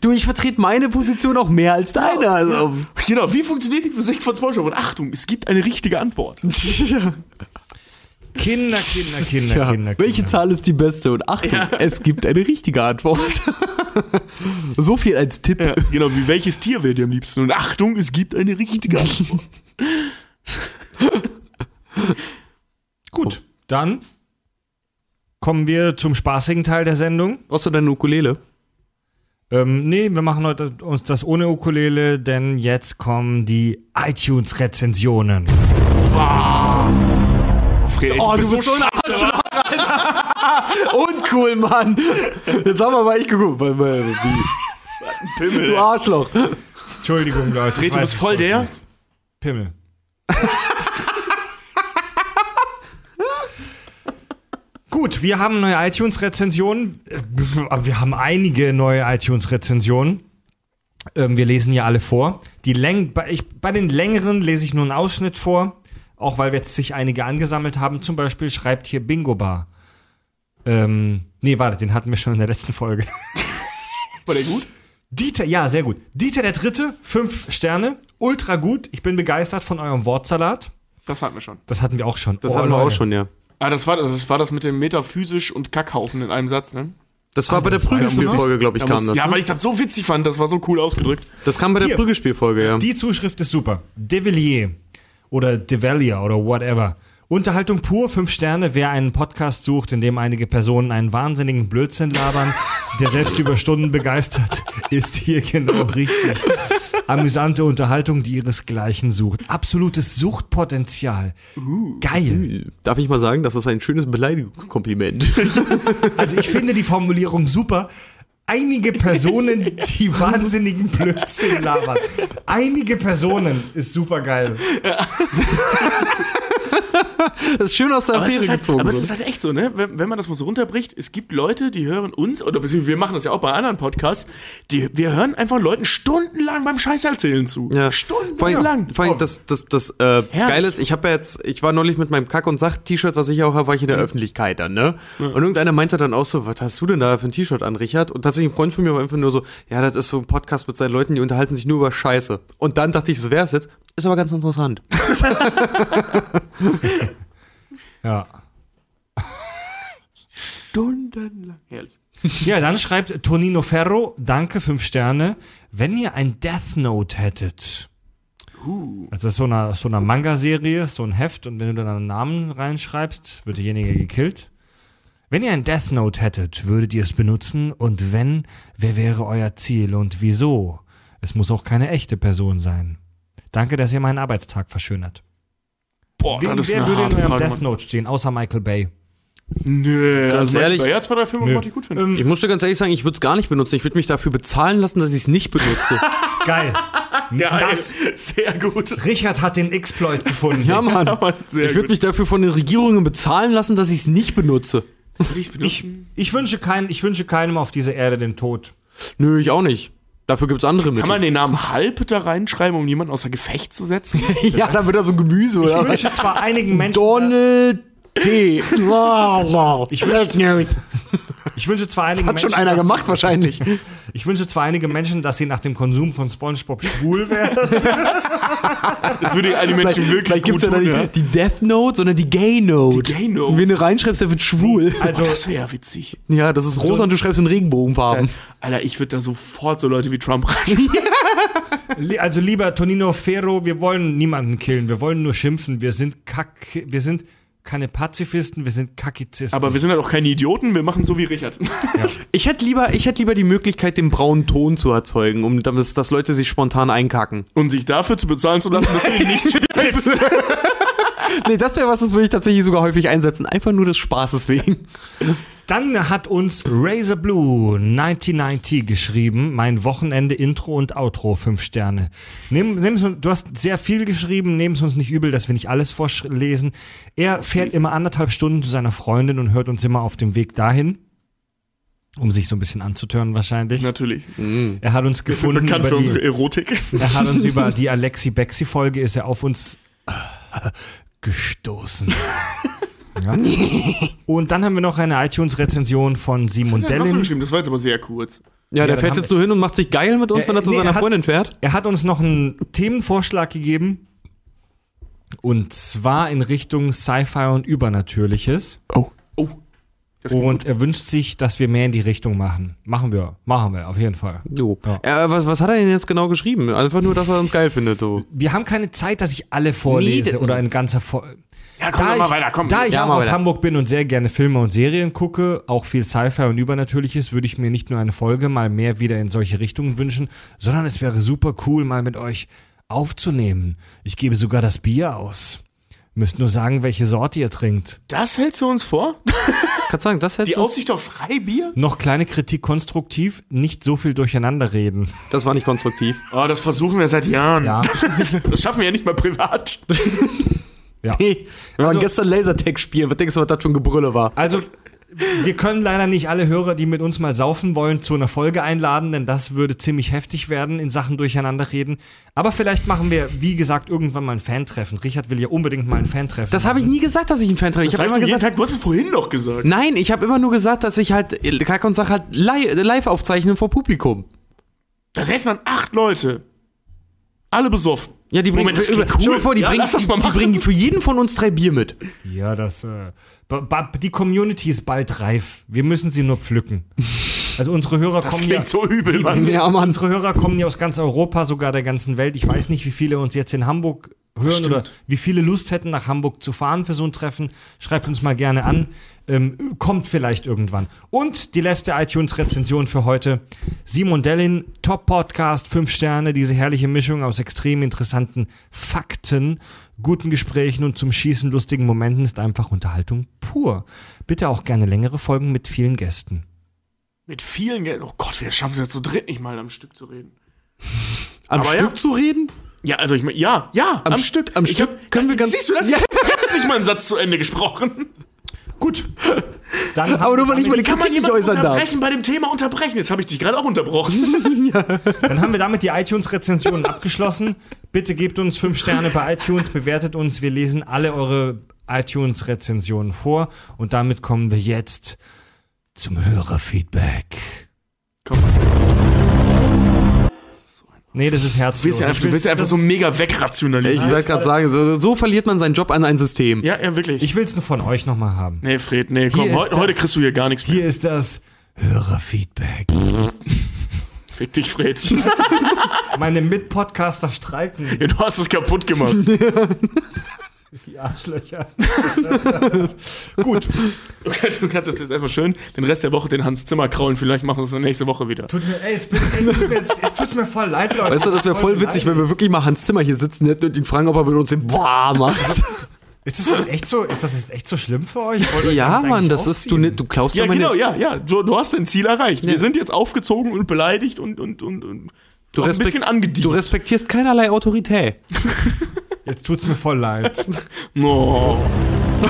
S2: Du, ich vertrete meine Position auch mehr als deine. Also.
S3: genau, wie funktioniert die Physik von SpongeBob? Und Achtung, es gibt eine richtige Antwort. <laughs>
S1: Kinder, Kinder, Kinder, Kinder,
S2: Ja,
S1: Kinder.
S2: welche Zahl ist die beste? Und Achtung, es gibt eine richtige Antwort. <laughs> so viel als Tipp.
S3: Ja, genau, wie welches Tier wäre dir am liebsten? Und Achtung, es gibt eine richtige Antwort. <laughs>
S1: Gut, dann kommen wir zum spaßigen Teil der Sendung.
S2: Brauchst du deine Ukulele?
S1: Ähm, nee, wir machen heute uns das ohne Ukulele, denn jetzt kommen die iTunes-Rezensionen.
S3: Fred,
S2: Oh, du bist so ein Arschloch, Alter. <laughs> Uncool, Mann. Jetzt haben wir mal ich geguckt. Wie?
S3: Pimmel.
S2: Du Arschloch.
S1: Entschuldigung, Leute.
S3: Fred, du bist voll der?
S1: Pimmel. <laughs> Gut, wir haben neue iTunes-Rezensionen. Äh, Wir haben einige neue iTunes-Rezensionen. Ähm, Wir lesen ja alle vor. Die Läng bei, ich, bei den längeren lese ich nur einen Ausschnitt vor, auch weil jetzt sich einige angesammelt haben. Zum Beispiel schreibt hier Bingo Bar. Ähm, nee, warte, den hatten wir schon in der letzten Folge. <laughs>
S3: War der gut?
S1: Dieter, ja, sehr gut. Dieter der Dritte, fünf Sterne, ultra gut. Ich bin begeistert von eurem Wortsalat.
S3: Das hatten wir schon.
S1: Das hatten wir auch schon.
S2: Das
S1: Oh,
S2: hatten wir auch
S1: Leute.
S2: schon, ja.
S3: Ah, das war das, das war das mit dem Metaphysisch und Kackhaufen in einem Satz, ne?
S2: Das war
S1: Ah,
S2: bei der Prügelspielfolge, glaube ich,
S3: Da
S2: kam
S3: muss-
S2: das.
S3: ja,
S2: ne?
S3: weil ich das so witzig fand, das war so cool ausgedrückt.
S2: Das kam bei der
S1: Hier.
S2: Prügelspielfolge, ja.
S1: Die Zuschrift ist super. De Villiers oder De Villiers oder whatever. Unterhaltung pur, fünf Sterne. Wer einen Podcast sucht, in dem einige Personen einen wahnsinnigen Blödsinn labern, der selbst über Stunden begeistert, <laughs> ist hier genau richtig. Amüsante Unterhaltung, die ihresgleichen sucht. Absolutes Suchtpotenzial. Geil.
S2: Darf ich mal sagen, das ist ein schönes Beleidigungskompliment. <laughs>
S1: Also ich finde die Formulierung super. Einige Personen, die <laughs> wahnsinnigen Blödsinn labern. Einige Personen ist super geil. <laughs>
S2: Das ist schön aus der
S3: Aber, es
S2: Affäre
S3: ist, halt,
S2: gezogen.
S3: aber es ist halt echt so, ne? Wenn, wenn man das mal so runterbricht, es gibt Leute, die hören uns, oder wir machen das ja auch bei anderen Podcasts, die, wir hören einfach Leuten stundenlang beim Scheiß erzählen zu.
S2: Ja.
S3: Stundenlang.
S2: vor allem das, das, das äh. Geile ist, ich habe ja jetzt, ich war neulich mit meinem Kack- und Sach-T-Shirt, was ich auch habe, war ich in der Öffentlichkeit dann, ne? Und irgendeiner meinte dann auch so, was hast du denn da für ein T-Shirt an, Richard? Und tatsächlich ein Freund von mir war einfach nur so, ja, das ist so ein Podcast mit seinen Leuten, die unterhalten sich nur über Scheiße. Und dann dachte ich, das wär's jetzt. Ist aber ganz interessant. <laughs>
S1: Ja.
S3: Stundenlang. Herrlich.
S1: Ja, dann schreibt Tonino Ferro, danke, fünf Sterne. Wenn ihr ein Death Note hättet. Also das ist so eine, so eine Manga-Serie, so ein Heft, und wenn du dann einen Namen reinschreibst, wird derjenige gekillt. Wenn ihr ein Death Note hättet, würdet ihr es benutzen? Und wenn, wer wäre euer Ziel und wieso? Es muss auch keine echte Person sein. Danke, dass ihr meinen Arbeitstag verschönert.
S3: Boah,
S1: Wer,
S3: das ist
S1: wer
S3: eine
S1: würde in
S3: harte
S1: eurem
S3: Frage,
S1: Death
S3: Mann.
S1: Note stehen, außer Michael Bay?
S3: Nö,
S2: Ganz
S3: also
S2: ehrlich-
S3: Ja, zwei, drei Filme ich gut finden.
S2: Ich musste ganz ehrlich sagen, ich würde es gar nicht benutzen. Ich würde mich dafür bezahlen lassen, dass ich es nicht benutze. <laughs>
S1: Geil.
S3: Ja,
S1: das,
S3: sehr gut.
S1: Richard hat den Exploit gefunden.
S2: ja, Mann.
S3: Mann, sehr
S2: ich würde mich dafür von den Regierungen bezahlen lassen, dass ich es nicht benutze.
S1: Ich,
S3: benutzen?
S1: ich, wünsche kein, ich wünsche keinem auf dieser Erde den Tod.
S2: Nö, ich auch nicht. Dafür gibt's andere Mittel.
S3: Kann man den Namen Halb da reinschreiben, um jemanden außer Gefecht zu setzen? <laughs>
S2: ja, dann wird da so Gemüse,
S1: Ich
S2: oder?
S1: wünsche zwar einigen Menschen.
S2: Donald T.
S1: Ich wünsche, ich wünsche zwar einigen
S2: Hat
S1: Menschen.
S2: schon einer
S1: dass-
S2: gemacht wahrscheinlich.
S1: Ich wünsche zwar einige Menschen, dass sie nach dem Konsum von SpongeBob schwul werden. <laughs>
S3: Das würde eine Menschen wirklich
S2: Vielleicht
S3: gut
S2: gibt's ja
S3: tun, ja.
S2: nicht die Death Note, sondern die Gay Note.
S3: Die Gay Note.
S2: Und wenn du reinschreibst, der wird schwul.
S1: Also,
S3: Das wäre witzig.
S2: Ja, das ist rosa und du schreibst in Regenbogenfarben.
S3: Alter, ich würde da sofort so Leute wie Trump rein. <laughs>
S1: also lieber Tonino Ferro, wir wollen niemanden killen, wir wollen nur schimpfen. Wir sind Kack, wir sind keine Pazifisten, wir sind Kakizisten.
S3: Aber wir sind halt auch keine Idioten, wir machen so wie Richard. <laughs>
S2: Ich hätte lieber, ich hätte lieber die Möglichkeit, den braunen Ton zu erzeugen, um damit, dass Leute sich spontan einkacken.
S3: Und sich dafür zu bezahlen zu lassen, dass du ihn nicht <laughs> spielst.
S2: Nee, das wäre was, das würde ich tatsächlich sogar häufig einsetzen. Einfach nur des Spaßes wegen.
S1: Dann hat uns Razor Blue 1990 geschrieben, mein Wochenende Intro und Outro, fünf Sterne. Nimm, nimm's, uns- du hast sehr viel geschrieben, nehmen es uns nicht übel, dass wir nicht alles vorlesen. Er fährt immer anderthalb Stunden zu seiner Freundin und hört uns immer auf dem Weg dahin, um sich so ein bisschen anzutören wahrscheinlich.
S3: Natürlich.
S1: Er hat uns gefunden
S3: bekannt
S1: über
S3: für unsere
S1: die,
S3: Erotik.
S1: er hat uns über die Alexi Bexi Folge ist er auf uns <laughs> gestoßen. <laughs> Ja. Und dann haben wir noch eine iTunes-Rezension von Simon
S3: Das,
S1: Dellin.
S3: das war jetzt aber sehr kurz.
S2: Ja, der
S1: dann
S2: fährt jetzt so hin und macht sich geil mit uns,
S1: Äh,
S2: wenn er zu
S1: nee,
S2: seiner
S1: er hat-
S2: Freundin fährt.
S1: Er hat uns noch einen Themenvorschlag gegeben. Und zwar in Richtung Sci-Fi und Übernatürliches.
S3: Oh.
S1: Und er wünscht sich, dass wir mehr in die Richtung machen. Machen wir, machen wir, auf jeden Fall.
S2: Jo.
S1: Ja.
S2: Äh, was, was hat er denn jetzt genau geschrieben? Einfach nur, dass er uns geil findet. So.
S1: Wir haben keine Zeit, dass ich alle vorlese
S2: Nee,
S1: oder ein ganzer Vor
S3: Ja, komm
S1: da
S3: doch mal
S1: ich,
S3: weiter, komm.
S1: Da ich
S2: Ja,
S1: auch aus
S2: weiter.
S1: Hamburg bin und sehr gerne Filme und Serien gucke, auch viel Sci-Fi und Übernatürliches, würde ich mir nicht nur eine Folge mal mehr wieder in solche Richtungen wünschen, sondern es wäre super cool, mal mit euch aufzunehmen. Ich gebe sogar das Bier aus. Müsst nur sagen, welche Sorte ihr trinkt.
S3: Das hältst du uns vor?
S2: Kannst sagen, das hättest
S3: Die
S2: du?
S3: Aussicht auf Freibier?
S1: Noch kleine Kritik konstruktiv, nicht so viel durcheinander reden.
S2: Das war nicht konstruktiv.
S3: Oh, das versuchen wir seit Jahren.
S1: Ja. <laughs>
S3: Das schaffen wir ja nicht mal privat.
S1: ja.
S2: Hey, wir waren
S1: Also-
S2: gestern Lasertag spielen. Was denkst du, was das für ein Gebrülle war?
S1: Also, wir können leider nicht alle Hörer, die mit uns mal saufen wollen, zu einer Folge einladen, denn das würde ziemlich heftig werden in Sachen Durcheinanderreden. Aber vielleicht machen wir, wie gesagt, irgendwann mal ein Fan-Treffen. Richard will ja unbedingt mal ein Fan-Treffen.
S2: Das habe ich nie gesagt, dass ich ein Fan treffe. Ich
S3: Das
S2: habe immer gesagt,
S3: Tag, du hast es vorhin noch gesagt.
S2: nein, ich habe immer nur gesagt, dass ich halt Kack und Sach halt li live aufzeichnen vor Publikum.
S3: Da säßen dann acht Leute. Alle besoffen.
S2: Ja, die bringen,
S3: Moment, das
S2: über-
S3: cool.
S2: stell dir vor, die,
S3: Ja,
S2: bringen,
S3: mal
S2: die, die bringen für jeden von uns drei Bier mit.
S1: Ja, das. Äh, die Community ist bald reif. Wir müssen sie nur pflücken. <laughs> Also unsere Hörer
S3: Das
S1: kommen
S3: klingt
S1: ja.
S3: so übel, Mann.
S2: Ja, Mann.
S1: Unsere Hörer kommen ja aus ganz Europa, sogar der ganzen Welt. Ich weiß nicht, wie viele uns jetzt in Hamburg hören
S3: Stimmt.
S1: oder wie viele Lust hätten, nach Hamburg zu fahren für so ein Treffen. Schreibt uns mal gerne an. Ähm, kommt vielleicht irgendwann. Und die letzte iTunes-Rezension für heute. Simon Dellin, Top-Podcast, fünf Sterne, diese herrliche Mischung aus extrem interessanten Fakten, guten Gesprächen und zum Schießen lustigen Momenten ist einfach Unterhaltung pur. Bitte auch gerne längere Folgen mit vielen Gästen.
S3: Mit vielen Geld. Oh Gott, wir schaffen es ja zu dritt nicht mal am Stück zu reden.
S2: Am
S3: Aber
S2: Stück
S3: ja.
S2: zu reden?
S3: Ja, also ich meine, ja, ja, am,
S2: Am
S3: Stück.
S2: am Stück
S3: hab-
S2: können wir ganz-
S3: Siehst du das?
S2: Ja.
S3: Ich hab jetzt nicht mal einen Satz zu Ende gesprochen.
S1: Gut. Dann
S2: Aber nur weil ich meine Kritik nicht äußern darf.
S3: unterbrechen bei dem Thema unterbrechen? Jetzt habe ich dich gerade auch unterbrochen. <laughs>
S1: Dann haben wir damit die iTunes-Rezensionen abgeschlossen. Bitte gebt uns fünf Sterne bei iTunes, bewertet uns. Wir lesen alle eure iTunes-Rezensionen vor. Und damit kommen wir jetzt zum Hörerfeedback.
S3: Komm,
S1: Nee, das ist
S3: du
S1: herzlos.
S3: willst ja einfach, du willst ja einfach so mega
S2: Ich
S3: wegrationalisieren.
S2: werde gerade sagen, so, so verliert man seinen Job an ein System.
S3: Ja, ja, wirklich.
S1: Ich will es nur von euch nochmal haben.
S3: nee, Fred, nee, komm, heu, heute kriegst du hier gar nichts mehr.
S1: Hier ist das Hörerfeedback. <laughs>
S3: Fick dich, Fred.
S1: Meine Mitpodcaster streiken.
S3: Ja, du hast es kaputt gemacht. <laughs> <laughs>
S1: Die Arschlöcher. <laughs> Gut.
S3: Du kannst, du kannst jetzt erstmal schön den Rest der Woche den Hans Zimmer kraulen. Vielleicht machen wir es nächste Woche wieder.
S1: Tut mir, ey, jetzt, bin, ey, tut mir, jetzt, jetzt tut's mir voll leid, Leute.
S2: Weißt du, das wäre voll witzig, wenn wir wirklich mal Hans Zimmer hier sitzen hätten und ihn fragen, ob er mit uns den Boah macht.
S1: Ist das jetzt echt so, ist das jetzt echt so schlimm für euch? Euch
S2: Ja, Mann, das ist, du,
S1: aufziehen?
S2: ne- du klaust
S3: Ja,
S2: meine,
S3: genau, ja, ja. Du, du hast dein Ziel erreicht.
S2: Ja.
S3: Wir sind jetzt aufgezogen und beleidigt und, und, und, und
S2: du, respekt-
S3: angedient.
S2: du respektierst keinerlei Autorität. <laughs>
S1: Jetzt tut's mir voll leid. <laughs>
S3: no. <laughs>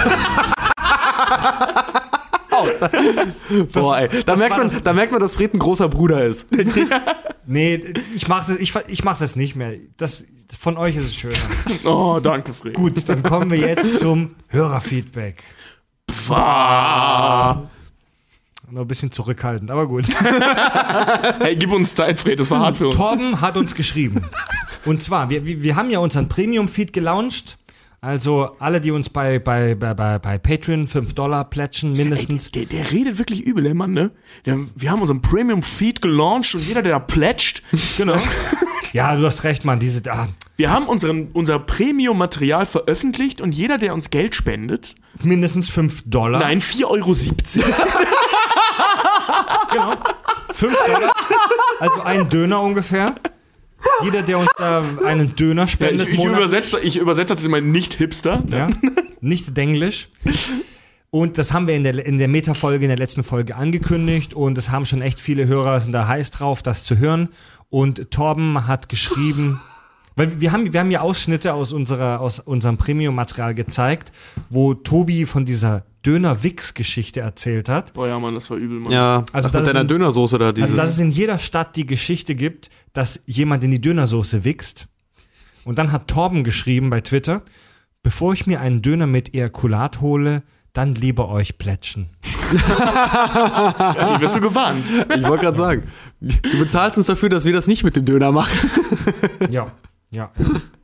S2: Boah, ey. Da,
S1: das
S2: merkt man,
S1: das-
S2: da merkt man, dass Fred ein großer Bruder ist. <laughs>
S1: Nee, ich mach das, ich, ich mach das nicht mehr. Das, von euch ist es schöner.
S3: Oh, danke, Fred.
S1: Gut, dann kommen wir jetzt zum Hörerfeedback.
S3: Pfah.
S1: Noch ein bisschen zurückhaltend, aber gut.
S3: Hey, gib uns Zeit, Fred. Das war hart für uns.
S1: Torben hat uns geschrieben. Und zwar, wir, wir haben ja unseren Premium-Feed gelauncht. Also alle, die uns bei, bei, bei, bei, Patreon 5 Dollar plätschen, mindestens.
S3: Der, der redet wirklich übel, der Mann, ne? Der, wir haben unseren Premium-Feed gelauncht und jeder, der da plätscht, <laughs>
S1: Genau. Ja, du hast recht, Mann. Diese, ah,
S3: wir haben unseren, unser Premium-Material veröffentlicht und jeder, der uns Geld spendet,
S1: mindestens 5 Dollar.
S3: nein, 4,70 Euro.
S1: 5 <laughs> <laughs> Dollar. Also ein Döner ungefähr. Jeder, der uns da einen Döner
S3: Ja,
S1: spendet,
S3: ich, ich,
S1: monatlich-
S3: übersetze, ich übersetze das immer nicht Hipster.
S1: Ja. <laughs> nicht Denglisch. Und das haben wir in der, in der Meta-Folge, in der letzten Folge angekündigt und es haben schon echt viele Hörer sind da heiß drauf, das zu hören. Und Torben hat geschrieben, <laughs> weil wir haben, wir haben ja Ausschnitte aus, unserer, aus unserem Premium-Material gezeigt, wo Tobi von dieser Döner-Wix-Geschichte erzählt hat.
S3: Boah, ja, Mann, das war übel, Mann.
S2: Ja,
S1: Also
S2: das
S1: das
S2: mit
S1: ist
S2: deiner
S1: ein-
S2: Dönersoße da, dieses.
S1: Also, dass es in jeder Stadt die Geschichte gibt, dass jemand in die Dönersoße wichst. Und dann hat Torben geschrieben bei Twitter, bevor ich mir einen Döner mit Ejakulat hole, dann lieber euch plätschen. <laughs>
S3: Ja, hier wirst du gewarnt.
S2: ich wollte gerade sagen, du bezahlst uns dafür, dass wir das nicht mit dem Döner machen.
S1: Ja, ja. <laughs>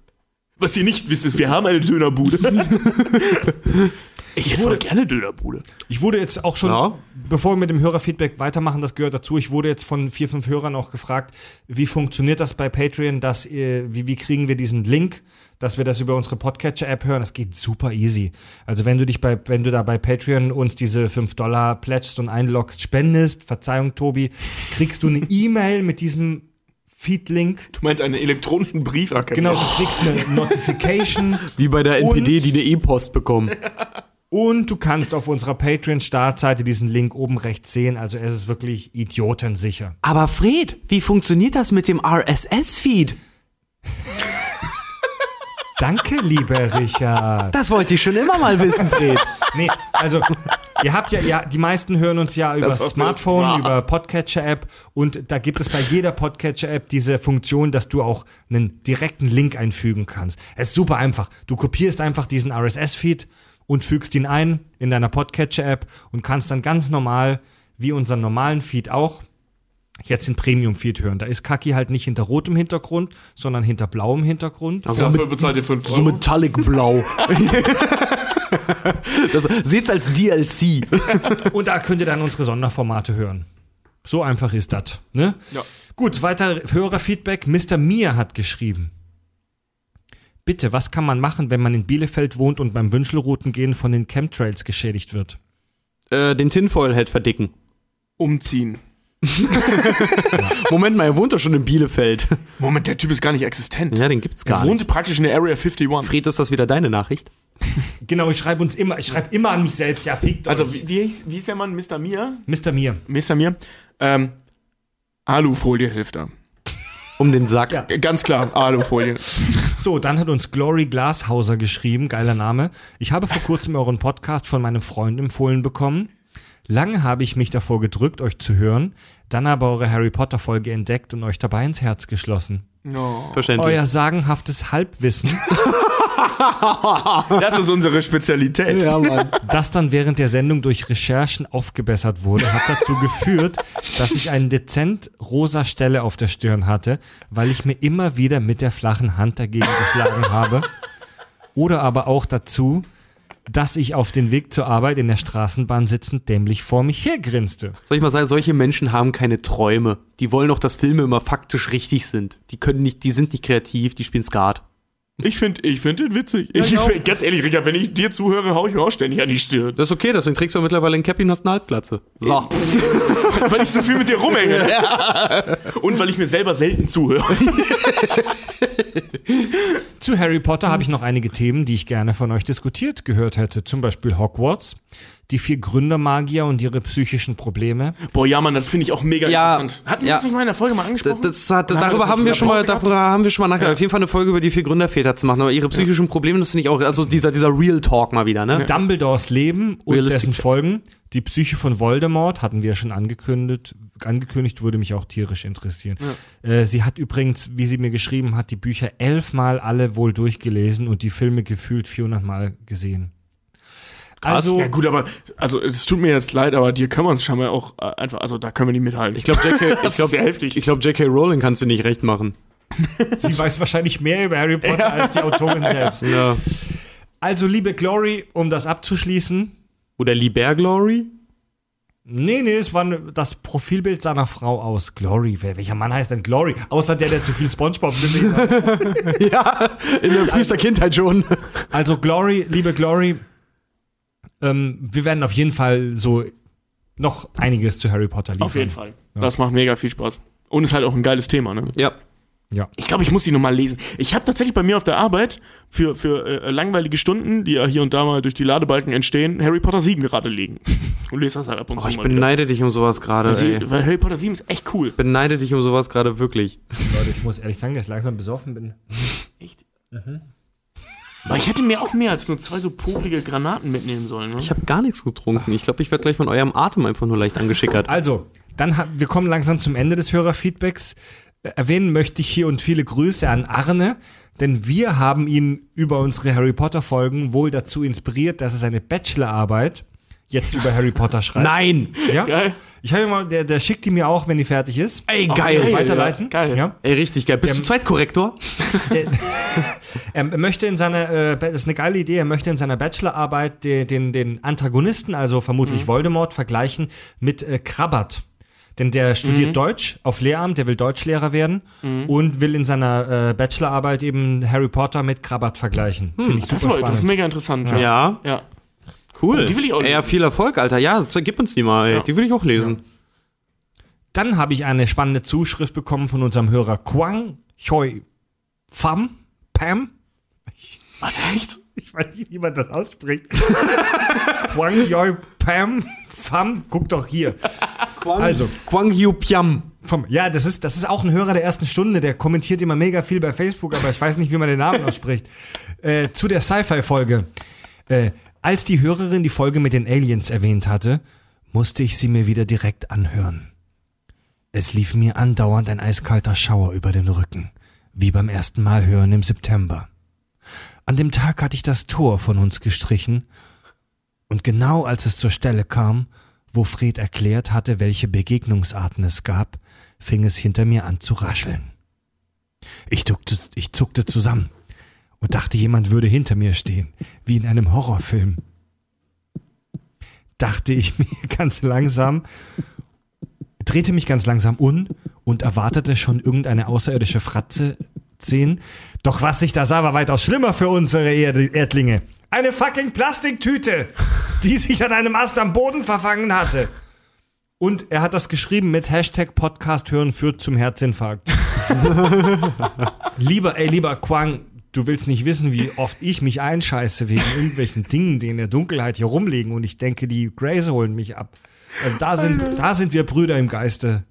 S3: Was ihr nicht wisst, ist, wir haben eine Dönerbude. <laughs> ich hätte voll gerne Dönerbude.
S1: Ich wurde jetzt auch schon,
S2: Ja.
S1: bevor wir mit dem Hörerfeedback weitermachen, das gehört dazu, ich wurde jetzt von vier, fünf Hörern auch gefragt, wie funktioniert das bei Patreon, dass, wie, wie kriegen wir diesen Link, dass wir das über unsere Podcatcher-App hören. Das geht super easy. Also wenn du dich bei, wenn du da bei Patreon uns diese 5 Dollar plätschst und einloggst, spendest, Verzeihung, Tobi, kriegst du eine <laughs> E-Mail mit diesem Feed-Link.
S3: Du meinst einen elektronischen Brief? Okay.
S1: Genau, du kriegst eine Notification. <laughs>
S2: Wie bei der NPD,
S1: Und-
S2: die eine E-Post bekommen. <laughs>
S1: Und du kannst auf unserer Patreon-Startseite diesen Link oben rechts sehen. Also es ist wirklich idiotensicher.
S2: Aber Fred, wie funktioniert das mit dem RSS-Feed?
S1: Danke, lieber Richard.
S2: Das wollte ich schon immer mal wissen, Fred.
S1: Nee, also ihr habt ja, ja, die meisten hören uns ja über
S3: Das
S1: Smartphone, über Podcatcher-App und da gibt es bei jeder Podcatcher-App diese Funktion, dass du auch einen direkten Link einfügen kannst. Es ist super einfach. Du kopierst einfach diesen RSS-Feed und fügst ihn ein in deiner Podcatcher-App und kannst dann ganz normal, wie unseren normalen Feed auch, jetzt den Premium-Feed hören. Da ist Kaki halt nicht hinter rotem Hintergrund, sondern hinter blauem Hintergrund.
S2: Also
S3: Dafür bezahlt ihr 5 Euro.
S2: So Metallic Blau. <laughs> <laughs> das, seht's als DLC. <laughs>
S1: Und da könnt ihr dann unsere Sonderformate hören. So einfach ist das. Ne?
S3: Ja.
S1: Gut, weiter Hörerfeedback. Mr. Mia hat geschrieben. Bitte, was kann man machen, wenn man in Bielefeld wohnt und beim Wünschelroutengehen von den Chemtrails geschädigt wird?
S2: Äh, den Tinfoil-Head verdicken.
S3: Umziehen. <laughs>
S2: Moment mal, er wohnt doch schon in Bielefeld.
S3: Moment, der Typ ist gar nicht existent.
S2: Ja, den gibt's
S3: er
S2: gar
S3: wohnt
S2: nicht.
S3: praktisch in der Area 51.
S2: Fred, ist das wieder deine Nachricht?
S1: Genau, ich schreibe uns immer, ich schreibe immer an mich selbst. Ja, fickt
S3: Also,
S1: euch.
S3: wie, wie, hieß, wie hieß der Mann? Mr. Mia?
S1: Mr. Mia.
S3: Mr. Mia? Ähm, Alufolie hilft da.
S2: Um den Sack.
S1: Ja.
S3: Äh, Ganz klar, Alufolie. <laughs>
S1: So, dann hat uns Glory Glashauser geschrieben, geiler Name. Ich habe vor kurzem euren Podcast von meinem Freund empfohlen bekommen. Lange habe ich mich davor gedrückt, euch zu hören, dann aber eure Harry Potter Folge entdeckt und euch dabei ins Herz geschlossen.
S3: No.
S2: Verständlich.
S1: Euer sagenhaftes Halbwissen, <laughs>
S3: Das ist unsere Spezialität.
S2: Ja, Mann.
S1: das dann während der Sendung durch Recherchen aufgebessert wurde, hat dazu geführt, dass ich eine dezent rosa Stelle auf der Stirn hatte, weil ich mir immer wieder mit der flachen Hand dagegen geschlagen habe. Oder aber auch dazu, dass ich auf dem Weg zur Arbeit in der Straßenbahn sitzend dämlich vor mich hergrinste.
S2: Soll ich mal sagen, solche Menschen haben keine Träume. Die wollen doch, dass Filme immer faktisch richtig sind. Die können nicht, die sind nicht kreativ, die spielen Skat.
S3: Ich finde ich find den witzig. ich
S1: ich auch.
S3: find, ganz ehrlich, Richard, wenn ich dir zuhöre, hau ich mir auch ständig an die Stirn.
S2: Das ist okay, deswegen trägst du mittlerweile ein Cappy und hast eine Halbplatze. So. <laughs>
S3: weil ich so viel mit dir rumhänge. Und weil ich mir selber selten zuhöre. <laughs>
S1: Zu Harry Potter habe ich noch einige Themen, die ich gerne von euch diskutiert gehört hätte. Zum Beispiel Hogwarts, die vier Gründermagier und ihre psychischen Probleme.
S3: Boah, ja, Mann, das finde ich auch mega
S2: Ja,
S3: interessant. Hatten wir
S2: ja.
S3: das nicht mal in der Folge mal angesprochen?
S2: das hat,
S3: Oder haben wir
S2: darüber haben wir schon mal,
S3: gehabt?
S2: darüber haben wir schon mal nachher auf jeden Fall eine Folge über die vier Gründerväter zu machen. Aber ihre psychischen Probleme, das finde ich auch, also dieser, dieser Real Talk mal wieder, ne?
S1: Dumbledores Leben und
S2: Realistic-
S1: dessen Folgen. Die Psyche von Voldemort hatten wir ja schon angekündigt. Angekündigt würde mich auch tierisch interessieren. Äh, sie hat übrigens, wie sie mir geschrieben hat, die Bücher elfmal alle wohl durchgelesen und die Filme gefühlt 400 Mal gesehen. Also,
S3: ja gut, aber also es tut mir jetzt leid, aber dir können wir uns schon mal auch äh, einfach, also da können wir nicht mithalten.
S2: Ich glaube, JK, <laughs> ich glaub,
S3: ist sehr heftig.
S2: ich glaub, J.K. Rowling kannst du nicht recht machen. <laughs>
S1: sie weiß wahrscheinlich mehr über Harry Potter als die Autorin <laughs> selbst.
S2: Ja.
S1: Also, liebe Glory, um das abzuschließen.
S2: Oder Liber Glory?
S1: Nee, nee, es war ne- das Profilbild seiner Frau aus. Glory. Wer, welcher Mann heißt denn Glory? Außer der, der zu viel Spongebob hat.
S2: ja, in der frühester Kindheit schon.
S1: Also Glory, liebe Glory, ähm, wir werden auf jeden Fall so noch einiges zu Harry Potter liefern.
S3: Auf jeden Fall. Das macht mega viel Spaß. Und ist halt auch ein geiles Thema, ne?
S2: Ja.
S1: Ja.
S3: Ich glaube, ich muss die nochmal lesen. Ich habe tatsächlich bei mir auf der Arbeit für, für äh, langweilige Stunden, die ja hier und da mal durch die Ladebalken entstehen, Harry Potter 7 gerade liegen. <laughs> Und lese das halt ab und
S2: Oh,
S3: zu
S2: ich
S3: mal wieder.
S2: beneide dich um sowas gerade,
S3: Weil, Harry Potter 7 ist echt cool.
S2: Beneide dich um sowas gerade wirklich.
S1: Leute, ich muss ehrlich sagen, dass ich langsam besoffen bin.
S3: Echt? Aber ich hätte mir auch mehr als nur zwei so popelige Granaten mitnehmen sollen. Ne?
S2: Ich habe gar nichts getrunken. Ich glaube, ich werde gleich von eurem Atem einfach nur leicht angeschickert.
S1: Also, dann wir kommen langsam zum Ende des Hörerfeedbacks. Äh, Erwähnen möchte ich hier und viele Grüße an Arne, denn wir haben ihn über unsere Harry Potter Folgen wohl dazu inspiriert, dass er seine Bachelorarbeit jetzt über Harry Potter schreibt.
S2: Nein!
S1: Ja?
S3: Geil.
S1: Ich habe mal, der, der schickt die mir auch, wenn die fertig ist.
S2: Ey, geil!
S3: geil.
S1: Weiterleiten.
S3: ja. Geil.
S1: Ja.
S2: Ey, richtig geil. Bist du Zweitkorrektor? <laughs> <laughs>
S1: Er möchte in seiner, äh, das ist eine geile Idee, er möchte in seiner Bachelorarbeit den, den, den Antagonisten, also vermutlich Voldemort, vergleichen mit äh, Krabbert. Denn der studiert Deutsch auf Lehramt, der will Deutschlehrer werden und will in seiner äh, Bachelorarbeit eben Harry Potter mit Krabbert vergleichen. Finde ich super
S3: Das, war, das ist
S1: spannend.
S3: mega interessant. Ja.
S2: Ja.
S3: ja.
S2: Cool.
S3: Die will ich auch
S2: Ey, ja,
S3: lesen.
S2: viel Erfolg, Alter. Ja, gib uns die mal, ey.
S3: Ja.
S2: Die will ich auch lesen.
S1: Dann habe ich eine spannende Zuschrift bekommen von unserem Hörer Quang Choi Pham Pam.
S3: Warte, echt?
S1: Ich weiß nicht, wie man das ausspricht. <laughs> Quang Choi Pam Pham. Guck doch hier. Also,
S2: Kwang Yu Piam.
S1: Vom, ja, das ist, das ist auch ein Hörer der ersten Stunde, der kommentiert immer mega viel bei Facebook, aber ich weiß nicht, wie man den Namen ausspricht. <laughs> Äh, zu der Sci-Fi-Folge. Äh, als die Hörerin die Folge mit den Aliens erwähnt hatte, musste ich sie mir wieder direkt anhören. Es lief mir andauernd ein eiskalter Schauer über den Rücken, wie beim ersten Mal hören im September. An dem Tag hatte ich das Tor von uns gestrichen, und genau als es zur Stelle kam, wo Fred erklärt hatte, welche Begegnungsarten es gab, fing es hinter mir an zu rascheln. Ich zuckte, ich zuckte zusammen und dachte, jemand würde hinter mir stehen, wie in einem Horrorfilm. Dachte ich <laughs> mir ganz langsam, drehte mich ganz langsam um und erwartete schon irgendeine außerirdische Fratze sehen. Doch was ich da sah, war weitaus schlimmer für unsere Erd Erdlinge. Eine fucking Plastiktüte, die sich an einem Ast am Boden verfangen hatte. Und er hat das geschrieben mit Hashtag Podcast hören führt zum Herzinfarkt. <laughs> lieber, ey, lieber Quang, du willst nicht wissen, wie oft ich mich einscheiße wegen irgendwelchen Dingen, die in der Dunkelheit hier rumliegen und ich denke, die Grays holen mich ab. Also da sind, da sind wir Brüder im Geiste.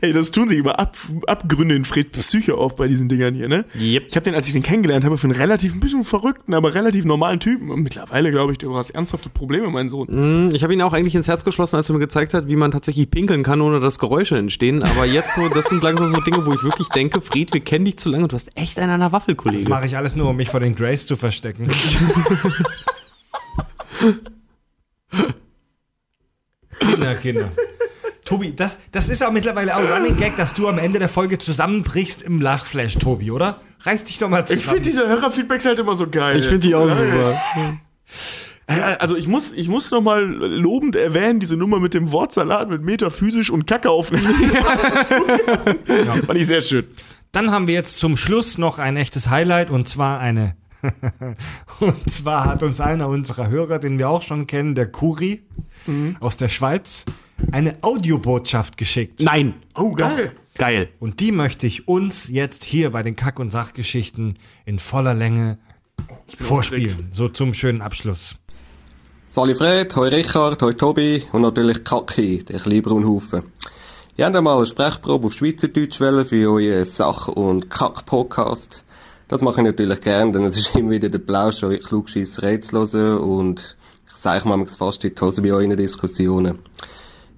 S3: Ey, das tun sich über Ab Abgründe in Fred Psyche auf bei diesen Dingern hier, ne?
S2: Yep.
S3: Ich habe den, als ich den kennengelernt habe, für einen relativ ein bisschen verrückten, aber relativ normalen Typen. Und mittlerweile glaube ich, du hast ernsthafte Probleme, mein Sohn.
S2: Hm, Ich habe ihn auch eigentlich ins Herz geschlossen, als er mir gezeigt hat, wie man tatsächlich pinkeln kann, ohne dass Geräusche entstehen. Aber jetzt so, das sind langsam so Dinge, wo ich wirklich denke, Fried, wir kennen dich zu lange und du hast echt einen an der Waffel,
S1: Das
S2: Kollege.
S1: mache ich alles nur, um mich vor den Grays zu verstecken. <laughs> Kinder, Kinder. Tobi, das, das ist auch mittlerweile auch ein Running Gag, dass du am Ende der Folge zusammenbrichst im Lachflash, Tobi, oder? Reiß dich doch mal zusammen.
S3: Ich finde diese Hörerfeedbacks halt immer so geil.
S2: Ich finde die auch super.
S3: Ja, Also ich muss, ich muss nochmal lobend erwähnen, diese Nummer mit dem Wortsalat mit metaphysisch und Kacke aufnehmen. <laughs> ja. Fand ich sehr schön.
S1: Dann haben wir jetzt zum Schluss noch ein echtes Highlight und zwar eine. <laughs> und zwar hat uns einer unserer Hörer, den wir auch schon kennen, der Kuri aus der Schweiz, eine Audiobotschaft geschickt.
S2: Nein.
S3: Oh, geil.
S2: Geil.
S1: Und die möchte ich uns jetzt hier bei den Kack- und Sachgeschichten in voller Länge vorspielen. So zum schönen Abschluss.
S4: Sali Fred, hoi Richard, hoi Tobi und natürlich Kaki, der kleine Braunhaufen. Ihr habt einmal eine Sprechprobe auf Schweizerdeutsch für euren Sach- und Kack-Podcast. Das mache ich natürlich gern, denn es ist immer wieder der Plausch, euch Klugscheisser zu hören und ich sage manchmal fast in die Hose bei euren Diskussionen.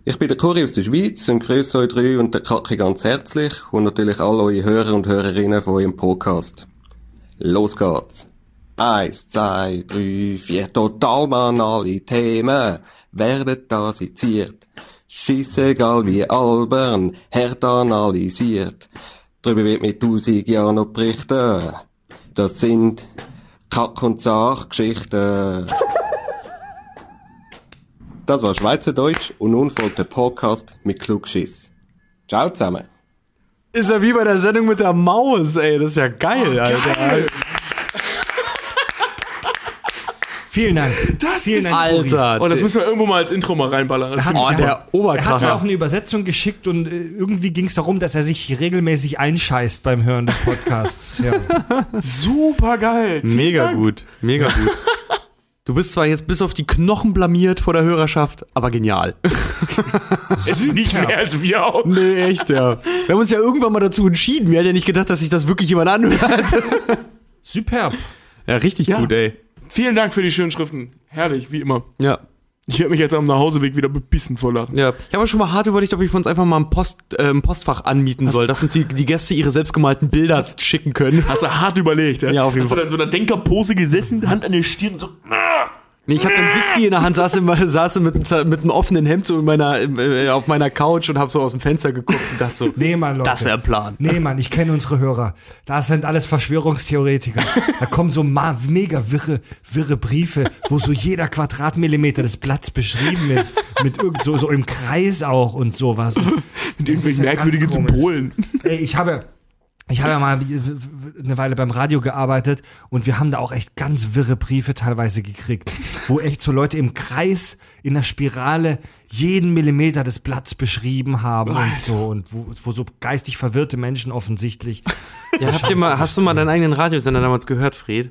S4: Ich bin der Kuri aus der Schweiz und grüße euch drei und der Kaki ganz herzlich und natürlich alle eure Hörer und Hörerinnen von eurem Podcast. Los geht's! Eins, zwei, drei, vier, total banale Themen werden da seziert. Scheissegal wie albern, hart analysiert. Darüber wird mit tausend Jahren noch berichten. Das sind Kack- und Sachgeschichten. Das war Schweizerdeutsch und nun folgt der Podcast mit Klugschiss. Ciao zusammen.
S2: Ist ja wie bei der Sendung mit der Maus, ey. Das ist ja geil, Alter. <laughs>
S1: Vielen Dank.
S3: Das
S1: Vielen
S3: ist-
S1: Dank.
S2: Alter.
S3: Oh, das müssen wir irgendwo mal als Intro mal reinballern. Das
S1: Er hat,
S2: Oh, der
S1: er hat mir
S2: Oberkracher.
S1: auch eine Übersetzung geschickt und äh, irgendwie ging es darum, dass er sich regelmäßig einscheißt beim Hören des Podcasts. Ja. <laughs>
S3: super geil.
S2: Mega gut, mega gut. <laughs> Du bist zwar jetzt bis auf die Knochen blamiert vor der Hörerschaft, aber genial. <laughs>
S3: Nicht mehr als wir auch.
S2: Nee, echt, ja. Wir haben uns ja irgendwann mal dazu entschieden. Wir hatten ja nicht gedacht, dass sich das wirklich jemand anhört.
S1: Superb.
S2: Ja, richtig
S3: Ja.
S2: gut, ey.
S3: Vielen Dank für die schönen Schriften. Herrlich, wie immer.
S2: Ja.
S3: Ich werde mich jetzt am Nachhauseweg wieder bebissen vor Lachen.
S2: Ja, ich habe schon mal hart überlegt, ob ich uns einfach mal ein, Post, äh, ein Postfach anmieten soll, dass uns die, die Gäste ihre selbstgemalten Bilder schicken können.
S3: Hast du hart überlegt, ja?
S2: Ja, auf jeden
S3: Hast
S2: Fall.
S3: du dann so einer Denkerpose gesessen, Hand an der Stirn, so. ah!
S2: Nee, ich habe einen Whisky in der Hand, saß, immer, saß mit, mit einem offenen Hemd so in meiner, äh, auf meiner Couch und habe so aus dem Fenster geguckt und dachte so,
S1: Nee, Mann, Leute.
S2: das wäre ein Plan.
S1: Nee, Mann, ich kenne unsere Hörer. Das sind alles Verschwörungstheoretiker. Da kommen so ma mega wirre, wirre Briefe, wo so jeder Quadratmillimeter des Blatts beschrieben ist. Mit irgend so, so im Kreis auch und sowas.
S3: Mit irgendwelchen
S1: ja
S3: merkwürdigen. Symbolen.
S1: Ey, ich habe, ich habe ja mal eine Weile beim Radio gearbeitet und wir haben da auch echt ganz wirre Briefe teilweise gekriegt, wo echt so Leute im Kreis in der Spirale jeden Millimeter des Blatts beschrieben haben und so und wo, wo so geistig verwirrte Menschen offensichtlich. <laughs>
S2: Ja, habt ihr mal, hast du mal deinen eigenen Radiosender damals gehört, Fred?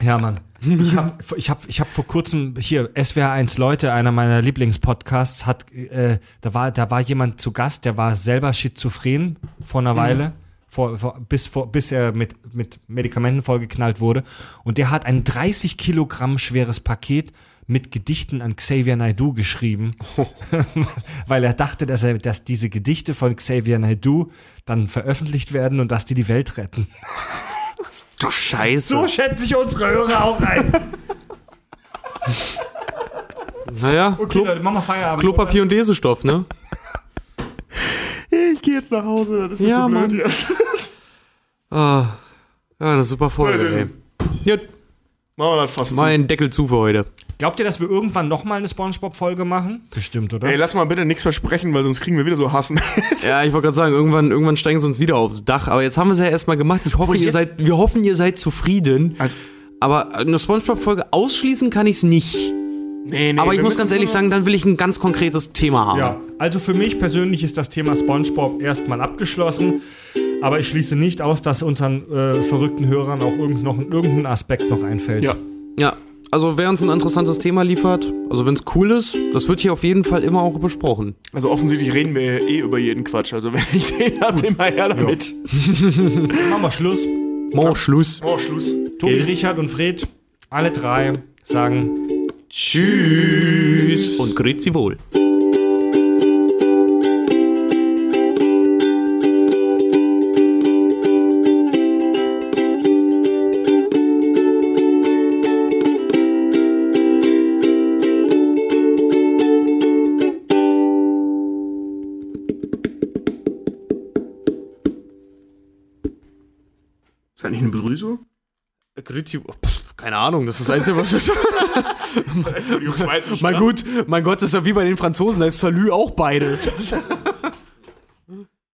S1: Ja, Mann. Ich habe ich hab, ich hab vor kurzem hier SWR1 Leute, einer meiner Lieblingspodcasts, hat äh, da war da war jemand zu Gast, der war selber schizophren vor einer Weile, vor, vor, bis vor, bis er mit mit Medikamenten vollgeknallt wurde und der hat ein 30 Kilogramm schweres Paket mit Gedichten an Xavier Naidoo geschrieben, <laughs> weil er dachte, dass er, dass diese Gedichte von Xavier Naidoo dann veröffentlicht werden und dass die die Welt retten. <laughs>
S2: Du Scheiße.
S1: So schätze ich unsere Hörer auch ein.
S2: naja,
S1: Okay, Leute, machen wir Feierabend.
S2: Klopapier und Lesestoff, ne? <laughs>
S3: Ich gehe jetzt nach Hause, das ist mir
S2: Ja,
S3: zu blöd hier. <laughs>
S2: Ah, ja, eine super Folge, ey. Ja,
S3: Machen wir das fast zu.
S2: mein Deckel zu für heute.
S1: Glaubt ihr, dass wir irgendwann nochmal eine Spongebob-Folge machen? Bestimmt, oder?
S3: Ey, lass mal bitte nichts versprechen, weil sonst kriegen wir wieder so Hassen. <laughs>
S2: Ja, ich wollte gerade sagen, irgendwann, irgendwann steigen sie uns wieder aufs Dach. Aber jetzt haben wir es ja erstmal gemacht. Ich hoffe, ihr seid, wir hoffen, ihr seid zufrieden.
S3: Also-
S2: aber eine Spongebob-Folge ausschließen kann ich es nicht.
S3: Nee, nee,
S2: aber ich muss ganz ehrlich sagen, dann will ich ein ganz konkretes Thema haben.
S1: Ja, also für mich persönlich ist das Thema SpongeBob erstmal abgeschlossen. Aber ich schließe nicht aus, dass unseren äh, verrückten Hörern auch irgend noch, irgendein Aspekt noch einfällt.
S3: Ja.
S2: Ja, also wer uns ein interessantes Thema liefert, also wenn es cool ist, das wird hier auf jeden Fall immer auch besprochen.
S3: Also offensichtlich reden wir eh über jeden Quatsch. Also wenn ich den hab, den mal her damit.
S1: Machen wir Schluss.
S2: Mo, Schluss.
S3: Oh, Schluss.
S1: Tobi, Richard und Fred, alle drei sagen
S2: Tschüss und grüezi wohl.
S3: Ist das nicht eine Begrüßung?
S2: Grüezi, pff, keine Ahnung, das ist das Einzige, was ich... Mein, gut, mein Gott, das ist ja wie bei den Franzosen, da ist Salü auch beides. <laughs>